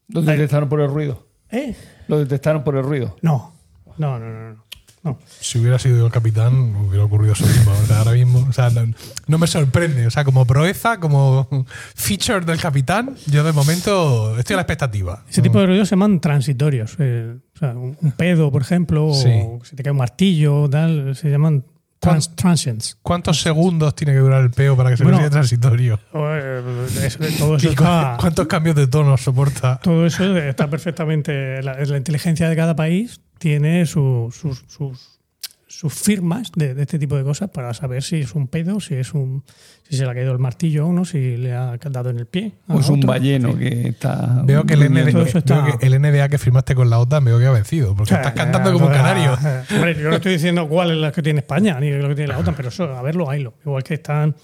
Lo detectaron por el ruido. ¿eh? Lo detectaron por el ruido. No, no, no, no. no. No. Si hubiera sido el capitán, hubiera ocurrido eso mismo. O sea, ahora mismo, o sea, no, no me sorprende. O sea, como proeza, como feature del capitán, yo de momento estoy a la expectativa. Ese tipo de ruidos se llaman transitorios. eh, o sea, un, pedo, por ejemplo, Sí. o se te cae un martillo, tal, se llaman trans- transients. ¿Cuántos segundos tiene que durar el peo para que se Bueno, considere transitorio? Eh, eso- todo eso *laughs* ¿Y cu- está, ¿Cuántos cambios de tono soporta? todo eso está perfectamente. La, la inteligencia de cada país tiene su- sus, sus, sus firmas de, de este tipo de cosas para saber si es un pedo, si es un si se le ha caído el martillo a uno, si le ha dado en el pie. O es un otro. balleno que está. Veo que, el eso está- veo que el NDA que firmaste con la OTAN veo que ha vencido, porque estás cantando como un canario. *laughs* Hombre, yo no estoy diciendo cuál es la que tiene España ni lo que tiene la OTAN, pero eso, a verlo, haylo. Igual que están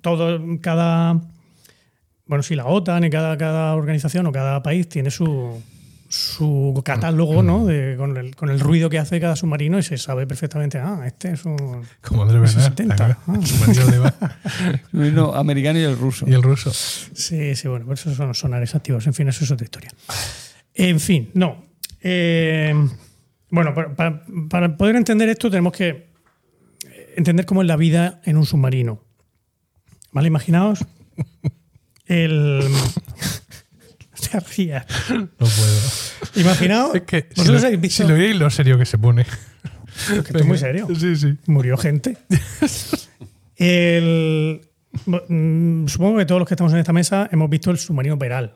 todo, cada. Bueno, sí, la OTAN y cada, cada organización o cada país tiene su, su catálogo, ¿no? De- con, el, con el ruido que hace cada submarino y se sabe perfectamente, ah, este es un. Como Andrés Bernal, 70. el submarino americano y el ruso. y el ruso. Sí, sí, bueno, por eso son sonares activos. En fin, eso es otra historia. En fin, no. Eh, bueno, para, para- para poder entender esto tenemos que entender cómo es la vida en un submarino. ¿Vale? Imaginaos el... No puedo. Imaginaos... Es que si lo, habéis visto... si lo oíais lo serio que se pone. que esto es muy serio. Sí, sí. Murió gente. El- mm, supongo que todos los que estamos en esta mesa hemos visto el submarino Peral.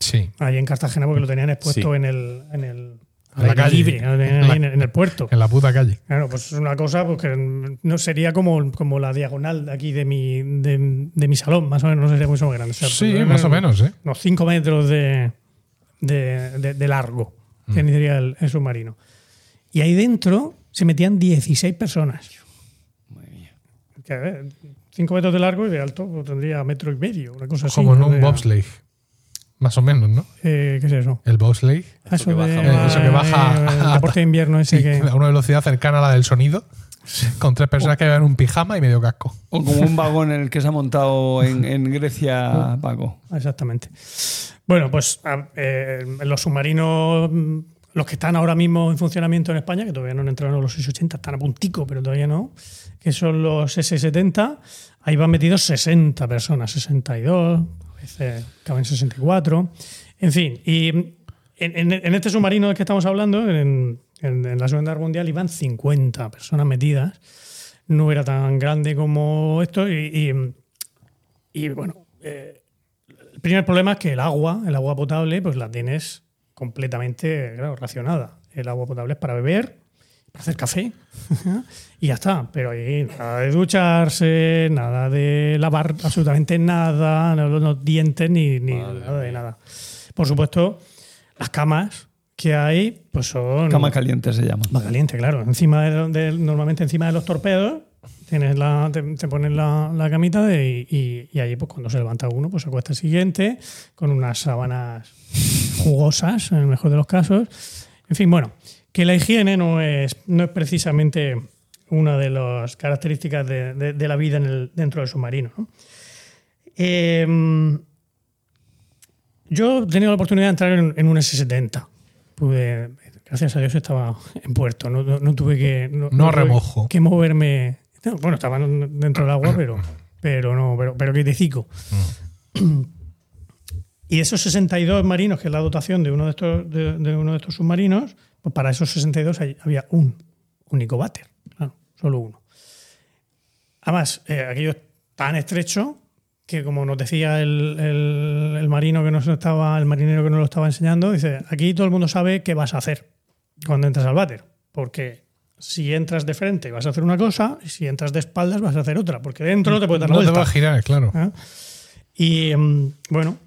Sí. ahí en Cartagena porque lo tenían expuesto Sí. en el, en el En la calle. libre, en, el- en el puerto. En la puta calle. Claro, pues es una cosa pues, que no sería como, como la diagonal de aquí de mi, de, de mi salón, más o menos, no sería mucho más grande. O sea, Sí, pues, más o menos, ¿eh? Unos 5 metros de, de, de- de largo Mm. tendría el, el submarino. Y ahí dentro se metían 16 personas. Que, a ver, 5 metros de largo y de alto pues, tendría metro y medio, una cosa así. Como en un bobsleigh. Más o menos, ¿no? Eh, ¿Qué es eso? El bobsleigh. Ah, Eso que baja- de- eso que baja eh, a- el *laughs* deporte de invierno ese *laughs* Sí, que. a una velocidad cercana a la del sonido. Con tres personas que llevan un pijama y medio casco. O como un vagón en el que se ha montado en, en Grecia, *laughs* Paco. Exactamente. Bueno, pues a- eh, los submarinos, los que están ahora mismo en funcionamiento en España, que todavía no han entrado en los 680, están a puntico, pero todavía no, que son los S70, ahí van metidos 60 personas, 62, veces caben 64. En fin, y en, este submarino del que estamos hablando, en, la Segunda Guerra Mundial, iban 50 personas metidas. No era tan grande como esto y, y- bueno, eh, el primer problema es que el agua, el agua potable, pues la tienes completamente racionada. El agua potable es para beber, para hacer café *laughs* y ya está. Pero ahí nada de ducharse, nada de lavar absolutamente nada, no los dientes ni, ni nada de nada. Por supuesto, las camas que hay pues son Cama caliente se llama. más caliente, claro. Encima de, de- normalmente encima de los torpedos tienes la, te, te ponen la, la camita de- y, y allí pues cuando se levanta uno pues se acuesta el siguiente con unas sábanas jugosas en el mejor de los casos. En fin, bueno, que la higiene no es, no es precisamente una de las características de, de- de la vida en el- dentro del submarino. ¿no? Eh, yo he tenido la oportunidad de entrar en, en un S70. Pude, gracias a Dios estaba en puerto, no, no- no tuve que... No, remojo. Que moverme... no, bueno, estaba dentro del agua, pero, *clears throat* pero no, pero, pero que quietecico. *clears throat* *clears throat* Y esos 62 marinos, que es la dotación de uno de estos, de, de uno de estos submarinos, pues para esos 62 hay- había un único váter, claro, solo uno. Además, eh, aquello es tan estrecho que como nos decía el, el- el marino que nos estaba, el marinero que nos lo estaba enseñando, dice, aquí todo el mundo sabe qué vas a hacer cuando entras al váter. Porque si entras de frente vas a hacer una cosa, y si entras de espaldas vas a hacer otra, porque dentro te puedes dar la No te vuelta. va a girar, claro. ¿eh? Y mm, bueno,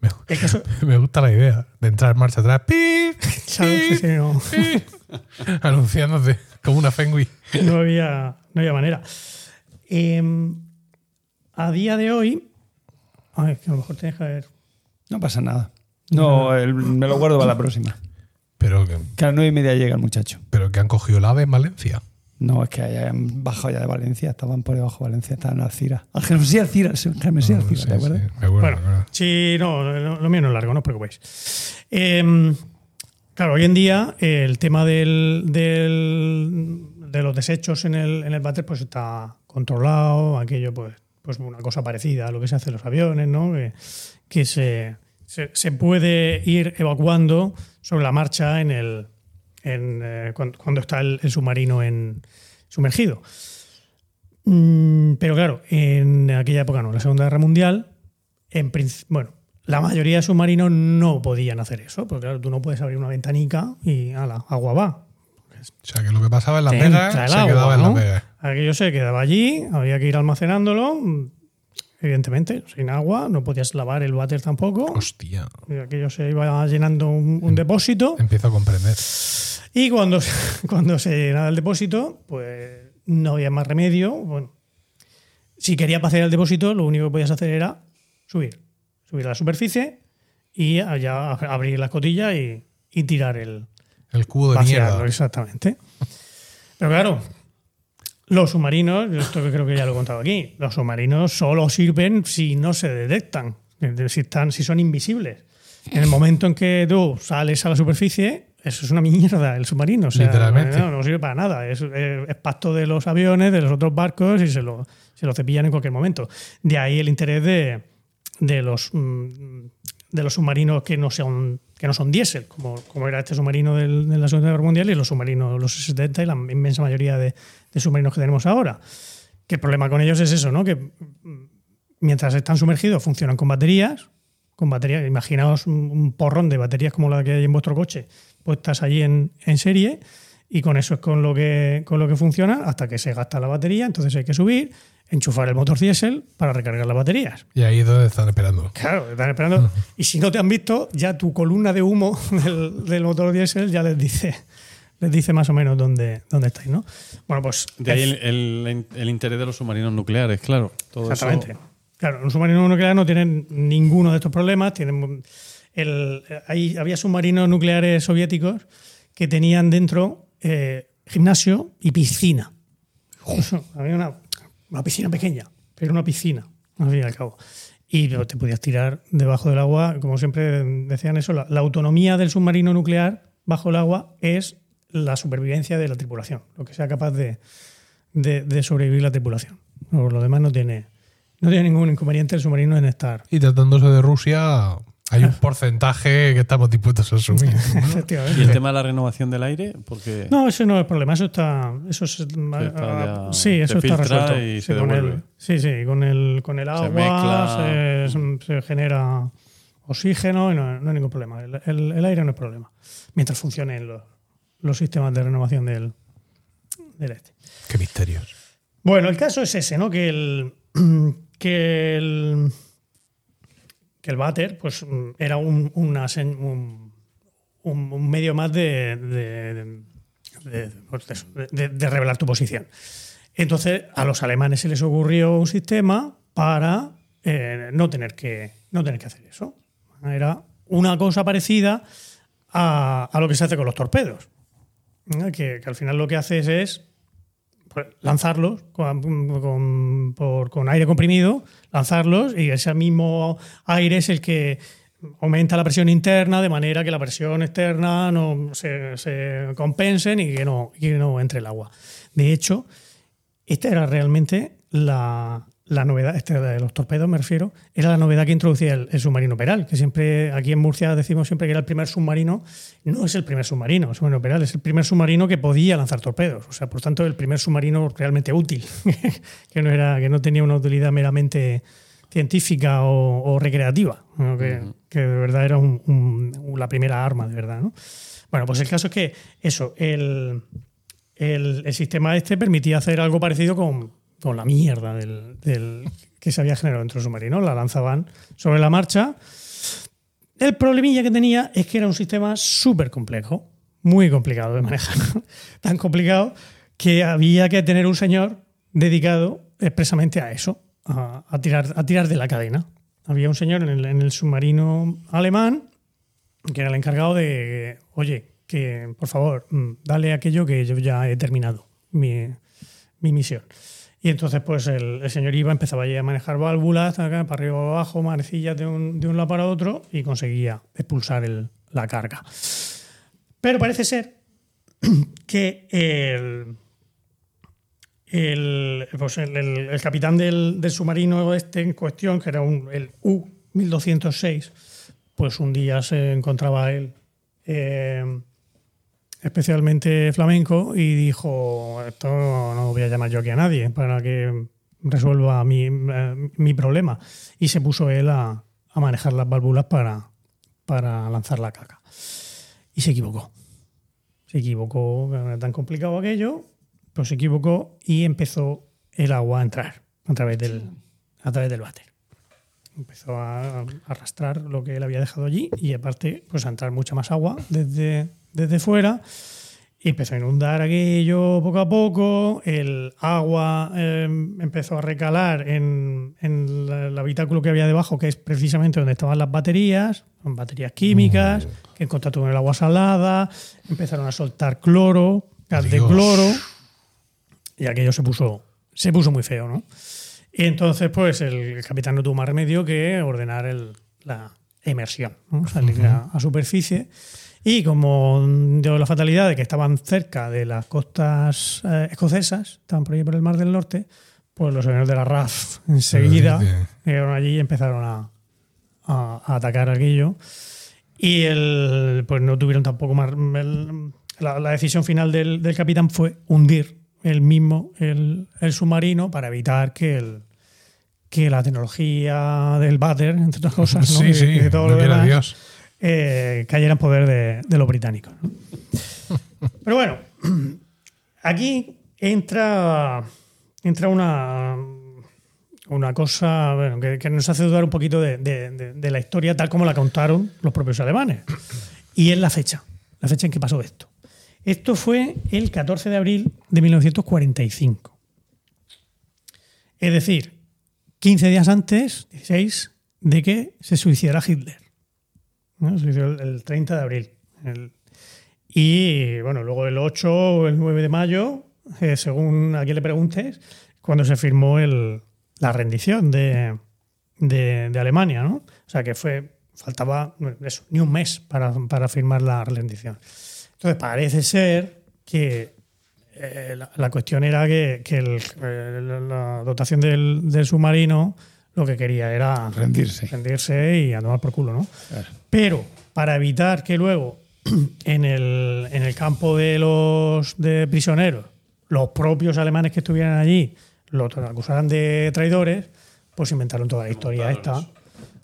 Me, es que eso, *laughs* me gusta la idea de entrar en marcha atrás. ¡Pip! ¿sabes? Sí, sí, no, *laughs* Anunciándote como una fengui. no había, no había manera. Em, a día de hoy, ay, es que a lo mejor tienes que ver. No pasa nada. No, el- me lo guardo para la próxima. Pero que, Que a las nueve y media llega el muchacho. pero que han cogido el ave en Valencia. No, es que hayan bajado ya de Valencia, estaban por debajo de Valencia, estaban en Alcira. Algemesí Alcira, Algemesí Ah, Alcira, sí, ¿te acuerdas? sí, me acuerdo, Bueno, sí, no, lo, lo mío no es largo, no os preocupéis. Em, claro, hoy en día el tema del, del- de los desechos en el, en el váter pues está controlado, aquello pues, pues una cosa parecida a lo que se hace en los aviones, ¿no? Que, que se, se, se puede ir evacuando sobre la marcha en el, en, eh, cuando, cuando está el, el submarino en, sumergido. Mm, pero claro, en aquella época no, en la Segunda Guerra Mundial, en bueno, la mayoría de submarinos no podían hacer eso, porque claro, tú no puedes abrir una ventanica y ala, agua va. O sea, que lo que pasaba en la Te pega entra el se agua, quedaba en ¿no? la pega. Aquello se quedaba allí, había que ir almacenándolo. Evidentemente, sin agua, no podías lavar el váter tampoco. Hostia, Y aquello se iba llenando un, un depósito. empiezo a comprender. Y cuando, *laughs* cuando se llenaba el depósito, pues no había más remedio. Bueno, si querías vaciar el depósito, lo único que podías hacer era subir. Subir a la superficie y allá abrir la escotilla y, y tirar el, El cubo de vaciarlo, mierda. exactamente. Pero claro, los submarinos, esto que creo que ya lo he contado aquí, los submarinos solo sirven si no se detectan, si, están, si son invisibles. En el momento en que tú sales a la superficie, eso es una mierda el submarino. O sea, Literalmente. No, no sirve para nada. Es, es- es pacto de los aviones, de los otros barcos y se lo, se lo cepillan en cualquier momento. De ahí el interés de, de los mm, de los submarinos que no son que no son diésel, como, como era este submarino de la Segunda Guerra Mundial y los submarinos, los 70 y la inmensa mayoría de, submarinos que tenemos ahora. Que el problema con ellos es eso, ¿no? Que mm, mientras están sumergidos funcionan con baterías, con baterías, imaginaos un, un porrón de baterías como la que hay en vuestro coche, puestas allí en, en serie, y con eso es con lo que con lo que funciona hasta que se gasta la batería, entonces hay que subir, enchufar el motor diésel para recargar las baterías. Y ahí es donde están esperando. Claro, están esperando. Y si no te han visto, ya tu columna de humo *laughs* del, del motor diésel ya les dice, les dice más o menos dónde, dónde estáis, ¿no? Bueno, pues. De ahí el, el- el interés de los submarinos nucleares, claro. Todo Exactamente. eso- Claro, un submarino nuclear no tienen ninguno de estos problemas. Tienen el, hay- había submarinos nucleares soviéticos que tenían dentro eh, gimnasio y piscina. *laughs* Había una, una piscina pequeña, pero una piscina, al fin y al cabo. Y te podías tirar debajo del agua, como siempre decían eso, la, autonomía del submarino nuclear bajo el agua es la supervivencia de la tripulación, lo que sea capaz de, de- de sobrevivir la tripulación. Por lo demás no tiene, no tiene ningún inconveniente el submarino en estar. Y tratándose de Rusia, hay un porcentaje que estamos dispuestos a asumir. *laughs* ¿no? Efectivamente. Y el tema de la renovación del aire, porque No, eso no es problema, eso está. Eso es, está ya- sí, eso se está resuelto. y Sí, se con el, sí, sí, con el, con el agua mezcla. se, se genera oxígeno y no, no hay ningún problema. El, el- el aire no es problema. Mientras funcionen los, los sistemas de renovación del, del este. Qué misterios. Bueno, el caso es ese, ¿no? Que el. *clears throat* Que el. Que el váter, pues, mm, era un, medio más pues de- revelar tu posición. Entonces, a los alemanes se les ocurrió un sistema para eh, no, tener que, no tener que hacer eso. Era una cosa parecida a, lo que se hace con los torpedos. Que, al final lo que haces es lanzarlos con, con- aire comprimido, lanzarlos y ese mismo aire es el que aumenta la presión interna de manera que la presión externa no se, se compensen y que no entre el agua. De hecho, esta era realmente la, la novedad, este de los torpedos me refiero, era la novedad que introducía el, el submarino Peral, que siempre aquí en Murcia decimos siempre que era el primer submarino, no es el primer submarino, el submarino Peral es el primer submarino que podía lanzar torpedos, o sea, por tanto el primer submarino realmente útil, *laughs* que no era que no tenía una utilidad meramente científica o, o recreativa, ¿no? que, que de verdad era un- un- la primera arma, de verdad. ¿no? Bueno, pues el caso es que eso, el, el, el sistema este permitía hacer algo parecido con, con la mierda del, que se había generado dentro del submarino. La lanzaban sobre la marcha. El problemilla que tenía es que era un sistema súper complejo, muy complicado de manejar. *laughs* Tan complicado que había que tener un señor dedicado expresamente a eso, a, tirar, a tirar de la cadena. Había un señor en el, submarino alemán que era el encargado de, oye, que por favor, mm, dale aquello que yo ya he terminado mi, mi misión. Y entonces, pues el, señor iba, empezaba allí a manejar válvulas, para arriba para abajo, manecillas de un, de un lado para otro y conseguía expulsar el- la carga. Pero parece ser *clears throat* que el, el, pues el, el- capitán del, del submarino este en cuestión, que era un, el U-1206, pues un día se encontraba él eh, especialmente flamenco y dijo, esto no voy a llamar yo aquí a nadie para que resuelva mi, eh, mi problema. Y se puso él a, a manejar las válvulas para, para lanzar la caca. Y se equivocó. Se equivocó, era tan complicado aquello, pues se equivocó y empezó el agua a entrar a través del, a través del váter. Empezó a, a arrastrar lo que él había dejado allí y aparte pues a entrar mucha más agua desde, desde fuera y empezó a inundar aquello poco a poco, el agua eh, empezó a recalar en, en la- el habitáculo que había debajo, que es precisamente donde estaban las baterías, son baterías químicas, que en contacto con el agua salada, empezaron a soltar cloro, gas de cloro, y aquello se puso, se puso muy feo, ¿no? Y entonces, pues el capitán no tuvo más remedio que ordenar el- la emersión, ¿no? salir a, a superficie. Y como dio la fatalidad de que estaban cerca de las costas eh, escocesas, estaban por ahí por el Mar del Norte, pues los señores de la RAF enseguida llegaron allí y empezaron a, a- a atacar aquello. Y el, pues no tuvieron tampoco más. el- la, la decisión final del, del capitán fue hundir el mismo el, el submarino para evitar que el que la tecnología del váter, entre otras cosas, ¿no? Sí, sí, y de todo no lo demás, Dios. Eh, cayera en poder de, los británicos. Pero bueno, aquí entra, entra una, una cosa bueno, que, nos hace dudar un poquito de- de la historia tal como la contaron los propios alemanes. Y es la fecha, la fecha en que pasó esto. Esto fue el 14 de abril de 1945. Es decir, 15 días antes, 16, de que se suicidara Hitler. Se suicidó el, el 30 de abril. Y bueno, luego el 8 o el 9 de mayo, eh, según a quien le preguntes, cuando se firmó el- la rendición de, de- Alemania, ¿no? O sea que fue, faltaba eso, ni un mes para, para firmar la rendición. Entonces parece ser que eh, la, la cuestión era que, que el- eh, la- dotación del submarino lo que quería era Rendirse. rendirse y a tomar por culo, ¿no? Pero para evitar que luego *clears throat* en el, en el campo de los de prisioneros los propios alemanes que estuvieran allí los acusaran de traidores, pues inventaron toda la historia esta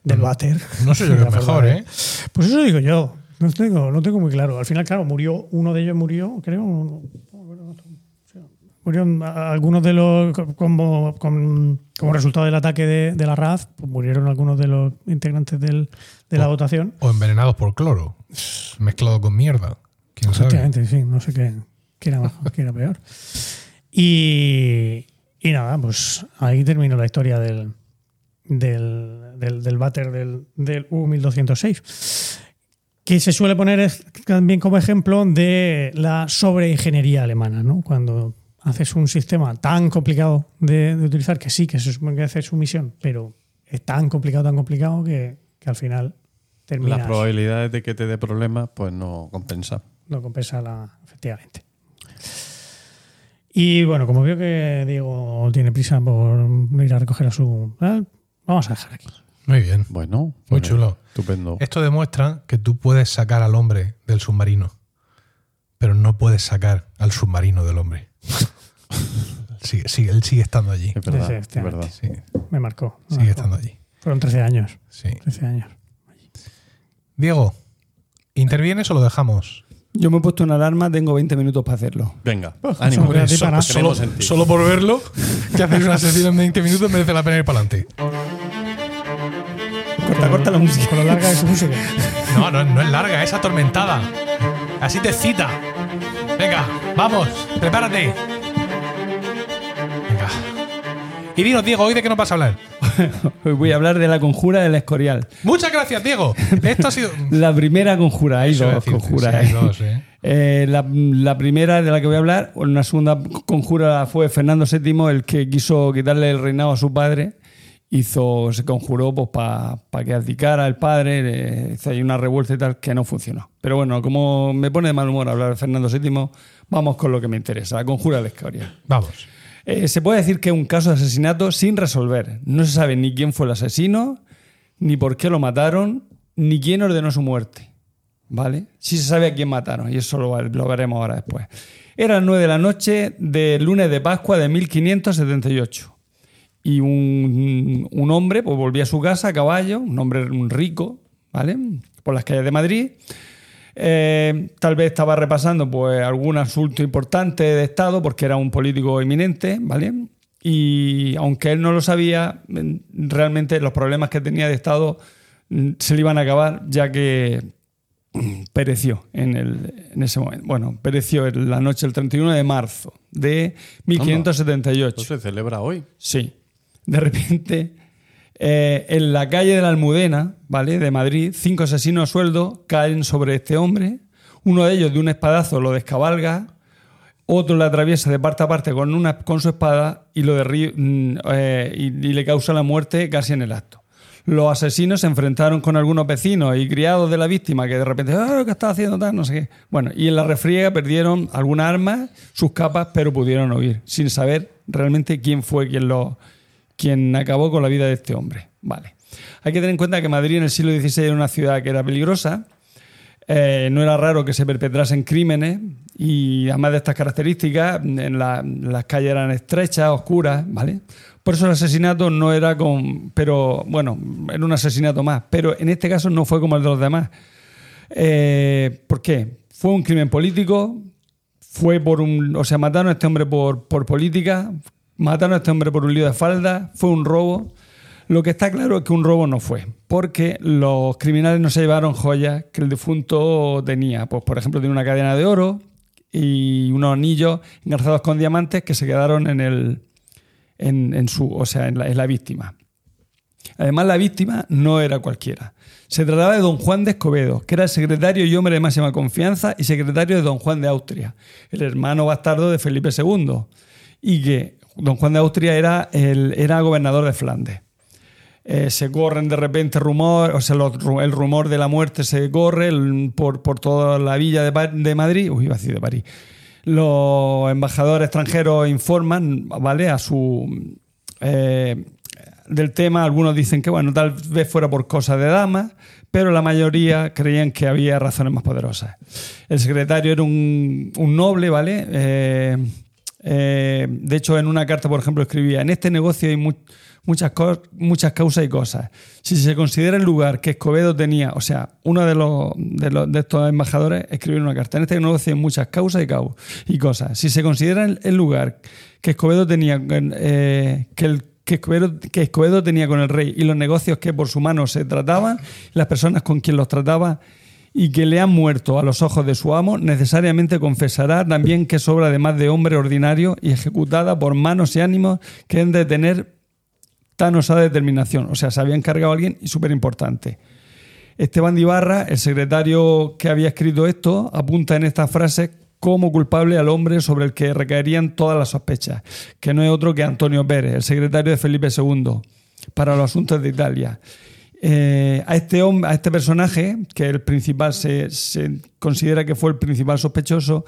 del váter. No sé *laughs* yo qué mejor, ¿eh? Pues eso digo yo. No tengo, no tengo muy claro. Al final, claro, murió, uno de ellos murió, creo. Murieron algunos de los, como, como resultado del ataque de, de la RAF, pues murieron algunos de los integrantes del- de la votación. O envenenados por cloro. Mezclado con mierda. ¿Quién sabe? Efectivamente, sí, no sé qué, qué era mejor, qué era peor. Y, y nada, pues ahí terminó la historia del, del, del, del váter del, del U1206. Que se suele poner también como ejemplo de la sobreingeniería alemana, ¿no? Cuando haces un sistema tan complicado de, de utilizar, que sí, que se supone que hace su misión, pero es tan complicado, tan complicado que, que al final terminas Las probabilidades de que te dé problemas, pues no compensa. no compensa la, efectivamente. Y bueno, como veo que Diego tiene prisa por ir a recoger a su. ¿eh? Vamos a dejar aquí. Muy bien. Bueno, Muy pues, chulo. Estupendo. Esto demuestra que tú puedes sacar al hombre del submarino, pero no puedes sacar al submarino del hombre. *laughs* Sigue, sigue, él sigue estando allí. Es verdad, Sí, es sí, verdad. Sí, Me marcó. me sigue marcó. estando allí. Fueron 13 años. Sí. 13 años. Diego, ¿intervienes o lo dejamos? Yo me he puesto una alarma, tengo 20 minutos para hacerlo. Venga, Pues, ánimo. hombre, solo por verlo, que haces una sesión en 20 minutos merece la pena ir para adelante. Corta, corta la música. Con lo larga de su música. No, no, no es larga, es atormentada. Así te cita. Venga, vamos, prepárate. Venga. Y dinos, Diego, ¿hoy de qué nos vas a hablar? *laughs* Hoy voy a hablar de la conjura del Escorial. Muchas gracias, Diego. Esto ha sido. *laughs* La primera conjura, hay Eso dos conjuras. sí, hay dos, ¿eh? Eh, la, la primera de la que voy a hablar, una segunda conjura fue Fernando VII, el que quiso quitarle el reinado a su padre. Hizo, se conjuró pues, para que abdicara el padre, eh, hizo ahí una revuelta y tal, que no funcionó. Pero bueno, como me pone de mal humor hablar de Fernando VII, vamos con lo que me interesa, la conjura del Escorial. Vamos. Eh, se puede decir que es un caso de asesinato sin resolver. No se sabe ni quién fue el asesino, ni por qué lo mataron, ni quién ordenó su muerte. ¿Vale? Sí se sabe a quién mataron, y eso lo, lo veremos ahora después. Era las 9 de la noche del lunes de Pascua de 1578. Y un, un hombre pues, volvía a su casa a caballo, un hombre rico, ¿vale? Por las calles de Madrid. Eh, tal vez estaba repasando pues algún asunto importante de Estado porque era un político eminente, ¿vale? Y aunque él no lo sabía, realmente los problemas que tenía de Estado mm, se le iban a acabar ya que mm, pereció en, el, en ese momento. Bueno, pereció en la noche del 31 de marzo de 1578. Esto se celebra hoy. Sí. De repente, eh, en la calle de la Almudena, ¿vale? De Madrid, cinco asesinos sueldo caen sobre este hombre. Uno de ellos de un espadazo lo descabalga. Otro le atraviesa de parte a parte con, una, con su espada y, lo mm, eh, y, le causa la muerte casi en el acto. Los asesinos se enfrentaron con algunos vecinos y criados de la víctima que de repente, "Ah, ¿qué está haciendo tal? No sé qué. Bueno, y en la refriega perdieron algunas armas, sus capas, pero pudieron huir, sin saber realmente quién fue quien, lo, quien acabó con la vida de este hombre. Vale. Hay que tener en cuenta que Madrid en el siglo XVI era una ciudad que era peligrosa. Eh, no era raro que se perpetrasen crímenes y además de estas características, las calles eran estrechas, oscuras, ¿vale? Por eso el asesinato no era con... Pero bueno, era un asesinato más. Pero en este caso no fue como el de los demás. Eh, ¿Por qué? Fue un crimen político, fue por un. O sea, mataron a este hombre por, por política, mataron a este hombre por un lío de falda, fue un robo. Lo que está claro es que un robo no fue, porque los criminales no se llevaron joyas que el difunto tenía. Pues, por ejemplo, tiene una cadena de oro y unos anillos engarzados con diamantes que se quedaron en el. En, en su, o sea, en la, en la víctima. Además, la víctima no era cualquiera. Se trataba de don Juan de Escobedo, que era el secretario y hombre de máxima confianza y secretario de don Juan de Austria, el hermano bastardo de Felipe II, y que don Juan de Austria era, el, era gobernador de Flandes. Eh, se corren de repente rumores, o sea, el rumor de la muerte se corre por, por toda la villa de, de Madrid, uy, iba a decir de París. Los embajadores extranjeros informan, ¿vale? A su. eh, del tema, algunos dicen que, bueno, tal vez fuera por cosas de damas, pero la mayoría creían que había razones más poderosas. El secretario era un, un noble, ¿vale? Eh, Eh, de hecho, en una carta, por ejemplo, escribía, en este negocio hay mu- muchas, muchas causas y cosas. Si se considera el lugar que Escobedo tenía, o sea, uno de, los, de, los- estos embajadores escribió en una carta, en este negocio hay muchas causas y, cosas. Si se considera el, lugar que Escobedo tenía, eh, que el Escobedo, que Escobedo tenía con el rey y los negocios que por su mano se trataban, las personas con quien los trataba y que le han muerto a los ojos de su amo, necesariamente confesará también que es obra de más de hombre ordinario y ejecutada por manos y ánimos que han de tener tan osada determinación. O sea, se había encargado alguien y súper importante. Esteban de Ibarra, el secretario que había escrito esto, apunta en esta frase como culpable al hombre sobre el que recaerían todas las sospechas, que no es otro que Antonio Pérez, el secretario de Felipe II para los asuntos de Italia. Eh, a, este hombre, a este personaje, que el principal se, considera que fue el principal sospechoso,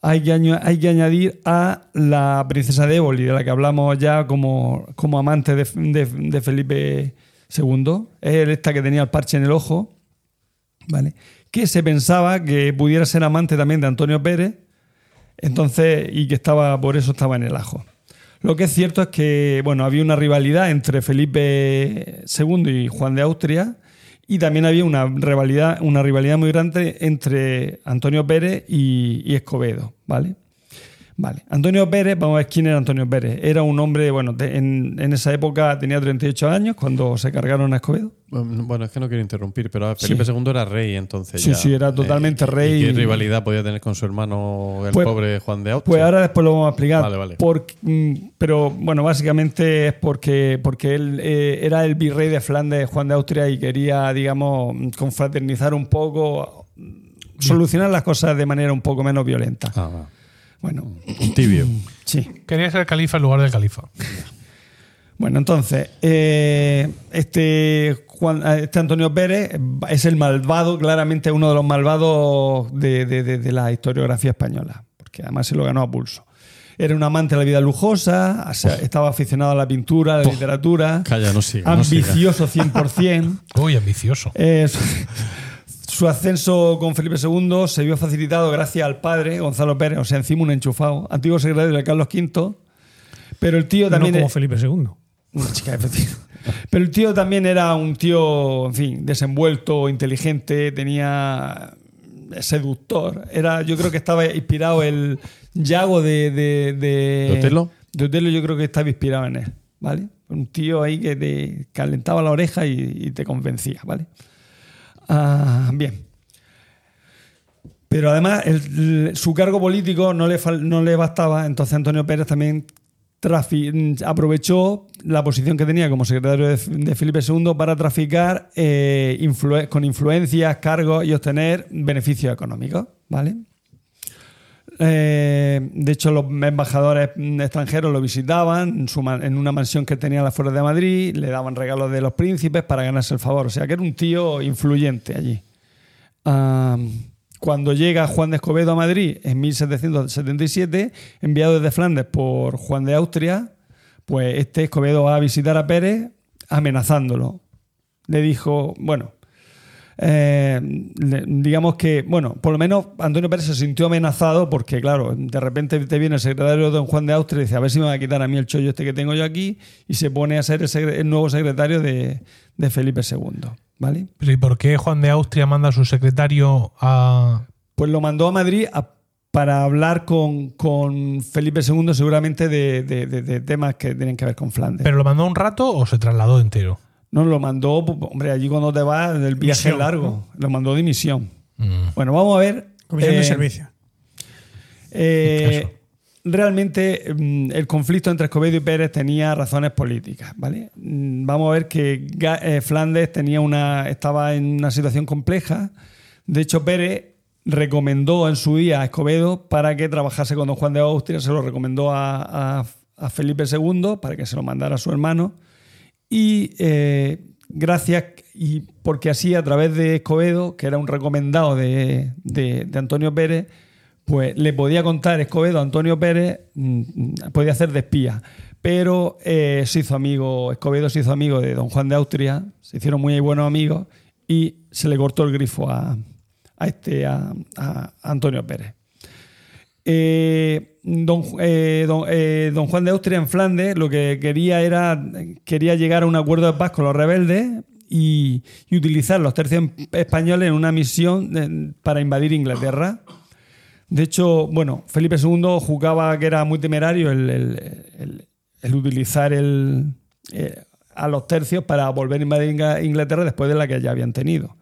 hay que, hay que añadir a la princesa de Éboli, de la que hablamos ya como, como amante de, de- de Felipe II. Es esta que tenía el parche en el ojo, ¿vale? que se pensaba que pudiera ser amante también de Antonio Pérez, entonces, y que estaba, por eso estaba en el ajo. Lo que es cierto es que bueno, había una rivalidad entre Felipe II y Juan de Austria, y también había una rivalidad, una rivalidad muy grande entre Antonio Pérez y, Escobedo, ¿vale? Vale. Antonio Pérez, vamos a ver quién era Antonio Pérez. Era un hombre, bueno, de- en, en esa época tenía 38 años cuando se cargaron a Escobedo. Bueno, es que no quiero interrumpir, pero Felipe II era rey entonces. Sí, ya. sí, era totalmente ¿y rey. ¿Qué rivalidad podía tener con su hermano, el Pues- pobre Juan de Austria? Pues ahora después lo vamos a explicar. Vale, vale. Por- mm, pero bueno, básicamente es porque, porque él eh, era el virrey de Flandes, Juan de Austria, y quería, digamos, confraternizar un poco, solucionar las cosas de manera un poco menos violenta. Ah, va. Bueno, Tibio. sí. Quería ser califa en lugar del califa. Bueno, entonces, eh, este, Juan, este Antonio Pérez es el malvado, claramente uno de los malvados de, de- de- de la historiografía española, porque además se lo ganó a pulso. Era un amante de la vida lujosa, estaba aficionado a la pintura, a la literatura, Calla, no siga. no siga. ambicioso 100%. *laughs* Uy, ambicioso. Eh, su, ascenso con Felipe II se vio facilitado gracias al padre, Gonzalo Pérez, o sea, encima un enchufado, antiguo secretario de Carlos V. Pero el tío No también. como es- Felipe II. *laughs* una chica. Pero el tío también era un tío, en fin, desenvuelto, inteligente, tenía seductor. Era, yo creo que estaba inspirado el Yago de, de, de, ¿De Otelo? de Otelo yo creo que estaba inspirado en él, ¿vale? Un tío ahí que te calentaba la oreja y, y te convencía, ¿vale? Ah, bien. Pero además el- su cargo político no le, no le bastaba, entonces Antonio Pérez también aprovechó la posición que tenía como secretario de, de Felipe II para traficar eh, con influencias, cargos y obtener beneficios económicos, ¿vale? Eh, de hecho, los embajadores extranjeros lo visitaban en, una mansión que tenía a las de Madrid, le daban regalos de los príncipes para ganarse el favor. O sea, que era un tío influyente allí. Cuando llega Juan de Escobedo a Madrid en 1777, enviado desde Flandes por Juan de Austria, pues este Escobedo va a visitar a Pérez amenazándolo. Le dijo, bueno, eh, digamos que, bueno, por lo menos Antonio Pérez se sintió amenazado porque, claro, de repente te viene el secretario don Juan de Austria y dice, a ver si me va a quitar a mí el chollo este que tengo yo aquí, y se pone a ser el, nuevo secretario de, de Felipe II, ¿vale? Pero ¿y por qué Juan de Austria manda a su secretario a. Pues lo mandó a Madrid a- para hablar con, con Felipe II seguramente de, de- de- de temas que tienen que ver con Flandes. ¿Pero lo mandó un rato o se trasladó entero? No, lo mandó, hombre, allí cuando te vas, el viaje Misión, largo, lo mandó de misión. Mm. Bueno, vamos a ver. Comisión eh, de servicio. eh, realmente mm, el conflicto entre Escobedo y Pérez tenía razones políticas, ¿vale? Mm, Vamos a ver que eh, Flandes tenía una, estaba en una situación compleja. De hecho, Pérez recomendó en su día a Escobedo para que trabajase con don Juan de Austria, se lo recomendó a, a- a Felipe II para que se lo mandara a su hermano. Y eh, gracias, y porque así a través de Escobedo, que era un recomendado de, de- Antonio Pérez, pues le podía contar Escobedo a Antonio Pérez, mm, podía hacer de espía. Pero eh, se hizo amigo, Escobedo se hizo amigo de don Juan de Austria, se hicieron muy buenos amigos y se le cortó el grifo a, a este, a Antonio Pérez. Eh, don, eh, don, eh, don Juan de Austria en Flandes lo que quería era quería llegar a un acuerdo de paz con los rebeldes y, y utilizar los tercios españoles en una misión de- para invadir Inglaterra. De hecho, bueno, Felipe II juzgaba que era muy temerario el, el- el- el utilizar el, eh, a los tercios para volver a invadir Inglaterra después de la que ya habían tenido.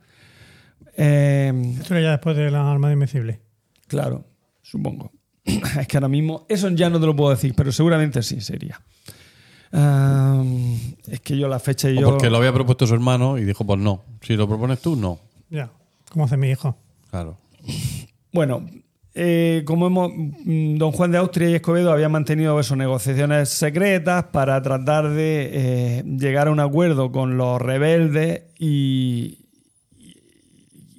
Eh, Esto era ya después de la Armada Invencible. Claro, supongo. *clears throat* Es que ahora mismo, eso ya no te lo puedo decir, pero seguramente sí sería. Es que yo la fecha y O yo. porque lo había propuesto su hermano y dijo, pues no. Si lo propones tú, no. Ya, como hace mi hijo. Claro. Bueno, eh, como hemos. mm, Don Juan de Austria y Escobedo habían mantenido eso, negociaciones secretas para tratar de eh, llegar a un acuerdo con los rebeldes y.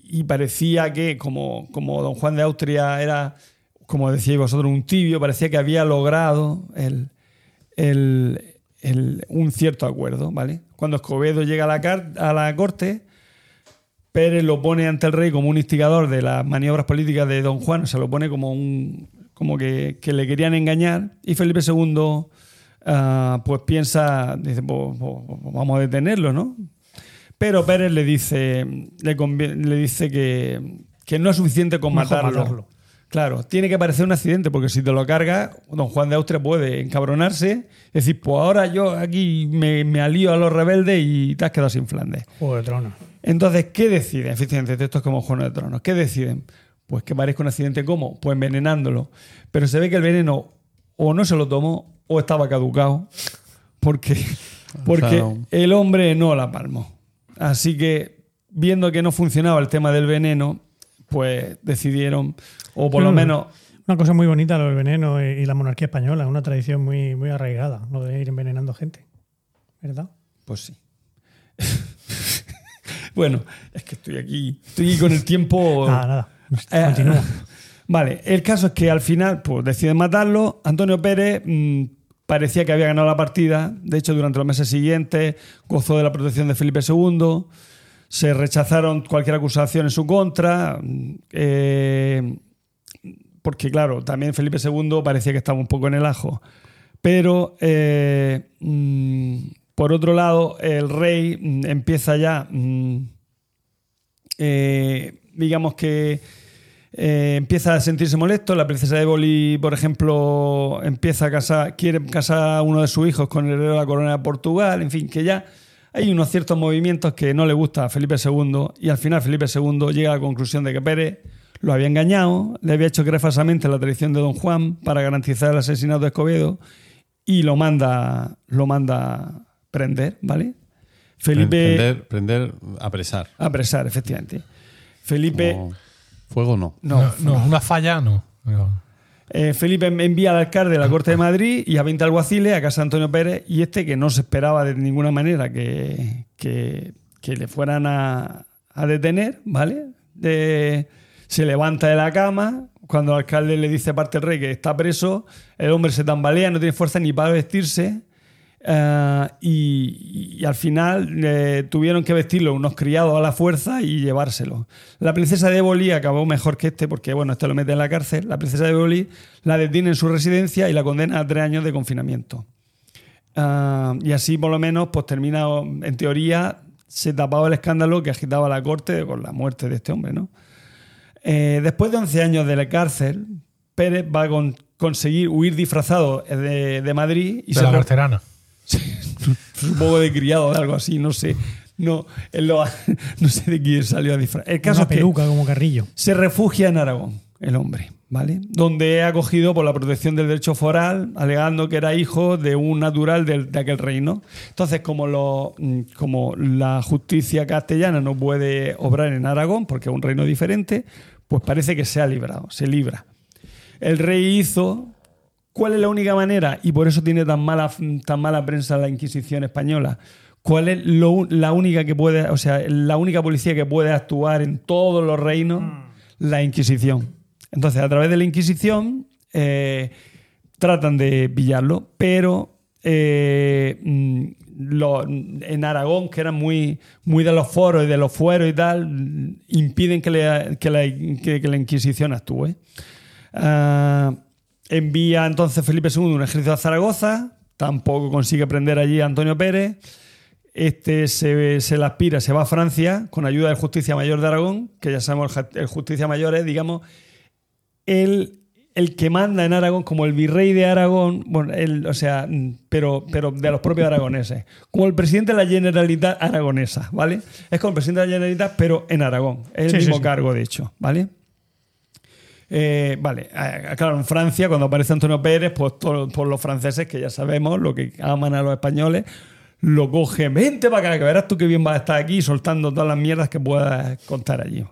y parecía que, como, como don Juan de Austria era, como decíais vosotros, un tibio, parecía que había logrado el, el- el- un cierto acuerdo, ¿vale? Cuando Escobedo llega a la, car- a la corte, Pérez lo pone ante el rey como un instigador de las maniobras políticas de don Juan, se lo pone como un como que, que le querían engañar y Felipe II ah, pues piensa, dice, pues, vamos a detenerlo, ¿no? Pero Pérez le dice, le, dice que, que no es suficiente con matarlo. Claro, tiene que parecer un accidente, porque si te lo carga, don Juan de Austria puede encabronarse y decir, pues ahora yo aquí me, me alío a los rebeldes y te has quedado sin Flandes. Juego de Tronos. Entonces, ¿qué deciden? Efectivamente, esto es como Juego de Tronos. ¿Qué deciden? Pues que parezca un accidente ¿cómo? Pues envenenándolo. Pero se ve que el veneno o no se lo tomó o estaba caducado porque, *laughs* porque sea, el hombre no la palmó. Así que, viendo que no funcionaba el tema del veneno, pues decidieron, o por lo Mm. menos Una cosa muy bonita, lo del veneno y la monarquía española, una tradición muy, muy arraigada, lo de ir envenenando gente. ¿Verdad? Pues sí. *laughs* bueno, es que estoy aquí, estoy con el tiempo. *laughs* Nada, nada. Eh. *laughs* Vale, el caso es que al final pues, deciden matarlo. Antonio Pérez mm, parecía que había ganado la partida. De hecho, durante los meses siguientes gozó de la protección de Felipe II. Se rechazaron cualquier acusación en su contra. eh, porque, claro, también Felipe II parecía que estaba un poco en el ajo. Pero, eh, mm, por otro lado, el rey mm, empieza ya, mm, eh, digamos que empieza a sentirse molesto. La princesa Éboli, por ejemplo, empieza a casar, quiere casar a uno de sus hijos con el heredero de la corona de Portugal. En fin, que ya hay unos ciertos movimientos que no le gusta a Felipe II y al final Felipe II llega a la conclusión de que Pérez lo había engañado, le había hecho creer falsamente la traición de Don Juan para garantizar el asesinato de Escobedo y lo manda, lo manda prender, ¿vale? Felipe Prender, prender, apresar. apresar, efectivamente. Felipe No. Fuego no. no, No, no, una falla no. No. Eh, Felipe envía al alcalde de la Corte de Madrid y a 20 alguaciles a casa de Antonio Pérez y este que no se esperaba de ninguna manera que, que- le fueran a, a detener, ¿vale? De- se levanta de la cama, cuando el alcalde le dice parte del rey que está preso, el hombre se tambalea, no tiene fuerza ni para vestirse eh, y, y al final eh, tuvieron que vestirlo unos criados a la fuerza y llevárselo. La princesa de Éboli acabó mejor que este porque, bueno, este lo mete en la cárcel. La princesa de Éboli la detiene en su residencia y la condena a tres años de confinamiento. Ah, y así, por lo menos, pues termina, en teoría, se tapaba el escándalo que agitaba la corte con la muerte de este hombre, ¿no? Eh, después de 11 años de la cárcel, Pérez va a con- conseguir huir disfrazado de, de Madrid y De se la carterana. Supongo de criado o de algo así, no sé. No, él lo- *laughs* no sé de quién salió a disfrazar. El caso Una es que peluca como Carrillo. se refugia en Aragón, el hombre, ¿vale? Donde es acogido por la protección del derecho foral, alegando que era hijo de un natural del- de, aquel reino. Entonces, como, lo- mm, como la justicia castellana no puede obrar en Aragón, porque es un reino diferente, pues parece que se ha librado, se libra. El rey hizo. ¿Cuál es la única manera? Y por eso tiene tan mala, tan mala prensa la Inquisición española. ¿Cuál es lo- la única que puede, o sea, la única policía que puede actuar en todos los reinos? La Inquisición. Entonces, a través de la Inquisición eh, tratan de pillarlo, pero eh, mm, lo- en Aragón, que eran muy, muy de los foros y de los fueros y tal, mm, impiden que, le- que la, que- que la Inquisición actúe. Ah, envía entonces Felipe II un ejército a Zaragoza, tampoco consigue prender allí a Antonio Pérez. Este se, se la aspira, se va a Francia con ayuda del Justicia Mayor de Aragón, que ya sabemos, el Justicia Mayor es, digamos, el, el que manda en Aragón, como el virrey de Aragón, bueno, el, o sea, pero, pero de los propios aragoneses, como el presidente de la Generalitat aragonesa, ¿vale? Es como el presidente de la Generalitat, pero en Aragón. Es el Sí, sí, mismo sí. cargo, de hecho, ¿vale? Eh, vale, eh, claro, en Francia, cuando aparece Antonio Pérez, pues por los franceses, que ya sabemos lo que aman a los españoles, lo cogen, vente para acá, que verás tú qué bien vas a estar aquí soltando todas las mierdas que puedas contar allí.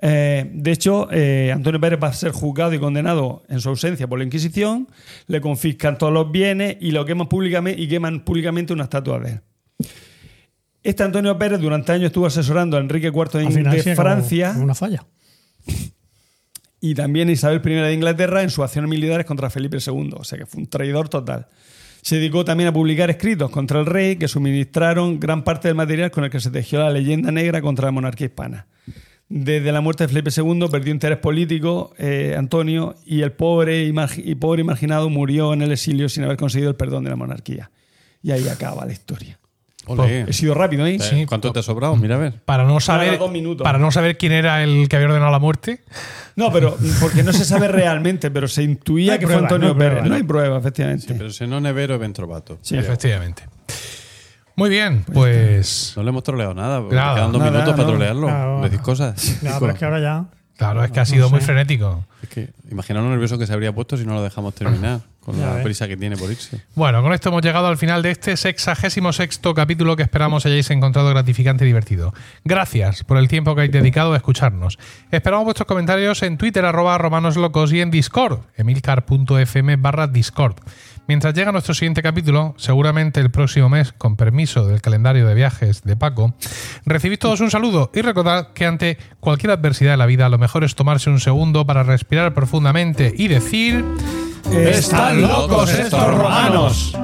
Eh, de hecho, eh, Antonio Pérez va a ser juzgado y condenado en su ausencia por la Inquisición, le confiscan todos los bienes y lo queman públicamente y queman públicamente una estatua de él. Este Antonio Pérez durante años estuvo asesorando a Enrique IV de, Francia Una falla. *laughs* y también Isabel I de Inglaterra en sus acciones militares contra Felipe II, o sea que fue un traidor total. Se dedicó también a publicar escritos contra el rey que suministraron gran parte del material con el que se tejió la leyenda negra contra la monarquía hispana. Desde la muerte de Felipe II perdió interés político eh, Antonio y el pobre y, pobre marginado murió en el exilio sin haber conseguido el perdón de la monarquía. Y ahí acaba la historia. Ole. He sido rápido, ¿eh? Eh, ¿Cuánto te ha sobrado? Mira a ver. Para no saber, dos minutos. para no saber quién era el que había ordenado la muerte. No, pero porque no se sabe *laughs* realmente, pero se intuía No que prueba, fue Antonio no hay Pérez. prueba, no ¿no? hay prueba, efectivamente. Pero si no nevero, ben trovato. Sí. Efectivamente. Muy bien, pues. No le hemos troleado nada. porque Nada, quedan dos nada, minutos para trolearlo. Claro. Decir cosas. No, pero es que ahora ya. Claro, es que ha No sido muy frenético. Es que imaginaos lo nervioso que se habría puesto si no lo dejamos terminar. Con Ya la ves. prisa que tiene por irse. Bueno, con esto hemos llegado al final de este sexagésimo sexto capítulo que esperamos hayáis encontrado gratificante y divertido. Gracias por el tiempo que habéis dedicado a escucharnos. Esperamos vuestros comentarios en Twitter, arroba romanoslocos y en Discord, emilcar.fm barra Discord. Mientras llega nuestro siguiente capítulo, seguramente el próximo mes, con permiso del calendario de viajes de Paco, recibid todos un saludo y recordad que ante cualquier adversidad de la vida lo mejor es tomarse un segundo para respirar profundamente y decir... ¡Están locos estos romanos!